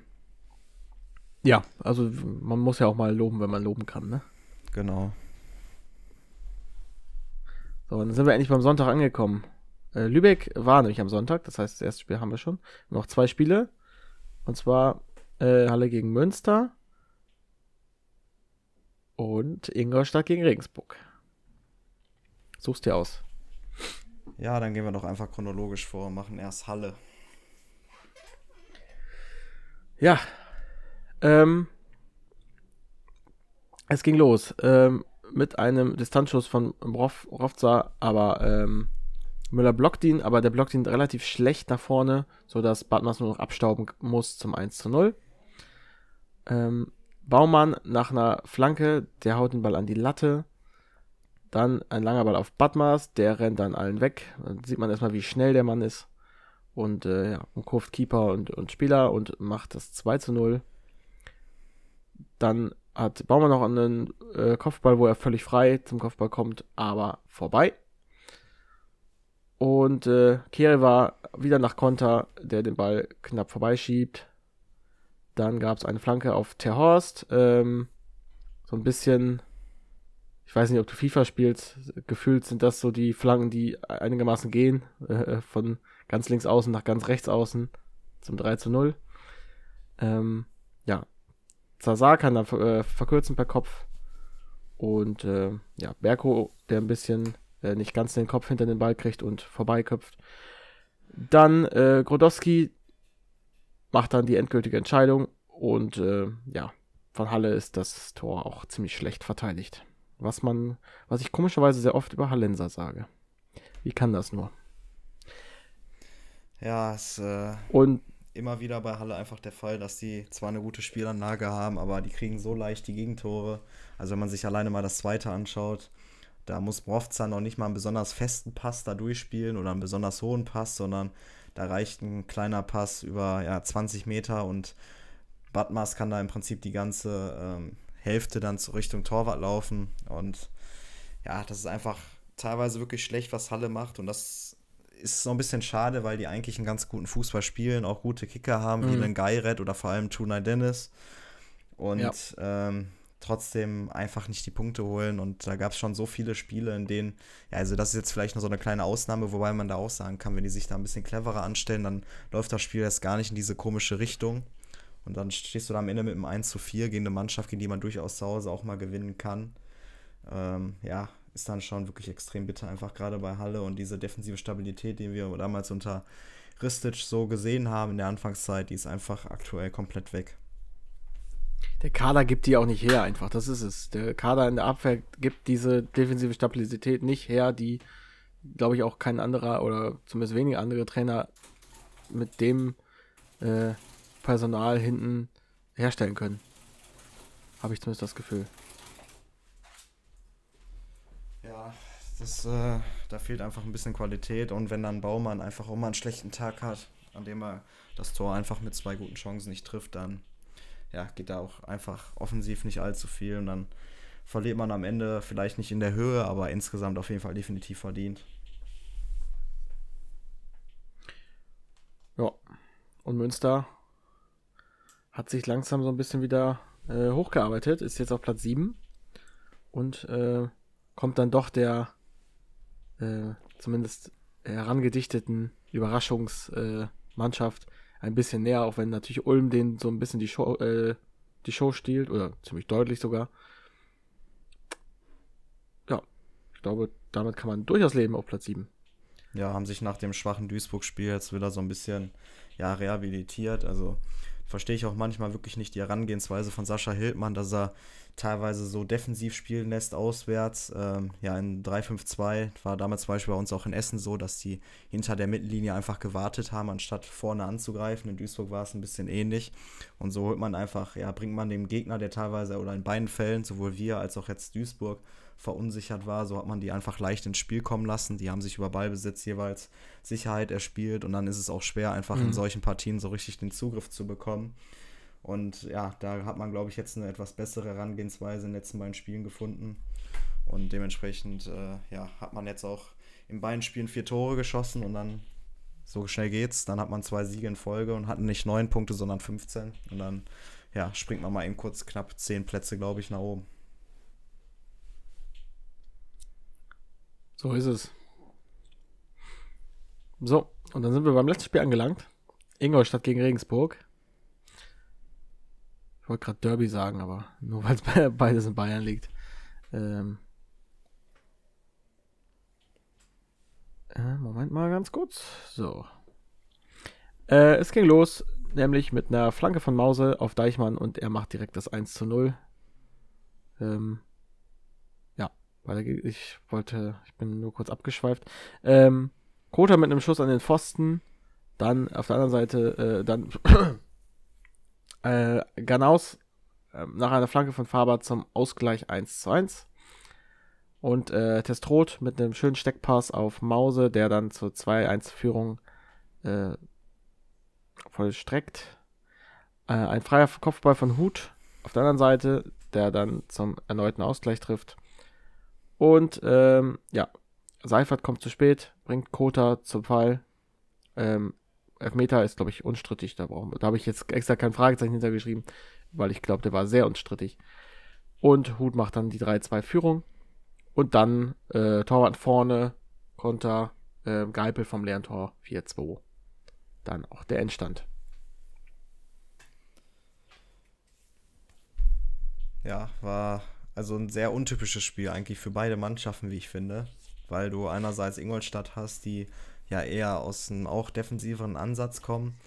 ja, also man muss ja auch mal loben, wenn man loben kann, ne? Genau. So, dann sind wir endlich beim Sonntag angekommen. Äh, Lübeck war nämlich am Sonntag, das heißt, das erste Spiel haben wir schon. Noch zwei Spiele. Und zwar äh, Halle gegen Münster und Ingolstadt gegen Regensburg. Such's dir aus. Ja, dann gehen wir doch einfach chronologisch vor, machen erst Halle. Ja. Ähm, es ging los ähm, mit einem Distanzschuss von Rof, Rofza, aber ähm, Müller blockt ihn, aber der blockt ihn relativ schlecht nach vorne, sodass Badmas nur noch abstauben muss zum 1 zu 0. Ähm, Baumann nach einer Flanke, der haut den Ball an die Latte. Dann ein langer Ball auf Badmas, der rennt dann allen weg. Dann sieht man erstmal, wie schnell der Mann ist. Und äh, ja, umkurvt Keeper und, und Spieler und macht das 2 zu 0. Dann hat Baumann noch einen äh, Kopfball, wo er völlig frei zum Kopfball kommt, aber vorbei. Und äh, Kehre war wieder nach Konter, der den Ball knapp vorbeischiebt. Dann gab es eine Flanke auf Terhorst. Ähm, so ein bisschen, ich weiß nicht, ob du FIFA spielst. Gefühlt sind das so die Flanken, die einigermaßen gehen. Äh, von ganz links außen nach ganz rechts außen zum 3 zu 0. Ähm, ja. Zazar kann dann äh, verkürzen per Kopf. Und äh, ja, Berko, der ein bisschen äh, nicht ganz den Kopf hinter den Ball kriegt und vorbeiköpft. Dann äh, Grodowski macht dann die endgültige Entscheidung und äh, ja, von Halle ist das Tor auch ziemlich schlecht verteidigt. Was man, was ich komischerweise sehr oft über Hallenser sage. Wie kann das nur? Ja, es äh, Und immer wieder bei Halle einfach der Fall, dass die zwar eine gute Spielanlage haben, aber die kriegen so leicht die Gegentore. Also wenn man sich alleine mal das zweite anschaut, da muss Brovza noch nicht mal einen besonders festen Pass da durchspielen oder einen besonders hohen Pass, sondern da reicht ein kleiner Pass über ja, 20 Meter und Batmas kann da im Prinzip die ganze ähm, Hälfte dann zur Richtung Torwart laufen. Und ja, das ist einfach teilweise wirklich schlecht, was Halle macht. Und das ist so ein bisschen schade, weil die eigentlich einen ganz guten Fußball spielen, auch gute Kicker haben, wie Mhm. einen Geiret oder vor allem Tunay Dennis. Und Ja. ähm, trotzdem einfach nicht die Punkte holen. Und da gab es schon so viele Spiele, in denen, ja, also das ist jetzt vielleicht nur so eine kleine Ausnahme, wobei man da auch sagen kann, wenn die sich da ein bisschen cleverer anstellen, dann läuft das Spiel erst gar nicht in diese komische Richtung. Und dann stehst du da am Ende mit einem 1 zu 4 gegen eine Mannschaft, gegen die man durchaus zu Hause auch mal gewinnen kann. Ähm, ja, ist dann schon wirklich extrem bitter, einfach gerade bei Halle und diese defensive Stabilität, die wir damals unter Ristic so gesehen haben in der Anfangszeit, die ist einfach aktuell komplett weg. der Kader gibt die auch nicht her, einfach. Das ist es. Der Kader in der Abwehr gibt diese defensive Stabilität nicht her, die, glaube ich, auch kein anderer oder zumindest wenige andere Trainer mit dem äh, Personal hinten herstellen können. Habe ich zumindest das Gefühl. Ja, das, äh, da fehlt einfach ein bisschen Qualität und wenn dann Baumann einfach auch mal einen schlechten Tag hat, an dem er das Tor einfach mit zwei guten Chancen nicht trifft, dann ja, geht da auch einfach offensiv nicht allzu viel und dann verliert man am Ende vielleicht nicht in der Höhe, aber insgesamt auf jeden Fall definitiv verdient. Ja, und Münster hat sich langsam so ein bisschen wieder äh, hochgearbeitet, ist jetzt auf Platz 7 und äh, kommt dann doch der äh, zumindest herangedichteten Überraschungsmannschaft ein bisschen näher, auch wenn natürlich Ulm den so ein bisschen die Show, äh, die Show stiehlt, oder ziemlich deutlich sogar. Ja, ich glaube, damit kann man durchaus leben auf Platz 7. Ja, haben sich nach dem schwachen Duisburg-Spiel jetzt wieder so ein bisschen ja, rehabilitiert. Also verstehe ich auch manchmal wirklich nicht die Herangehensweise von Sascha Hildmann, dass er teilweise so defensiv spielen lässt auswärts. Ähm, ja, in 3-5-2 war damals zum Beispiel bei uns auch in Essen so, dass die hinter der Mittellinie einfach gewartet haben, anstatt vorne anzugreifen. In Duisburg war es ein bisschen ähnlich. Und so holt man einfach, ja, bringt man dem Gegner, der teilweise oder in beiden Fällen, sowohl wir als auch jetzt Duisburg, verunsichert war, so hat man die einfach leicht ins Spiel kommen lassen. Die haben sich über Ballbesitz jeweils Sicherheit erspielt und dann ist es auch schwer, einfach mhm. in solchen Partien so richtig den Zugriff zu bekommen. Und ja, da hat man, glaube ich, jetzt eine etwas bessere Herangehensweise in den letzten beiden Spielen gefunden. Und dementsprechend äh, ja, hat man jetzt auch in beiden Spielen vier Tore geschossen und dann so schnell geht's. Dann hat man zwei Siege in Folge und hat nicht neun Punkte, sondern 15. Und dann ja, springt man mal eben kurz knapp zehn Plätze, glaube ich, nach oben. So ist es. So, und dann sind wir beim letzten Spiel angelangt. Ingolstadt gegen Regensburg. Ich wollte gerade Derby sagen, aber nur weil es beides in Bayern liegt. Ähm äh, Moment mal ganz kurz. So. Äh, es ging los, nämlich mit einer Flanke von Mause auf Deichmann und er macht direkt das 1 zu 0. Ähm weil ich wollte, ich bin nur kurz abgeschweift. Ähm, Kota mit einem Schuss an den Pfosten. Dann auf der anderen Seite, äh, dann äh, Ganaus äh, nach einer Flanke von Faber zum Ausgleich 1 zu 1. Und äh, Testrot mit einem schönen Steckpass auf Mause, der dann zur 2-1-Führung äh, vollstreckt. Äh, ein freier Kopfball von Hut auf der anderen Seite, der dann zum erneuten Ausgleich trifft. Und ähm, ja, Seifert kommt zu spät, bringt Kota zum Fall. Ähm, Elfmeter ist, glaube ich, unstrittig. Da, da habe ich jetzt extra kein Fragezeichen hintergeschrieben, weil ich glaube, der war sehr unstrittig. Und Hut macht dann die 3-2-Führung. Und dann äh, Torwart vorne, Konter, äh, Geipel vom leeren Tor 4-2. Dann auch der Endstand. Ja, war also ein sehr untypisches Spiel eigentlich für beide Mannschaften, wie ich finde. Weil du einerseits Ingolstadt hast, die ja eher aus einem auch defensiveren Ansatz kommen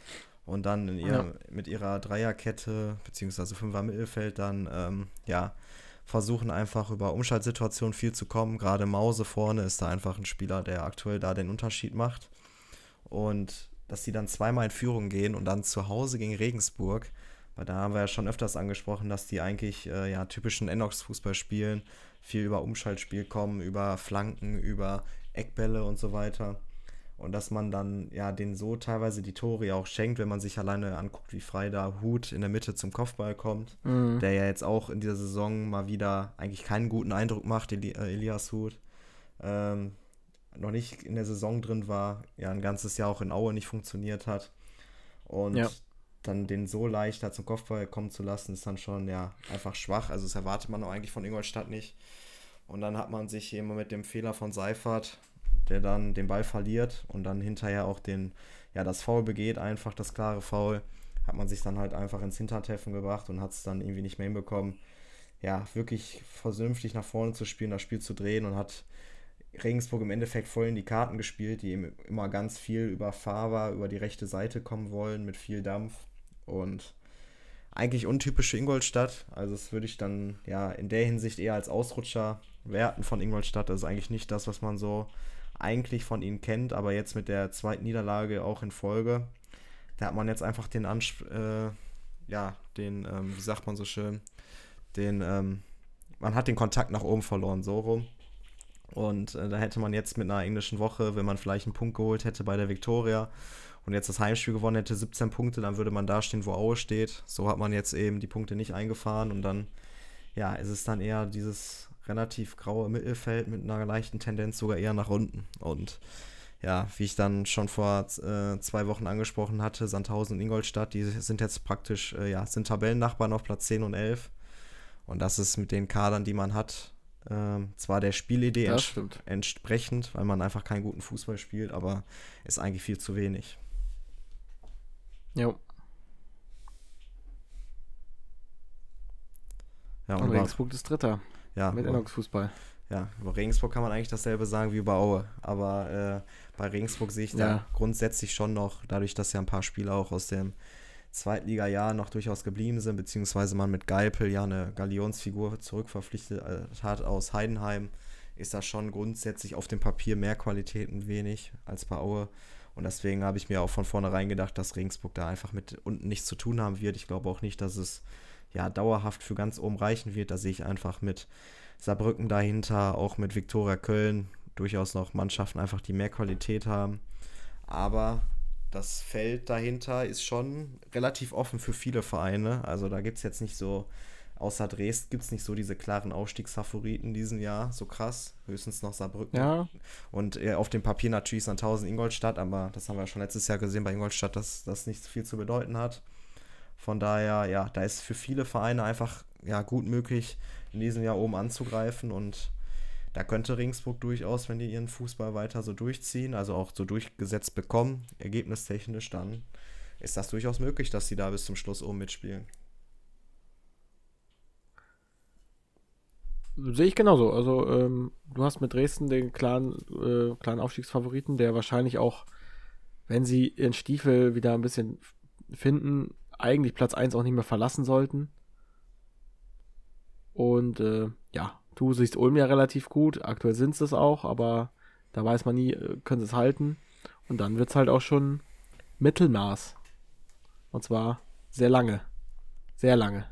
und dann in ihr, ja. mit ihrer Dreierkette beziehungsweise Fünfer Mittelfeld dann ähm, ja versuchen einfach über Umschaltsituationen viel zu kommen. Gerade Mause vorne ist da einfach ein Spieler, der aktuell da den Unterschied macht. Und dass sie dann zweimal in Führung gehen und dann zu Hause gegen Regensburg, weil da haben wir ja schon öfters angesprochen, dass die eigentlich äh, ja typischen Enox-Fußball spielen, viel über Umschaltspiel kommen, über Flanken, über Eckbälle und so weiter. Und dass man dann ja den so teilweise die Tore auch schenkt, wenn man sich alleine anguckt, wie frei da Hut in der Mitte zum Kopfball kommt, mhm. der ja jetzt auch in dieser Saison mal wieder eigentlich keinen guten Eindruck macht, Eli äh, Elias Hut. Ähm, noch nicht in der Saison drin war, ja ein ganzes Jahr auch in Aue nicht funktioniert hat. Und ja. Dann den so leicht da zum Kopfball kommen zu lassen, ist dann schon ja einfach schwach. Also das erwartet man auch eigentlich von Ingolstadt nicht. Und dann hat man sich immer mit dem Fehler von Seifert der dann den Ball verliert und dann hinterher auch den, ja, das Foul begeht, einfach das klare Foul, hat man sich dann halt einfach ins Hintertreffen gebracht und hat es dann irgendwie nicht mehr hinbekommen, ja, wirklich vernünftig nach vorne zu spielen, das Spiel zu drehen und hat Regensburg im Endeffekt voll in die Karten gespielt, die immer ganz viel über Fahrer, über die rechte Seite kommen wollen, mit viel Dampf und eigentlich untypische Ingolstadt. Also das würde ich dann ja in der Hinsicht eher als Ausrutscher werten von Ingolstadt. Das ist eigentlich nicht das, was man so eigentlich von ihnen kennt, aber jetzt mit der zweiten Niederlage auch in Folge, da hat man jetzt einfach den Ansp äh, ja, den, ähm, wie sagt man so schön, den, ähm, man hat den Kontakt nach oben verloren, so rum. Und äh, da hätte man jetzt mit einer englischen Woche, wenn man vielleicht einen Punkt geholt hätte bei der Viktoria und jetzt das Heimspiel gewonnen hätte, 17 Punkte, dann würde man da stehen, wo Aue steht. So hat man jetzt eben die Punkte nicht eingefahren und dann, ja, ist es dann eher dieses relativ graue Mittelfeld mit einer leichten Tendenz sogar eher nach unten. Und ja, wie ich dann schon vor äh, zwei Wochen angesprochen hatte, Sandhausen und Ingolstadt, die sind jetzt praktisch, äh, ja, sind Tabellennachbarn auf Platz 10 und 11. Und das ist mit den Kadern, die man hat, äh, zwar der Spielidee ents entsprechend, weil man einfach keinen guten Fußball spielt, aber ist eigentlich viel zu wenig. Jo. Ja, und, und Regensburg ist Dritter. Ja, mit Änderungsfußball. Ja, über Regensburg kann man eigentlich dasselbe sagen wie über Aue. Aber äh, bei Regensburg sehe ich ja. da grundsätzlich schon noch, dadurch, dass ja ein paar Spieler auch aus dem Zweitliga-Jahr noch durchaus geblieben sind, beziehungsweise man mit Geipel ja eine Galionsfigur zurückverpflichtet äh, hat aus Heidenheim, ist da schon grundsätzlich auf dem Papier mehr Qualitäten wenig als bei Aue. Und deswegen habe ich mir auch von vornherein gedacht, dass Regensburg da einfach mit unten nichts zu tun haben wird. Ich glaube auch nicht, dass es ja dauerhaft für ganz oben reichen wird. Da sehe ich einfach mit Saarbrücken dahinter, auch mit Viktoria Köln durchaus noch Mannschaften einfach, die mehr Qualität haben. Aber das Feld dahinter ist schon relativ offen für viele Vereine. Also da gibt es jetzt nicht so, außer Dresden gibt es nicht so diese klaren Aufstiegsfavoriten diesen Jahr, so krass. Höchstens noch Saarbrücken. Ja. Und äh, auf dem Papier natürlich Sandhausen Ingolstadt, aber das haben wir schon letztes Jahr gesehen bei Ingolstadt, dass das nicht viel zu bedeuten hat. Von daher, ja, da ist für viele Vereine einfach ja, gut möglich, in diesem Jahr oben anzugreifen und da könnte Regensburg durchaus, wenn die ihren Fußball weiter so durchziehen, also auch so durchgesetzt bekommen, ergebnistechnisch, dann ist das durchaus möglich, dass sie da bis zum Schluss oben mitspielen. Sehe ich genauso. Also, ähm, du hast mit Dresden den klaren, äh, klaren Aufstiegsfavoriten, der wahrscheinlich auch, wenn sie ihren Stiefel wieder ein bisschen finden, eigentlich Platz 1 auch nicht mehr verlassen sollten. Und äh, ja, du siehst Ulm ja relativ gut. Aktuell sind es auch, aber da weiß man nie, äh, können sie es halten. Und dann wird es halt auch schon Mittelmaß. Und zwar sehr lange. Sehr lange.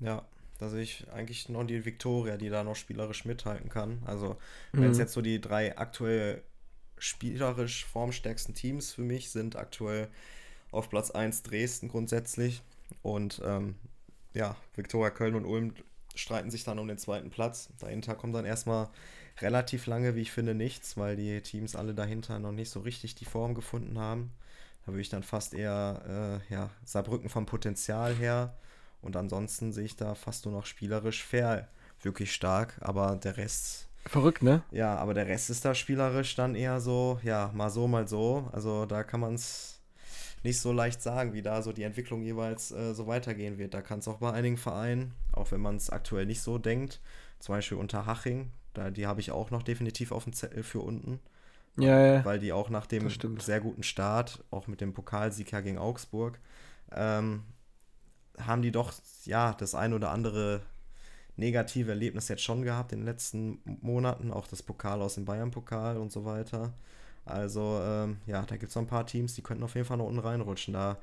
Ja, da sehe ich eigentlich noch die Viktoria, die da noch spielerisch mithalten kann. Also, wenn es mhm. jetzt so die drei aktuell spielerisch formstärksten Teams für mich sind, aktuell auf Platz 1 Dresden grundsätzlich und ähm, ja, Viktoria Köln und Ulm streiten sich dann um den zweiten Platz. Dahinter kommt dann erstmal relativ lange, wie ich finde, nichts, weil die Teams alle dahinter noch nicht so richtig die Form gefunden haben. Da würde ich dann fast eher äh, ja, Saarbrücken vom Potenzial her und ansonsten sehe ich da fast nur noch spielerisch fair wirklich stark, aber der Rest. Verrückt, ne? Ja, aber der Rest ist da spielerisch dann eher so, ja, mal so, mal so. Also da kann man es nicht so leicht sagen, wie da so die Entwicklung jeweils äh, so weitergehen wird. Da kann es auch bei einigen Vereinen, auch wenn man es aktuell nicht so denkt, zum Beispiel unter Haching, da, die habe ich auch noch definitiv auf dem Zettel für unten. Ja, ja. Weil die auch nach dem sehr guten Start, auch mit dem Pokalsieg ja gegen Augsburg, ähm, haben die doch ja das ein oder andere negative Erlebnis jetzt schon gehabt in den letzten Monaten, auch das Pokal aus dem Bayern-Pokal und so weiter. Also, ähm, ja, da gibt es noch ein paar Teams, die könnten auf jeden Fall noch unten reinrutschen. Da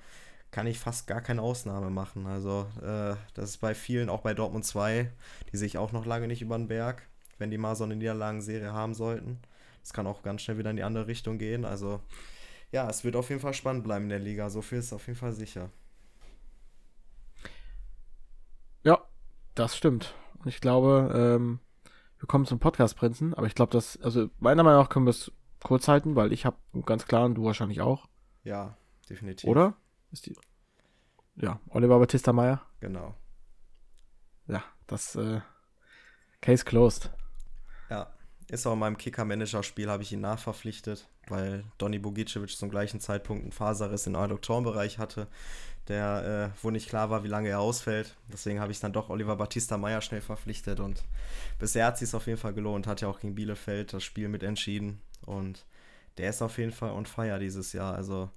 kann ich fast gar keine Ausnahme machen. Also, äh, das ist bei vielen, auch bei Dortmund 2, die sehe ich auch noch lange nicht über den Berg, wenn die mal so eine Niederlagenserie haben sollten. Das kann auch ganz schnell wieder in die andere Richtung gehen. Also, ja, es wird auf jeden Fall spannend bleiben in der Liga. So viel ist auf jeden Fall sicher. Ja, das stimmt. Und ich glaube, ähm, wir kommen zum Podcast-Prinzen, aber ich glaube, dass, also meiner Meinung nach können wir es kurz halten, weil ich habe ganz klar und du wahrscheinlich auch. Ja, definitiv. Oder? Ist die. Ja, Oliver Batista Meyer. Genau. Ja, das äh, Case closed. Ja, ist auch in meinem Kicker-Manager-Spiel habe ich ihn nachverpflichtet, weil Donny Bogicevic zum gleichen Zeitpunkt einen Faserriss im Adduktorenbereich hatte, der, äh, wo nicht klar war, wie lange er ausfällt. Deswegen habe ich dann doch Oliver Batista Meyer schnell verpflichtet und bisher hat es sich auf jeden Fall gelohnt. Hat ja auch gegen Bielefeld das Spiel mitentschieden. Und der ist auf jeden Fall on fire dieses Jahr. Also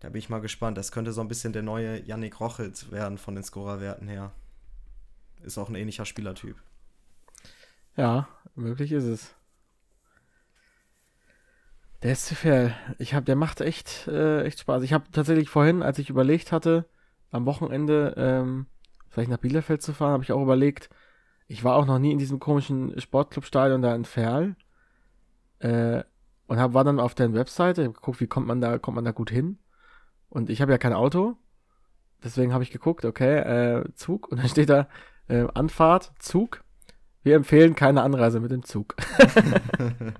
da bin ich mal gespannt. Das könnte so ein bisschen der neue Yannick Rochelt werden von den Scorerwerten her. Ist auch ein ähnlicher Spielertyp. Ja, möglich ist es. Der ist zu viel. Ich hab, der macht echt, äh, echt Spaß. Ich habe tatsächlich vorhin, als ich überlegt hatte, am Wochenende ähm, vielleicht nach Bielefeld zu fahren, habe ich auch überlegt, ich war auch noch nie in diesem komischen Sportclubstadion da in Ferl. Äh, und hab, war dann auf deren Webseite, hab geguckt, wie kommt man da, kommt man da gut hin. Und ich habe ja kein Auto. Deswegen habe ich geguckt, okay, äh, Zug. Und dann steht da äh, Anfahrt, Zug. Wir empfehlen keine Anreise mit dem Zug.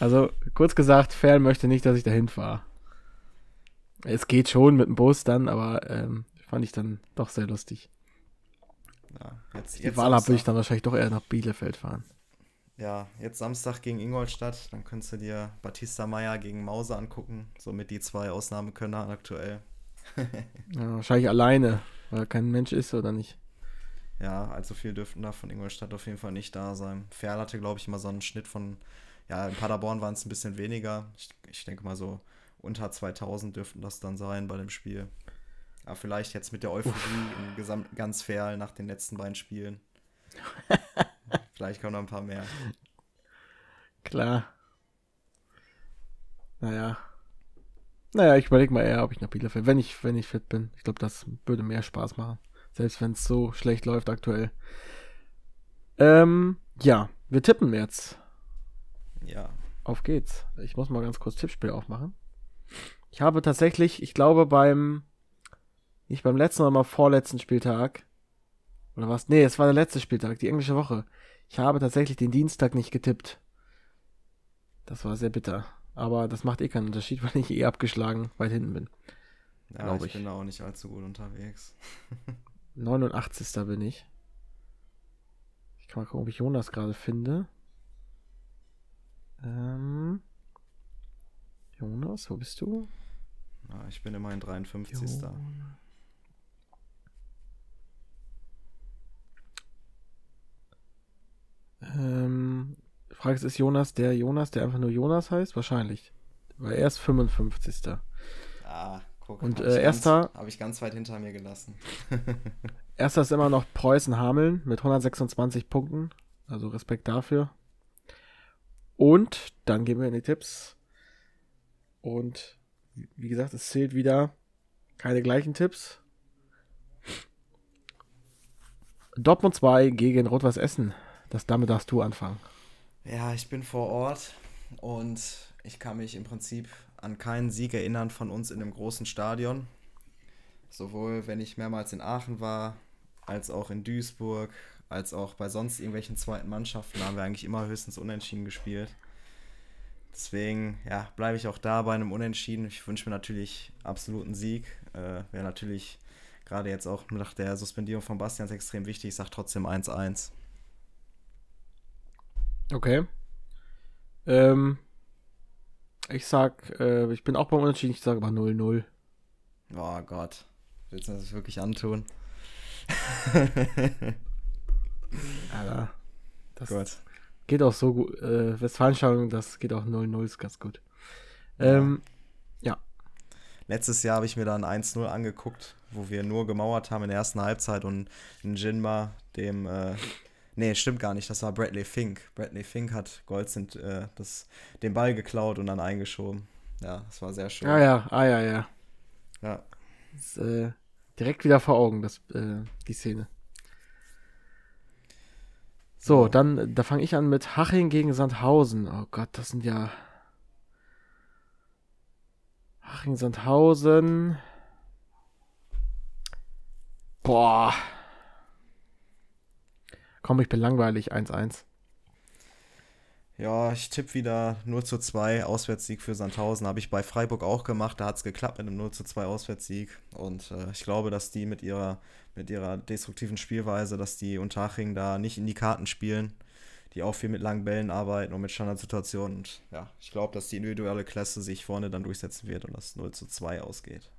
also, kurz gesagt, Ferl möchte nicht, dass ich dahin fahre. Es geht schon mit dem Bus dann, aber ähm, fand ich dann doch sehr lustig. Ja, jetzt, Die jetzt Wahl habe, ich dann wahrscheinlich doch eher nach Bielefeld fahren. Ja, jetzt Samstag gegen Ingolstadt, dann könntest du dir Batista Meyer gegen Mause angucken. Somit die zwei Ausnahmekönner aktuell. Ja, wahrscheinlich alleine, weil kein Mensch ist oder nicht. Ja, allzu viel dürften da von Ingolstadt auf jeden Fall nicht da sein. Ferl hatte, glaube ich, immer so einen Schnitt von, ja, in Paderborn waren es ein bisschen weniger. Ich, ich denke mal so unter 2000 dürften das dann sein bei dem Spiel. Aber vielleicht jetzt mit der Euphorie im Gesamt ganz Ferl nach den letzten beiden Spielen. vielleicht kommen noch ein paar mehr. Klar. Naja. Naja, ich überlege mal eher, ob ich nach Bielefeld, wenn ich, wenn ich fit bin. Ich glaube, das würde mehr Spaß machen. Selbst wenn es so schlecht läuft aktuell. Ähm, ja, wir tippen jetzt. Ja, Auf geht's. Ich muss mal ganz kurz Tippspiel aufmachen. Ich habe tatsächlich, ich glaube beim, nicht beim letzten, sondern beim vorletzten Spieltag. Oder was? Nee, es war der letzte Spieltag, die englische Woche. Ich habe tatsächlich den Dienstag nicht getippt. Das war sehr bitter. Aber das macht eh keinen Unterschied, weil ich eh abgeschlagen weit hinten bin. ja ich, ich. bin da auch nicht allzu gut unterwegs. 89. bin ich. Ich kann mal gucken, ob ich Jonas gerade finde. Ähm. Jonas, wo bist du? Ja, ich bin immerhin 53. Jo- Frage ist, ist Jonas der Jonas, der einfach nur Jonas heißt? Wahrscheinlich. Weil er ist 55. Ah, guck. Und, äh, erster- Habe ich ganz weit hinter mir gelassen. Erster ist immer noch Preußen Hameln mit 126 Punkten. Also Respekt dafür. Und dann gehen wir in die Tipps. Und wie gesagt, es zählt wieder keine gleichen Tipps. Dortmund 2 gegen Rot-Weiß Essen. Das, damit darfst du anfangen. Ja, ich bin vor Ort und ich kann mich im Prinzip an keinen Sieg erinnern von uns in einem großen Stadion. Sowohl wenn ich mehrmals in Aachen war, als auch in Duisburg, als auch bei sonst irgendwelchen zweiten Mannschaften haben wir eigentlich immer höchstens unentschieden gespielt. Deswegen, ja, bleibe ich auch da bei einem Unentschieden. Ich wünsche mir natürlich absoluten Sieg. Äh, Wäre natürlich gerade jetzt auch nach der Suspendierung von Bastians extrem wichtig. Ich sage trotzdem 1-1. Okay. Ähm, ich sag, äh, ich bin auch beim Unentschieden, ich sage aber 0-0. Oh Gott. Willst du das wirklich antun? Alter. Das Gut. geht auch so gut. Äh, Westfalenstadion, das geht auch 0-0, ist ganz gut. Ähm, Letztes Jahr habe ich mir dann 1-0 angeguckt, wo wir nur gemauert haben in der ersten Halbzeit und ein Jinma, dem, äh, nee, stimmt gar nicht, das war Bradley Fink. Bradley Fink hat Goldsend äh, das, den Ball geklaut und dann eingeschoben. Ja, das war sehr schön. ah ja, ah ja, ja. Ja. Ist, äh, direkt wieder vor Augen, das, äh, die Szene. So, So. dann, da fange ich an mit Haching gegen Sandhausen. Oh Gott, das sind ja. Haching, Sandhausen. Boah. Komm, ich bin langweilig. 1-1. Ja, ich tippe wieder 0 zu 2 Auswärtssieg für Sandhausen. Habe ich bei Freiburg auch gemacht. Da hat es geklappt mit einem 0 zu 2 Auswärtssieg. Und äh, ich glaube, dass die mit ihrer, mit ihrer destruktiven Spielweise, dass die Unterhaching da nicht in die Karten spielen. Die auch viel mit langen Bällen arbeiten und mit Standardsituationen. Und ja, ich glaube, dass die individuelle Klasse sich vorne dann durchsetzen wird und das 0 zu 2 ausgeht.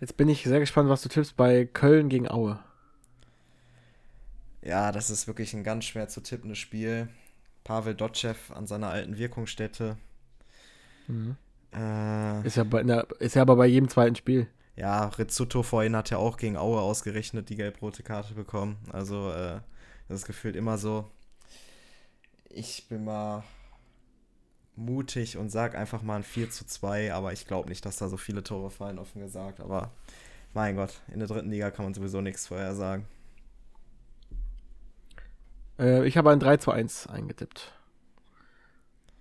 Jetzt bin ich sehr gespannt, was du tippst bei Köln gegen Aue. Ja, das ist wirklich ein ganz schwer zu tippendes Spiel. Pavel Dotschew an seiner alten Wirkungsstätte. Mhm. Äh, Ist ja, bei, na, ist ja aber bei jedem zweiten Spiel. Ja, Rizzuto vorhin hat ja auch gegen Aue ausgerechnet die gelb-rote Karte bekommen. Also, äh, das ist gefühlt immer so. Ich bin mal mutig und sag einfach mal ein 4 zu 2, aber ich glaube nicht, dass da so viele Tore fallen, offen gesagt. Aber mein Gott, in der dritten Liga kann man sowieso nichts vorher sagen. Äh, ich habe ein 3 zu 1 eingetippt.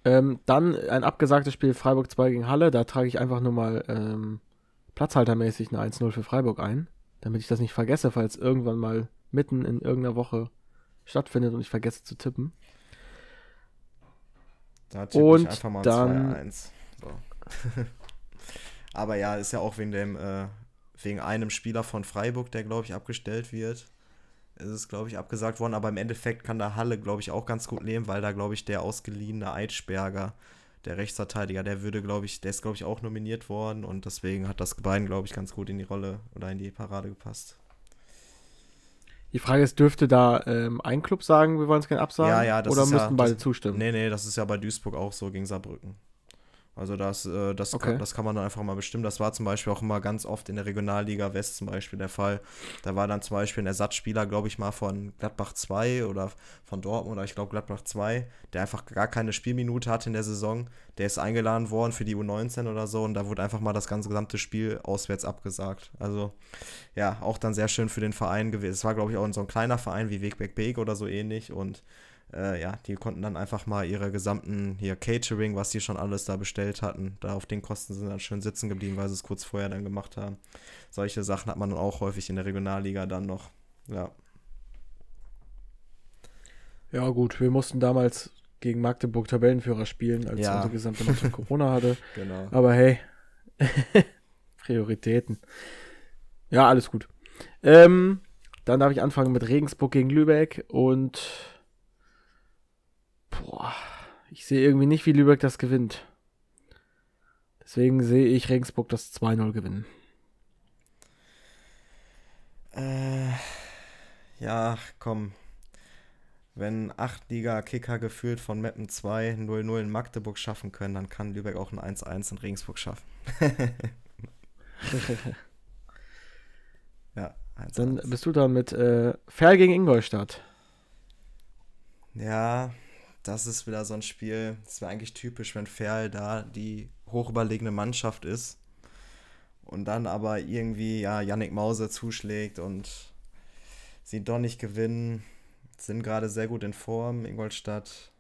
Ähm, dann ein abgesagtes Spiel Freiburg 2 gegen Halle. Da trage ich einfach nur mal ähm, platzhaltermäßig eine 1-0 für Freiburg ein, damit ich das nicht vergesse, falls irgendwann mal mitten in irgendeiner Woche stattfindet und ich vergesse zu tippen. Da tippe Und ich einfach mal dann- 2-1. So. Aber ja, ist ja auch wegen dem, äh, wegen einem Spieler von Freiburg, der, glaube ich, abgestellt wird. Ist es, glaube ich, abgesagt worden. Aber im Endeffekt kann da Halle, glaube ich, auch ganz gut nehmen, weil da, glaube ich, der ausgeliehene Eitschberger, der Rechtsverteidiger, der würde, glaube ich, der ist, glaube ich, auch nominiert worden. Und deswegen hat das beiden, glaube ich, ganz gut in die Rolle oder in die Parade gepasst. Die Frage ist, dürfte da ähm, ein Club sagen, wir wollen es gerne absagen? Ja, ja, das Oder ist müssten ja, beide das, zustimmen? Nee, nee, das ist ja bei Duisburg auch so gegen Saarbrücken. Also das, äh, das, Okay. kann, das kann man dann einfach mal bestimmen. Das war zum Beispiel auch immer ganz oft in der Regionalliga West zum Beispiel der Fall. Da war dann zum Beispiel ein Ersatzspieler, glaube ich mal, von Gladbach 2 oder von Dortmund oder ich glaube Gladbach 2, der einfach gar keine Spielminute hatte in der Saison. Der ist eingeladen worden für die U19 oder so und da wurde einfach mal das ganze gesamte Spiel auswärts abgesagt. Also ja, auch dann sehr schön für den Verein gewesen. Es war, glaube ich, auch so ein kleiner Verein wie Wegbeck Beek oder so ähnlich und äh, ja, die konnten dann einfach mal ihre gesamten hier Catering, was die schon alles da bestellt hatten, da auf den Kosten sind dann schön sitzen geblieben, weil sie es kurz vorher dann gemacht haben. Solche Sachen hat man dann auch häufig in der Regionalliga dann noch. Ja. Ja, gut, wir mussten damals gegen Magdeburg Tabellenführer spielen, als Ja. unsere gesamte Mannschaft Corona hatte. Genau. Aber hey, Prioritäten. Ja, alles gut. Ähm, dann darf ich anfangen mit Regensburg gegen Lübeck und boah, ich sehe irgendwie nicht, wie Lübeck das gewinnt. Deswegen sehe ich Regensburg das 2-0 gewinnen. Äh, ja, komm. Wenn Achtliga-Kicker gefühlt von Meppen 2 0-0 in Magdeburg schaffen können, dann kann Lübeck auch ein 1-1 in Regensburg schaffen. ja, 1-1. Dann bist du dran mit äh, Ferl gegen Ingolstadt. Ja, das ist wieder so ein Spiel. Das wäre eigentlich typisch, wenn Ferl da die hochüberlegene Mannschaft ist und dann aber irgendwie ja Yannick Mause zuschlägt und sie doch nicht gewinnen. Sind gerade sehr gut in Form, Ingolstadt.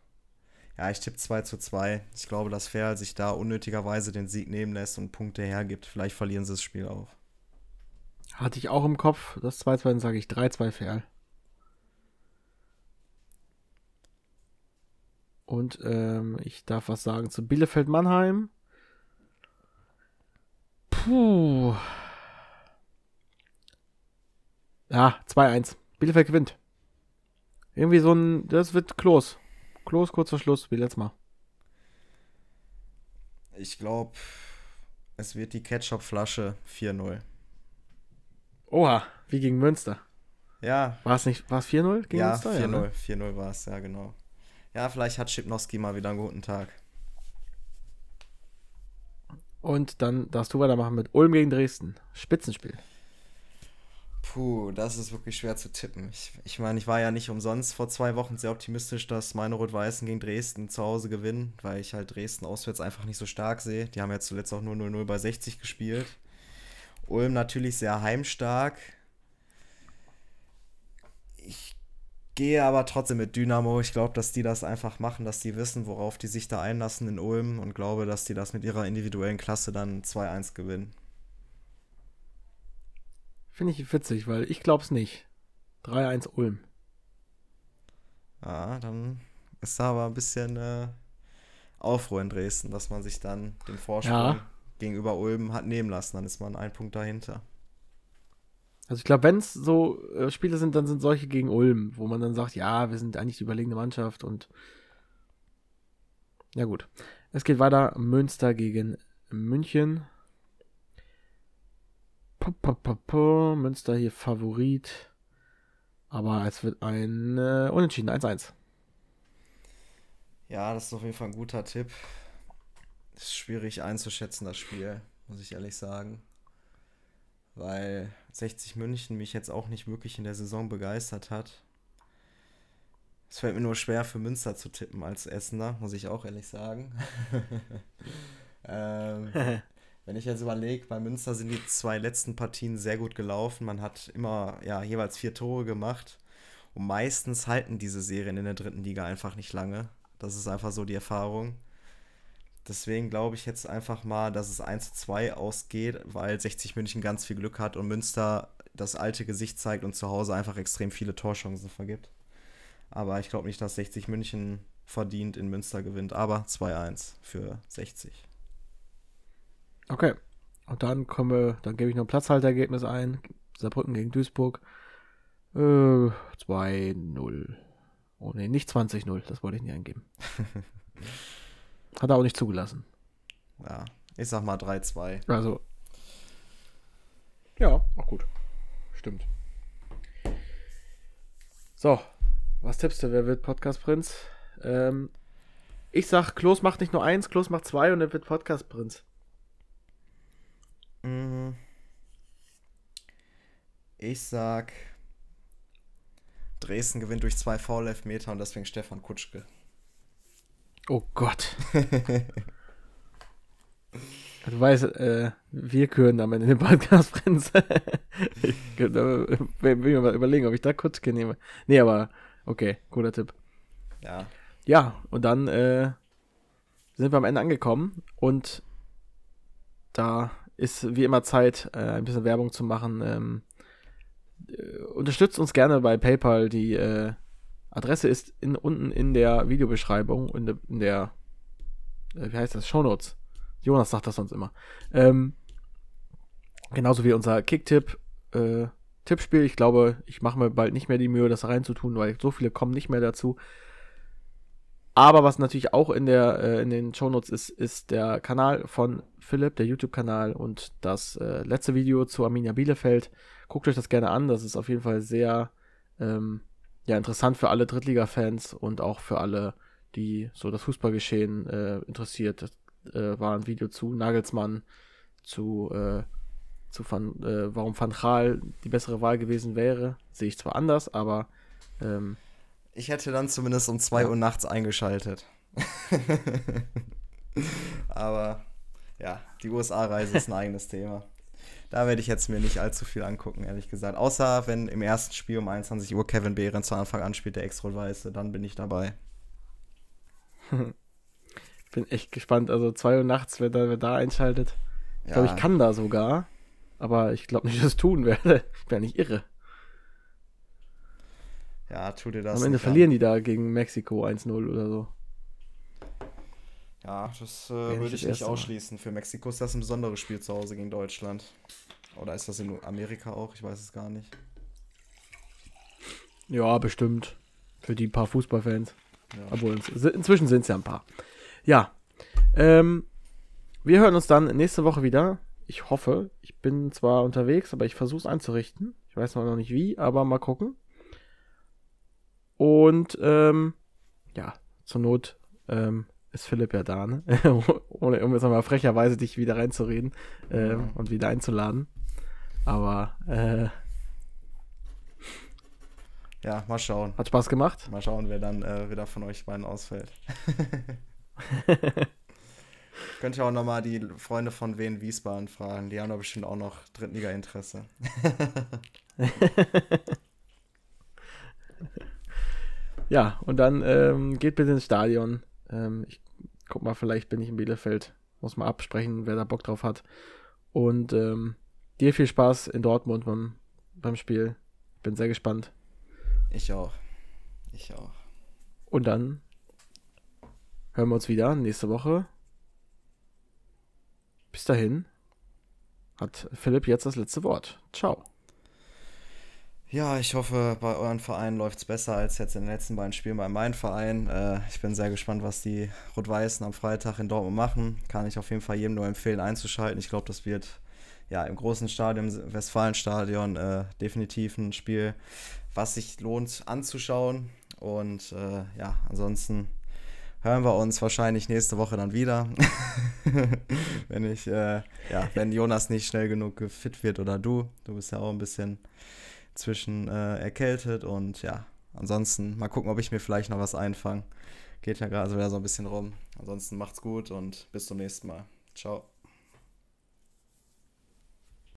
Ja, ich tippe 2 zu 2. Ich glaube, dass Ferl sich da unnötigerweise den Sieg nehmen lässt und Punkte hergibt. Vielleicht verlieren sie das Spiel auch. Hatte ich auch im Kopf. Das 2-2, dann sage ich 3-2 Ferl. Und ähm, ich darf was sagen zu Bielefeld-Mannheim. Puh. Ja, 2-1. Bielefeld gewinnt. Irgendwie so ein, das wird Klos. Klos, kurzer Schluss, wie letztes Mal. Ich glaube, es wird die Ketchup-Flasche 4-0. Oha, wie gegen Münster. Ja, War es nicht, war es 4-0 gegen ja, Münster? 4-0. ne? 4-0 war es, ja, genau. Ja, vielleicht hat Schipnowski mal wieder einen guten Tag. Und dann darfst du weitermachen mit Ulm gegen Dresden. Spitzenspiel. Puh, das ist wirklich schwer zu tippen. Ich, ich meine, ich war ja nicht umsonst vor zwei Wochen sehr optimistisch, dass meine Rot-Weißen gegen Dresden zu Hause gewinnen, weil ich halt Dresden auswärts einfach nicht so stark sehe. Die haben ja zuletzt auch nur 0-0 bei 60 gespielt. Ulm natürlich sehr heimstark. Ich gehe aber trotzdem mit Dynamo. Ich glaube, dass die das einfach machen, dass die wissen, worauf die sich da einlassen in Ulm und glaube, dass die das mit ihrer individuellen Klasse dann 2-1 gewinnen. Finde ich witzig, weil ich glaub's nicht. 3-1 Ulm. Ja, dann ist da aber ein bisschen äh, Aufruhr in Dresden, dass man sich dann den Vorsprung Ja. gegenüber Ulm hat nehmen lassen. Dann ist man einen Punkt dahinter. Also ich glaube, wenn es so äh, Spiele sind, dann sind solche gegen Ulm, wo man dann sagt, ja, wir sind eigentlich die überlegene Mannschaft und ja gut. Es geht weiter. Münster gegen München. Puh, puh, puh. Münster hier Favorit. Aber es wird ein äh, Unentschieden, 1-1. Ja, das ist auf jeden Fall ein guter Tipp. Ist schwierig einzuschätzen, das Spiel, muss ich ehrlich sagen. Weil 60 München mich jetzt auch nicht wirklich in der Saison begeistert hat. Es fällt mir nur schwer für Münster zu tippen als Essener, muss ich auch ehrlich sagen. ähm, wenn ich jetzt überlege, bei Münster sind die zwei letzten Partien sehr gut gelaufen. Man hat immer ja, jeweils vier Tore gemacht. Und meistens halten diese Serien in der dritten Liga einfach nicht lange. Das ist einfach so die Erfahrung. Deswegen glaube ich jetzt einfach mal, dass es 1 zu 2 ausgeht, weil 60 München ganz viel Glück hat und Münster das alte Gesicht zeigt und zu Hause einfach extrem viele Torchancen vergibt. Aber ich glaube nicht, dass 60 München verdient in Münster gewinnt. Aber 2-1 für 60. Okay. Und dann kommen wir, dann gebe ich noch ein Platzhalterergebnis ein. Saarbrücken gegen Duisburg. Äh, 2-0. Oh ne, nicht 20-0, das wollte ich nie eingeben. Hat er auch nicht zugelassen. Ja, ich sag mal 3-2. Also. Ja, auch gut. Stimmt. So, was tippst du? Wer wird Podcast Prinz? Ähm, ich sag, Klos macht nicht nur eins, Klos macht zwei und er wird Podcast Prinz. Mhm. Ich sag, Dresden gewinnt durch zwei Foul-Elfmeter und deswegen Stefan Kutschke. Oh Gott. Du weißt, äh, wir küren am Ende den Podcast Prinz. ich will mir mal überlegen, ob ich da Kutschke nehme. Nee, aber okay, guter Tipp. Ja. Ja, und dann äh, sind wir am Ende angekommen und da ist wie immer Zeit, äh, ein bisschen Werbung zu machen. Ähm, äh, unterstützt uns gerne bei PayPal. Die äh, Adresse ist in, unten in der Videobeschreibung, in der, in der äh, wie heißt das, Shownotes. Jonas sagt das sonst immer. Ähm, genauso wie unser Kicktipp. Äh, Tippspiel. Ich glaube, ich mache mir bald nicht mehr die Mühe, das reinzutun, weil so viele kommen nicht mehr dazu. Aber was natürlich auch in, der, äh, in den Shownotes ist, ist der Kanal von Philipp, der YouTube-Kanal und das äh, letzte Video zu Arminia Bielefeld. Guckt euch das gerne an. Das ist auf jeden Fall sehr ähm, ja, interessant für alle Drittliga-Fans und auch für alle, die so das Fußballgeschehen äh, interessiert. Äh, war ein Video zu Nagelsmann, zu, äh, zu Van, äh, warum Van Gaal die bessere Wahl gewesen wäre. Sehe ich zwar anders, aber ähm, ich hätte dann zumindest um 2 Uhr nachts eingeschaltet. aber ja, die USA-Reise ist ein eigenes Thema. Da werde ich jetzt mir nicht allzu viel angucken, ehrlich gesagt. Außer wenn im ersten Spiel um 21 Uhr Kevin Behrens zu Anfang an spielt, der Extra-Weiße, dann bin ich dabei. bin echt gespannt. Also 2 Uhr nachts, wer da, wer da einschaltet. Ich glaube, ich kann da sogar. Aber ich glaube nicht, dass ich das tun werde. Ich bin ja nicht irre. Ja, tu dir das. Am Ende verlieren an. die da gegen Mexiko 1-0 oder so. Ja, das äh, würde ich nicht ausschließen. Für Mexiko ist das ein besonderes Spiel zu Hause gegen Deutschland. Oder ist das in Amerika auch? Ich weiß es gar nicht. Ja, bestimmt. Für die paar Fußballfans. Ja. Obwohl, inzwischen sind es ja ein paar. Ja. Ähm, wir hören uns dann nächste Woche wieder. Ich hoffe, ich bin zwar unterwegs, aber ich versuche es einzurichten. Ich weiß noch nicht wie, aber mal gucken. Und ähm, ja, zur Not ähm, ist Philipp ja da, ne? Ohne, um jetzt mal frecherweise dich wieder reinzureden ähm, ja. und wieder einzuladen. Aber äh, ja, mal schauen. Hat Spaß gemacht. Mal schauen, wer dann äh, wieder von euch beiden ausfällt. Könnt ihr auch nochmal die Freunde von Wien Wiesbaden fragen. Die haben doch bestimmt auch noch Drittliga-Interesse. ja, und dann ähm, geht bitte ins Stadion. Ähm, ich guck mal, vielleicht bin ich in Bielefeld. Muss mal absprechen, wer da Bock drauf hat. Und ähm, dir viel Spaß in Dortmund beim, beim Spiel. Bin sehr gespannt. Ich auch. Ich auch. Und dann hören wir uns wieder nächste Woche. Bis dahin hat Philipp jetzt das letzte Wort. Ciao. Ja, ich hoffe, bei euren Vereinen läuft es besser als jetzt in den letzten beiden Spielen bei meinem Verein. Äh, ich bin sehr gespannt, was die Rot-Weißen am Freitag in Dortmund machen. Kann ich auf jeden Fall jedem nur empfehlen, einzuschalten. Ich glaube, das wird ja im großen Stadion, im Westfalenstadion, äh, definitiv ein Spiel, was sich lohnt anzuschauen. Und äh, ja, ansonsten hören wir uns wahrscheinlich nächste Woche dann wieder. wenn ich, äh, ja, wenn Jonas nicht schnell genug fit wird oder du. Du bist ja auch ein bisschen zwischen äh, erkältet und ja, ansonsten mal gucken, ob ich mir vielleicht noch was einfange. Geht ja gerade so ein bisschen rum. Ansonsten macht's gut und bis zum nächsten Mal. Ciao.